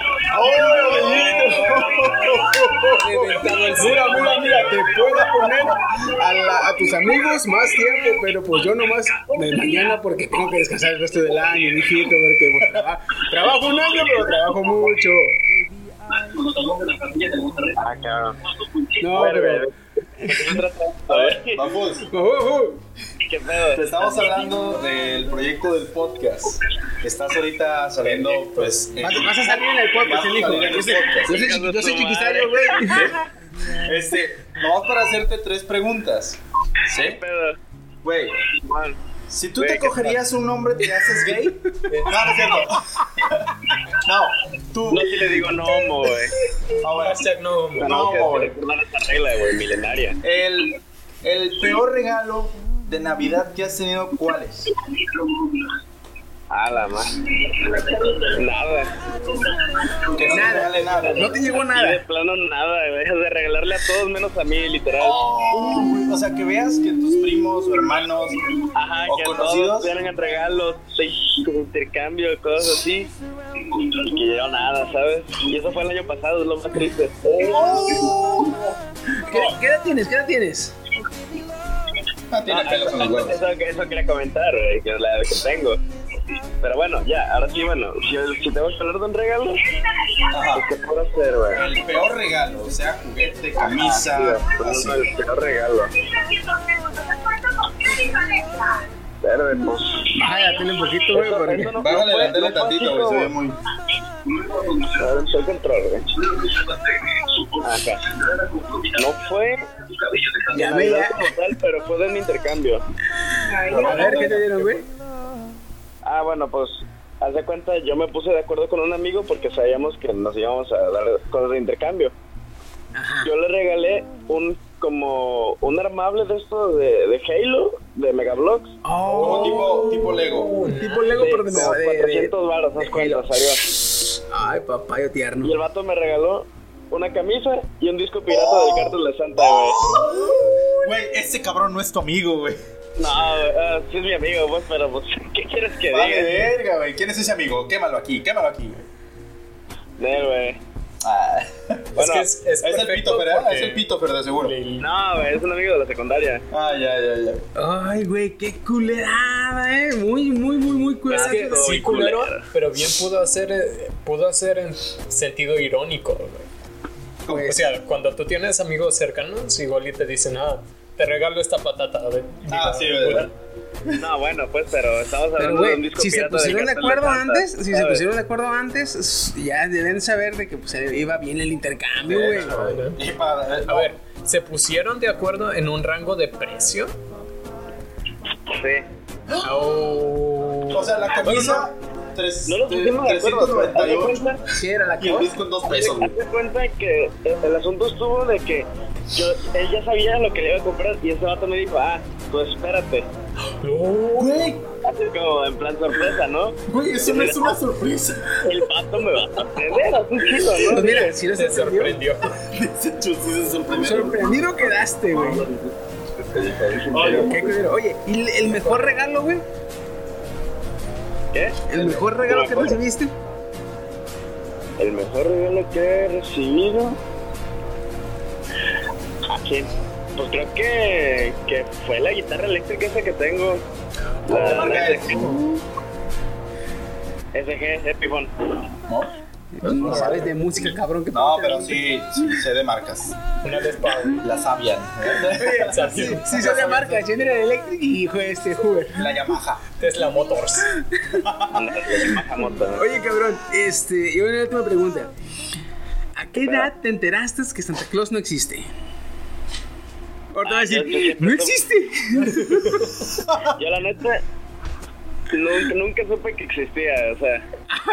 Mira, mira, mira, te puedo poner a, la- a tus amigos más tiempo, pero pues yo nomás de mañana porque tengo que descansar el resto del año, mijito, porque pues, traba- trabajo un año, pero trabajo mucho. Ah, cabrón. No, pero... Vamos. ¿qué pedo? Te estamos hablando del proyecto del podcast. Estás ahorita saliendo, pues. en- Vas, vas a salir en el podcast, el hijo. Yo soy, yo soy, chiquisario, güey. Este, vamos para hacerte tres preguntas. ¿Sí? ¿Qué pedo? Güey, si tú te ¿qué cogerías un hombre, ¿te haces gay? No, no es cierto. No, tú. no si le digo no, homo, güey. Ahora, Hashtag no, No, No, recordar esta regla, güey, milenaria. el, el peor regalo de Navidad que has tenido, ¿cuál es? Ah, la más. Nada. Que no te Nada. regale nada. No te llegó Y de nada. plano nada, güey. Dejas de regalarle a todos menos a mí, literal. Oh, o sea, que veas que tus primos o hermanos Ajá, o que conocidos. todos tienen regalos, de intercambio, cosas así. Y que yo nada, ¿sabes? Y eso fue el año pasado, es lo más triste. ¿Qué, qué edad tienes? ¿Qué edad tienes? Ah, tiene Ah, pelos en los huevos. eso, eso quería comentar, güey, que es la edad que tengo. Pero bueno, ya, ahora sí, bueno, si, si tengo que hablar de un regalo, pues. ¿qué puedo hacer, güey? El peor regalo, o sea, juguete, camisa, sí, güey, así. el peor regalo. Pero, pues, Bájale un poquito, güey, porque... eso no- Bájale la tele no fue tantito, güey, se ve muy. A ver, estoy control, güey. Acá. No fue. Ya tal, pero fue de mi intercambio. A ver, ¿qué te dieron, güey? Ah, bueno, pues. Haz de cuenta, yo me puse de acuerdo con un amigo porque sabíamos que nos íbamos a dar cosas de intercambio. Yo le regalé un como un armable de esto de, de Halo, de Megablox. Como tipo, tipo Lego. Tipo Lego, Sí, pero de... como de- de- 400 baros, cuenta, Halo. salió. Ay, papayo tierno. Y el vato me regaló una camisa y un disco pirata del Cartel de Santa, güey. Güey, ese cabrón no es tu amigo, güey. No, ah, sí es mi amigo, pues, pero pues, ¿qué quieres que Vale, diga? verga, güey. ¿Quién es ese amigo? Quémalo aquí, quémalo aquí, güey. No, güey. Ah. Bueno, que es, es, Es el Pito, ¿verdad? porque Es el Pito, de seguro. No, güey, es un amigo de la secundaria. Ah, ya, ya, ya. Ay, güey, qué culerada, eh. Muy, muy, muy, muy Es culerada. que Todo sí, culero. pero bien pudo hacer, eh, pudo hacer en sentido irónico, güey. O sea, cuando tú tienes amigos cercanos, igual y te dicen, ah, te regalo esta patata. de- Ah, digo, sí. No, bueno, pues, pero estamos Pero, hablando de un disco si se pusieron de acuerdo Santa, antes, si se pusieron de acuerdo antes, ya deben saber de que pues iba bien el intercambio, güey. Eh, A ver, ¿se pusieron de acuerdo en un rango de precio? Sí. Oh. O sea, la camisa, No lo pusimos de acuerdo, pero haz de 398 cuenta, Sí, era la y el disco en dos pesos, güey. haz de cuenta que eh, el asunto estuvo de que yo, él ya sabía lo que le iba a comprar y ese vato me dijo, ah, pues espérate. Güey, Así como en plan sorpresa, ¿no? güey, eso no es una sorpresa. El vato me va a sorprender, así chido, ¿no? Pues mira, si no Se se sorprendió. sorprendió. Ese chusí se sorprendió. Sorprendido quedaste, güey. Qué culero. Oye, ¿y el mejor regalo, güey? ¿Qué? ¿El mejor regalo que recibiste? El mejor regalo que he recibido. ¿A quién? Pues creo que, que fue la guitarra eléctrica esa que tengo. ¿Qué La, la es? SG, Epiphone. ¿No? No sabes de música, cabrón. que No, pero sí, sí sé de marcas. Una vez Power. La Sabian, Sí, sí, son de marca, General Electric y este Hoover. la Yamaha. Tesla Motors. Oye, cabrón, este, y una última pregunta. ¿A qué edad te enteraste que Santa Claus no existe? Ahorita vas a Ah, yo- yo decir, no existe. Yo la neta nunca, nunca supe que existía, o sea,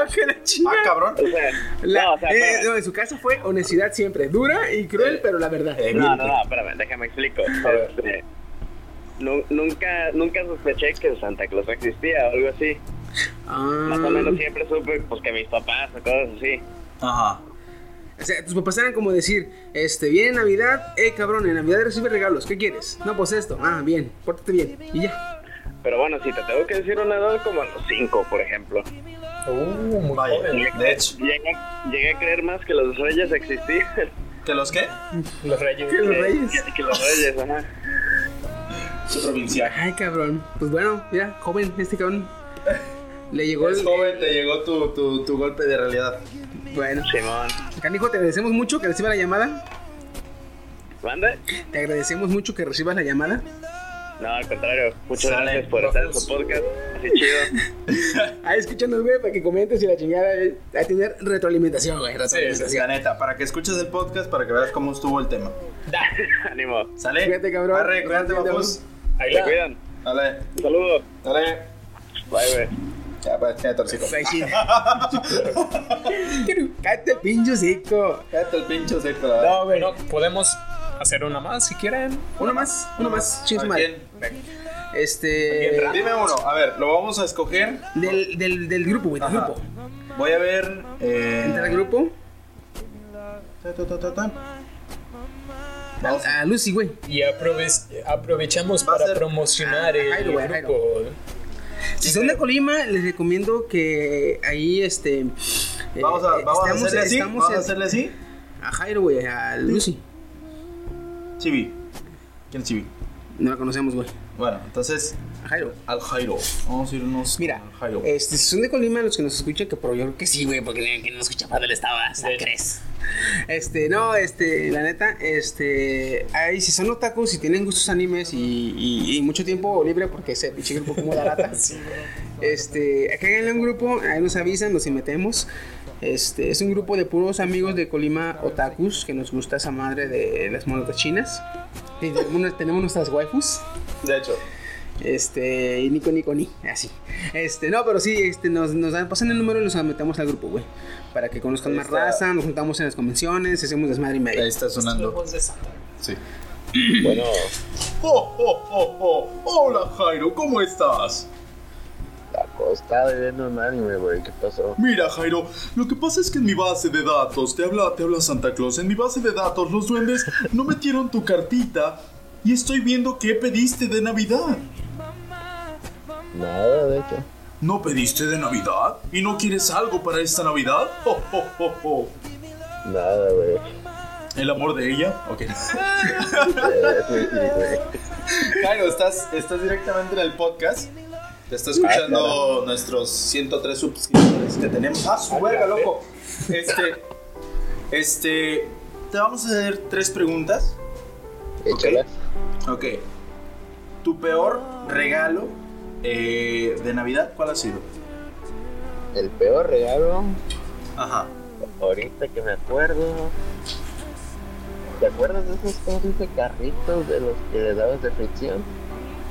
que la chingada. Ah, cabrón. O sea, La- no, o sea, eh, no, en su caso fue honestidad siempre, dura y cruel, pero la verdad. Eh, No, no, no, espérame, déjame explico. Este, nu- nunca, nunca sospeché que Santa Claus existía o algo así. Ah, Más o menos siempre supe pues que mis papás o cosas así. Ajá. O sea, tus papás eran como decir, este, viene Navidad, eh, cabrón, en Navidad recibe regalos, ¿qué quieres? No, pues esto, ah, bien, pórtate bien, y ya. Pero bueno, si te tengo que decir una edad como a los 5, por ejemplo. Uh, muy Vaya, joven. de hecho. Llegué, llegué a creer más que los reyes existían. ¿Que los qué? Los reyes. Que los reyes. Que, que los reyes, ajá. Provincial. Ay, cabrón. Pues bueno, mira, joven, este cabrón. Le llegó Es el. joven, te llegó tu, tu, tu golpe de realidad. Bueno, Simón. Canijo, te agradecemos mucho que reciba la llamada. ¿Manda? Te agradecemos mucho que recibas la llamada. No, al contrario. Muchas Sale, gracias por estar en su podcast. Así chido. Ahí escúchanos, güey, para que comentes y la chingada. A tener retroalimentación, güey. La Retroalimentación. neta, para que escuches el podcast, para que veas cómo estuvo el tema. Da. Ánimo. ¿Sale? Cuídate, cabrón. Arre, cuídate, papus. Ahí la. cuidan. Dale, Un saludo. dale. Bye, güey. Ya, pues, cállate el. Ay, sí. Cállate el. Cállate pincho seco. No, güey. Bueno, podemos hacer una más si quieren. Uno más, uno más. Chingue su ¿A madre. quién? Este. Dime uno. A ver, lo vamos a escoger. Del, del, del grupo, güey, del Ajá. grupo. Voy a ver. Eh... Entra al grupo. ta, ta, ta, ta. Vamos. A, a Lucy, güey. Y aprove- aprovechamos Va a para ser- promocionar Ah, el Jairo, güey, Jairo. grupo. Si son de Colima, les recomiendo que ahí, este. eh, Vamos a, eh, vamos a estamos- hacerle así. estamos Vamos a en- hacerle así. A Jairo, güey, a Lucy. Chibi. ¿Quién es Chibi? No la conocemos, güey. Bueno, entonces, Jairo. al Jairo. Vamos a irnos Mira, al Jairo. este, si son de Colima los que nos escuchan, que pero yo creo que sí, güey, porque que no nos escucha padre estaba, De hecho. crees? Este, no, este, la neta, este, ahí si son otakus, si tienen gustos animes y, y- y mucho tiempo libre, porque ese pinche grupo como da lata, este, cáiganle un grupo, ahí nos avisan, nos metemos. Este, es un grupo de puros amigos de Colima otakus que nos gusta esa madre de las monotas chinas. Y tenemos, tenemos nuestras waifus. De hecho, Este, y Nico Nico Ni, así. Este, no, pero sí, este, nos, nos dan, pasan el número y nos metemos al grupo, güey. Para que conozcan Ahí más está. raza, nos juntamos en las convenciones, hacemos desmadre y medio. ahí está sonando. Sí. Bueno, Oh, oh, oh, oh. Hola, Jairo, ¿cómo estás? Acostado viendo un anime, güey. ¿Qué pasó? Mira, Jairo, lo que pasa es que en mi base de datos, te habla, te habla Santa Claus, en mi base de datos los duendes no metieron tu cartita y estoy viendo qué pediste de Navidad. Nada, de hecho. ¿No pediste de Navidad? ¿Y no quieres algo para esta Navidad? Oh, oh, oh, oh. Nada, güey. ¿El amor de ella? Ok. Eh. Jairo, estás, estás directamente en el podcast. Te está escuchando nuestros 103 suscriptores que tenemos. ¡Ah, su verga, loco! Este. Este. Te vamos a hacer tres preguntas. Échalas. Ok. Tu peor regalo eh, de Navidad, ¿cuál ha sido? El peor regalo, Ajá. ahorita que me acuerdo. ¿Te acuerdas de esos carritos de los que le dabas de fricción?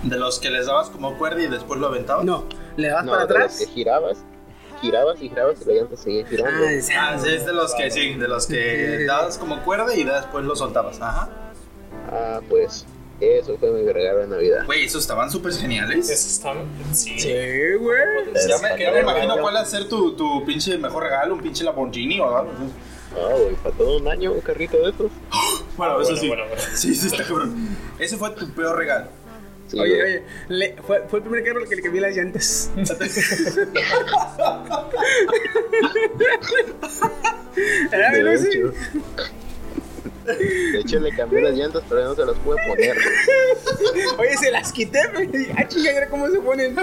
De los que les dabas como cuerda y después lo aventabas. No, le das No, para de los atrás. que girabas. Girabas y girabas y la llanta seguía girando. Ah, es- Ah, sí, es de los que sí, de los que dabas como cuerda y después lo soltabas. Ajá. Ah, pues eso fue mi regalo de Navidad. Güey, esos estaban súper geniales. Eso está. Sí. Sí, güey. Ya me, ya me imagino cuál va a ser tu, tu pinche mejor regalo, un pinche Lamborghini o algo. Ah, güey, para todo un año un carrito de estos. Bueno, eso bueno, sí. bueno, bueno. Sí, sí, está cabrón. Ese fue tu peor regalo. Sí, Oye, güey. oye, le- fue, fue el primer carro que le cambié las llantas. ¿Era mi De Lucy? hecho. De hecho, le cambié las llantas, pero no se las pude poner. Oye, se las quité, güey. Ah, chinga, ¿era cómo se ponen?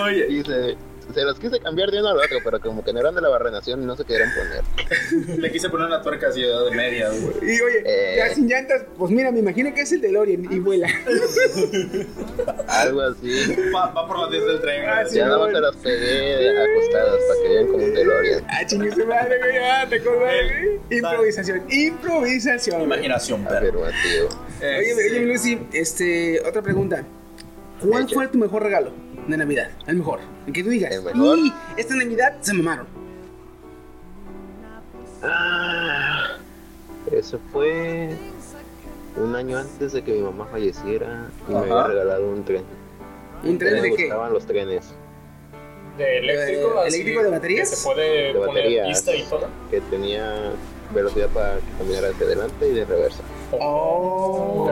Oye, Y se, se las quise cambiar de uno al otro, pero como que no eran de la barrenación y no se querían poner. le quise poner una tuerca así de media, güey. Y oye, Eh. ya sin llantas, pues mira, me imagino que es el DeLorean y vuela. Algo así. Va, va por las 10 del tren. Ah, sí. Ya nada más se las pegué acostadas para que vean como un DeLorean. Ah, chingue su madre, güey. Ah, te güey. Improvisación, improvisación. Imaginación, perro. Afirmativo. Oye, oye, Lucy, este, otra pregunta. ¿Cuál fue tu mejor regalo de Navidad? El mejor. El que tú digas. El mejor. Y esta Navidad se mamaron. Ah, eso fue un año antes de que mi mamá falleciera y me había regalado un tren. ¿Un tren me de qué? gustaban los trenes ¿De eléctrico? Así, ¿eléctrico de baterías? Que se puede De poner baterías. pista y todo. que tenía velocidad para que caminara hacia adelante y de reversa. Oh.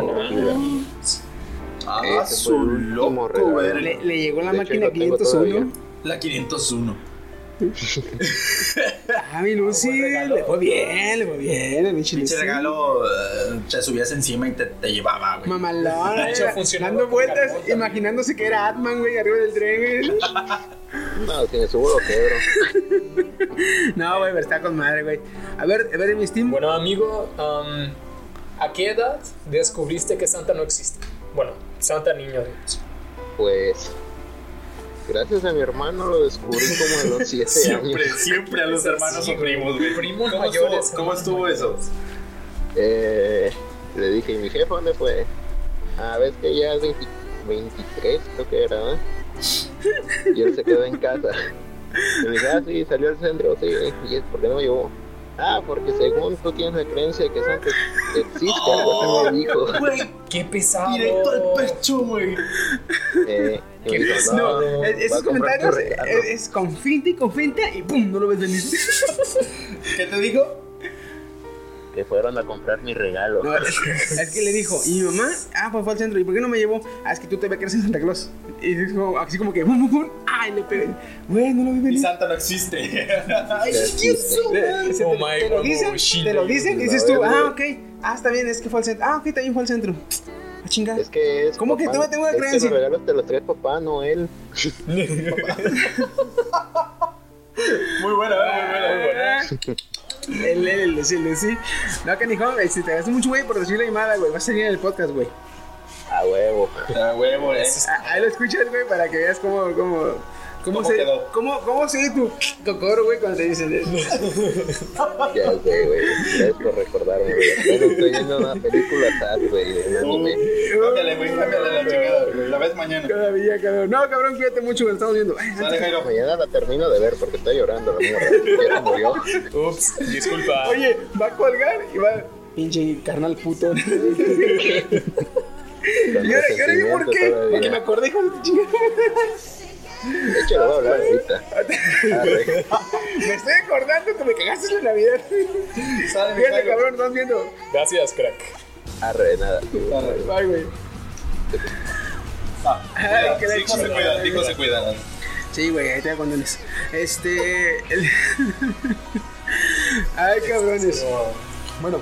Ah, Ese fue su el último loco, regalo. Le, le llegó la De máquina lo tengo 501. todavía. La 501. Ah, mi Lucy, le fue bien, le fue bien, pinche regalo, eh, te subías encima y te, te llevaba, güey. Mamalón, eh, dando vueltas, imaginándose que era Atman, güey, arriba del tren, güey. No, si me subo lo quebro. No, güey, pero está con madre, güey. A ver, a ver, mi Steam. Bueno, amigo, am, ¿a qué edad descubriste que Santa no existe? Bueno, Santa niño Dios. Pues gracias a mi hermano lo descubrí como a los 7 Siempre, años. siempre a los hermanos Sí, o primos, güey. Primos ¿Cómo mayores, Estuvo, ¿Cómo estuvo eso? Eh, le dije, ¿y mi jefe dónde fue? Ah, ves que ya es 20 23, creo que era, ¿eh? Y él se quedó en casa. Y le dije, ah, sí, salió al centro, sí. ¿Y es por qué no me llevó? Ah, porque según tú tienes la creencia de que Santa existe, algo así me dijo. Güey, ¡Qué pesado! directo al pecho, güey. Eh, Qué dijo, pesado. no, esos comentarios es, es con finta y con finta y pum, no lo ves venir. ¿Qué te dijo? Que fueron a comprar mi regalo. No, es, es que le dijo, ¿y mi mamá? Ah, pues fue al centro. ¿Y por qué no me llevó? Ah, es que tú te ves que eres en Santa Claus. Y dijo, así como que, bum, bum, bum. Ay, le pegué. Güey, no lo vi Y venir. Santa no existe. Ay. Se Oh te, my te lo dicen, oh, te lo dicen y dices tú, ah, ok. Ah, está bien, es que fue al centro. Ah, ok, también fue al centro. Chinga. Es que es. ¿Cómo que papá- tú me tengo una es que creencia? los regalos te los trae papá, no él. Muy buena, muy buena, muy buena. El, el, el, sí, el, sí. No, que ni joven, si te gastas mucho, güey, por decir la llamada, güey. Va a salir en el podcast, güey. A huevo. Ah, huevo, eh. Ah, Ahí lo escuchas, güey, para que veas cómo, cómo, cómo, ¿Cómo se, quedó? cómo, cómo se tu cocoro, güey, cuando te dicen eso. Ya sé, güey. Gracias por recordarme, güey. Bueno, estoy viendo una película sad, güey, de un anime. Cámbiale, güey, cámbiale la chingada, güey. La ves mañana. Todavía, cabrón. No, cabrón, cuídate mucho, güey, lo estamos viendo. Jairo. Mañana la termino de ver porque está llorando la morra. Ya murió. Ups, disculpa. Oye, va a colgar y va. Pinche carnal puto. ¿Y ahora, por qué? Porque me acordé, hijo de tu chingada. De hecho, lo voy a hablar ahorita. Arre. Me estoy acordando que me cagaste en la Navidad. Fíjate, cabrón, estás viendo. Gracias, crack. Arre, nada. Ay, güey. Ah, Ay, que se chingada, cuida, güey. dijo se cuida. Sí, güey, ahí te da condones. Este. el- Ay, cabrones. Bueno,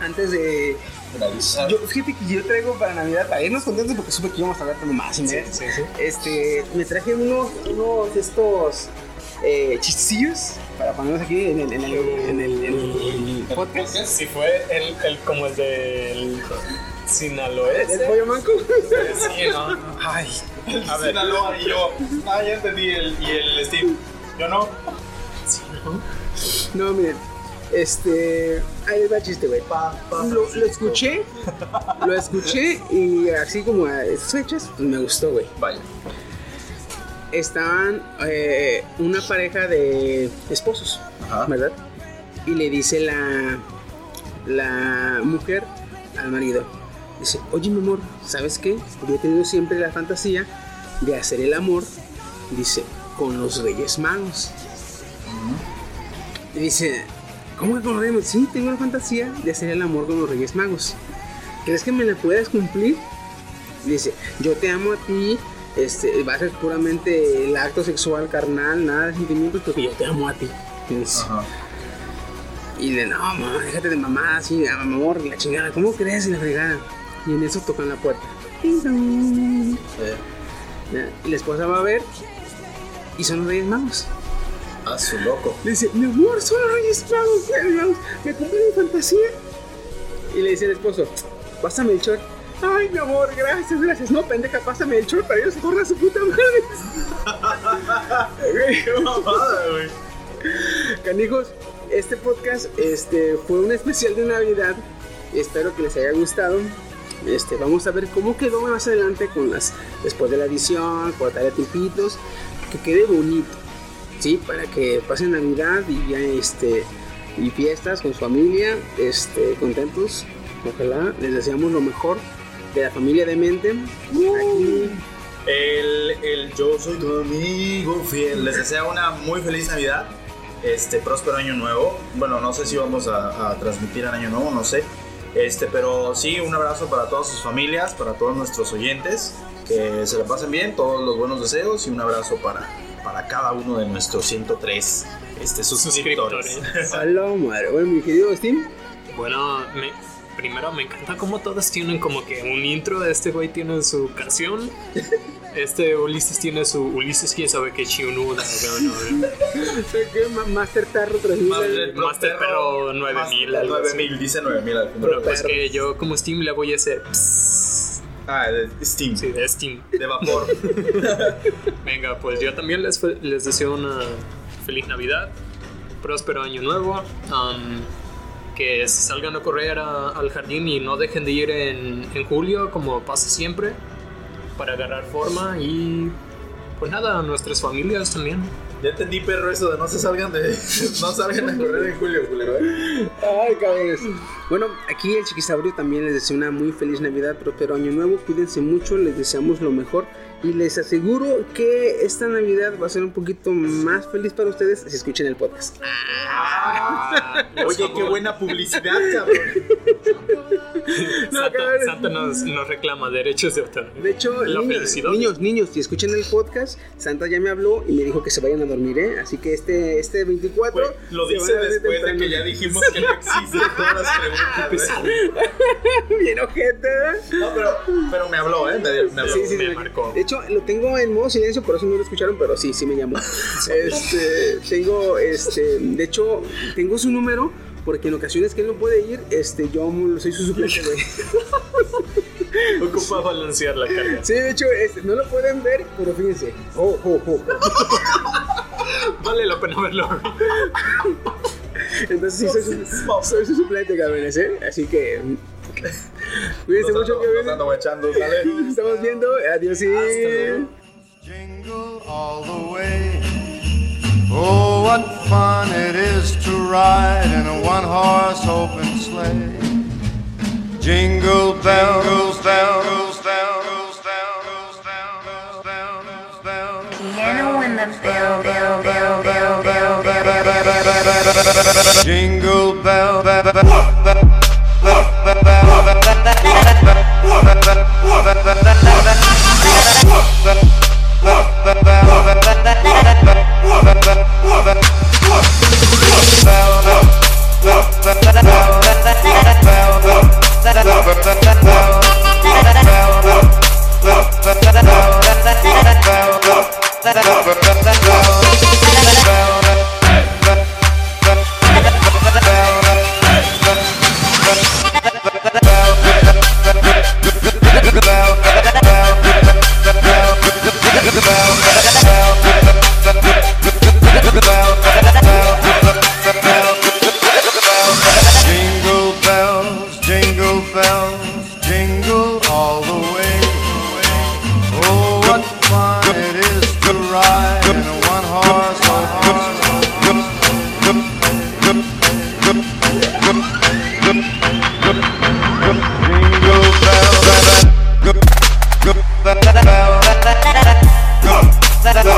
antes de. Finalizar. Yo, fíjate que yo traigo para Navidad, para irnos contentos porque supe que íbamos a hablar de más y Sí, sí, sí. Este, me traje unos, unos de estos eh, chistecillos para ponerlos aquí en el, en el, en el, en el podcast. Sí, fue el, el como el del Sinaloense. ¿El pollo manco? Sí, ¿no? Ay, A ver. Sinaloa y yo. Ah, ya entendí. El, y el Steve. Yo no. No, miren. Este. Ahí va el chiste, güey. Lo, lo escuché. Lo escuché y así como a esas fechas, pues me gustó, güey. Vaya. Estaban eh, una pareja de esposos, Ajá. ¿verdad? Y le dice la, la mujer al marido. Dice, oye mi amor, ¿sabes qué? Yo he tenido siempre la fantasía de hacer el amor, dice, con los reyes magos. Y dice, ¿cómo que con los reyes magos? Sí, tengo la fantasía de hacer el amor con los reyes magos. ¿Crees que me la puedas cumplir? Dice, yo te amo a ti, este, va a ser puramente el acto sexual carnal, nada de sentimientos, porque yo te amo a ti. Y dice, Ajá. y le, no, mamá, déjate de mamá, así, amor, la chingada, ¿cómo crees? Y la fregada. Y en eso tocan la puerta. Y la esposa va a ver, y son los Reyes Magos. A su loco. Le dice, mi amor, Magos, Reyes Magos, me cumple mi fantasía. Y le dice el esposo, pásame el short. Ay, mi amor, gracias, gracias. No, pendeja, pásame el short para ir a socorrer a su puta madre. Qué mamada, güey. Canijos, este podcast este, fue un especial de Navidad. Espero que les haya gustado. Este, vamos a ver cómo quedó más adelante con las después de la edición, cortarle tipitos, que quede bonito, sí, para que pasen Navidad y ya este y fiestas con su familia, este, contentos. Ojalá, les deseamos lo mejor de la familia de mente. Aquí, El, el yo soy tu amigo fiel. Les deseo una muy feliz Navidad. Este, próspero año nuevo. Bueno, no sé si vamos a, a transmitir en año nuevo, no sé. Este, pero sí, un abrazo para todas sus familias, para todos nuestros oyentes. Que se la pasen bien, todos los buenos deseos y un abrazo para, para cada uno de nuestros 103 este, suscriptores. Hola, madre. Bueno, mi querido Steam. Bueno, me- primero me encanta cómo todos tienen como que un intro. Este güey tiene su canción. Este Ulises tiene su Ulises, quién sabe qué chiunuda. No, no, ¿Qué? Ma- Master Tarro 3000. Master- Master Perro 9000, algo así. 9000, dice 9000 al final. Bueno, pues que yo como Steam le voy a hacer psss, Ah, de Steam. sí, de Steam. De vapor. Venga, pues yo también les, les deseo una feliz Navidad, próspero año nuevo, am, que salgan a correr a- al jardín y no dejen de ir en, en julio como pasa siempre, para agarrar forma y pues nada, a nuestras familias también. Ya entendí, perro, eso de no se salgan de. no salgan a correr en julio, culero, ¿eh? Ay, cabrones. Bueno, aquí el Chiquisaurio también les desea una muy feliz Navidad, próspero año nuevo. Cuídense mucho, les deseamos lo mejor. Y les aseguro que esta Navidad va a ser un poquito más feliz para ustedes si escuchen el podcast. Oye, qué buena publicidad, cabrón. Santa, cabrón. Santa nos, nos reclama derechos de autor. De hecho, La niños, niños, niños, si escuchan el podcast, Santa ya me habló y me dijo que se vayan a dormir, ¿eh? Así que este, este 24... Güey, lo dice después de que ya dijimos que no existe todas las preguntas. Bien ojete, ¿eh? No, pero, pero me habló, ¿eh? Me, me habló. Sí, sí, me sí. marcó. De hecho, lo tengo en modo silencio, por eso no lo escucharon, pero sí, sí me llamó. Este, tengo, este, de hecho, tengo su número, porque en ocasiones que él no puede ir, este, yo soy su suplente, güey. Ocupa balancear la carga. Sí, de hecho, este, no lo pueden ver, pero fíjense. Oh, oh, oh. Vale la pena verlo. Entonces sí, soy su, soy su suplente, cabrones, ¿eh? Así que... Cuídense Nos mucho, ando, nos cabrones. ando guachando, ¿sale? Nos estamos viendo. Adiós. sí. Jingle all the way. Oh, what fun it is to ride in a one horse open sleigh. Jingle bells, bells, bells, bells, bells, bells, bells, bells. Piano in the bell, bell, bell, bell, bell, bell, bell, bell, bell, bell, bell, bell, bell, bell, bell. Jingle bell, bell, bell. That's over.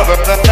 never.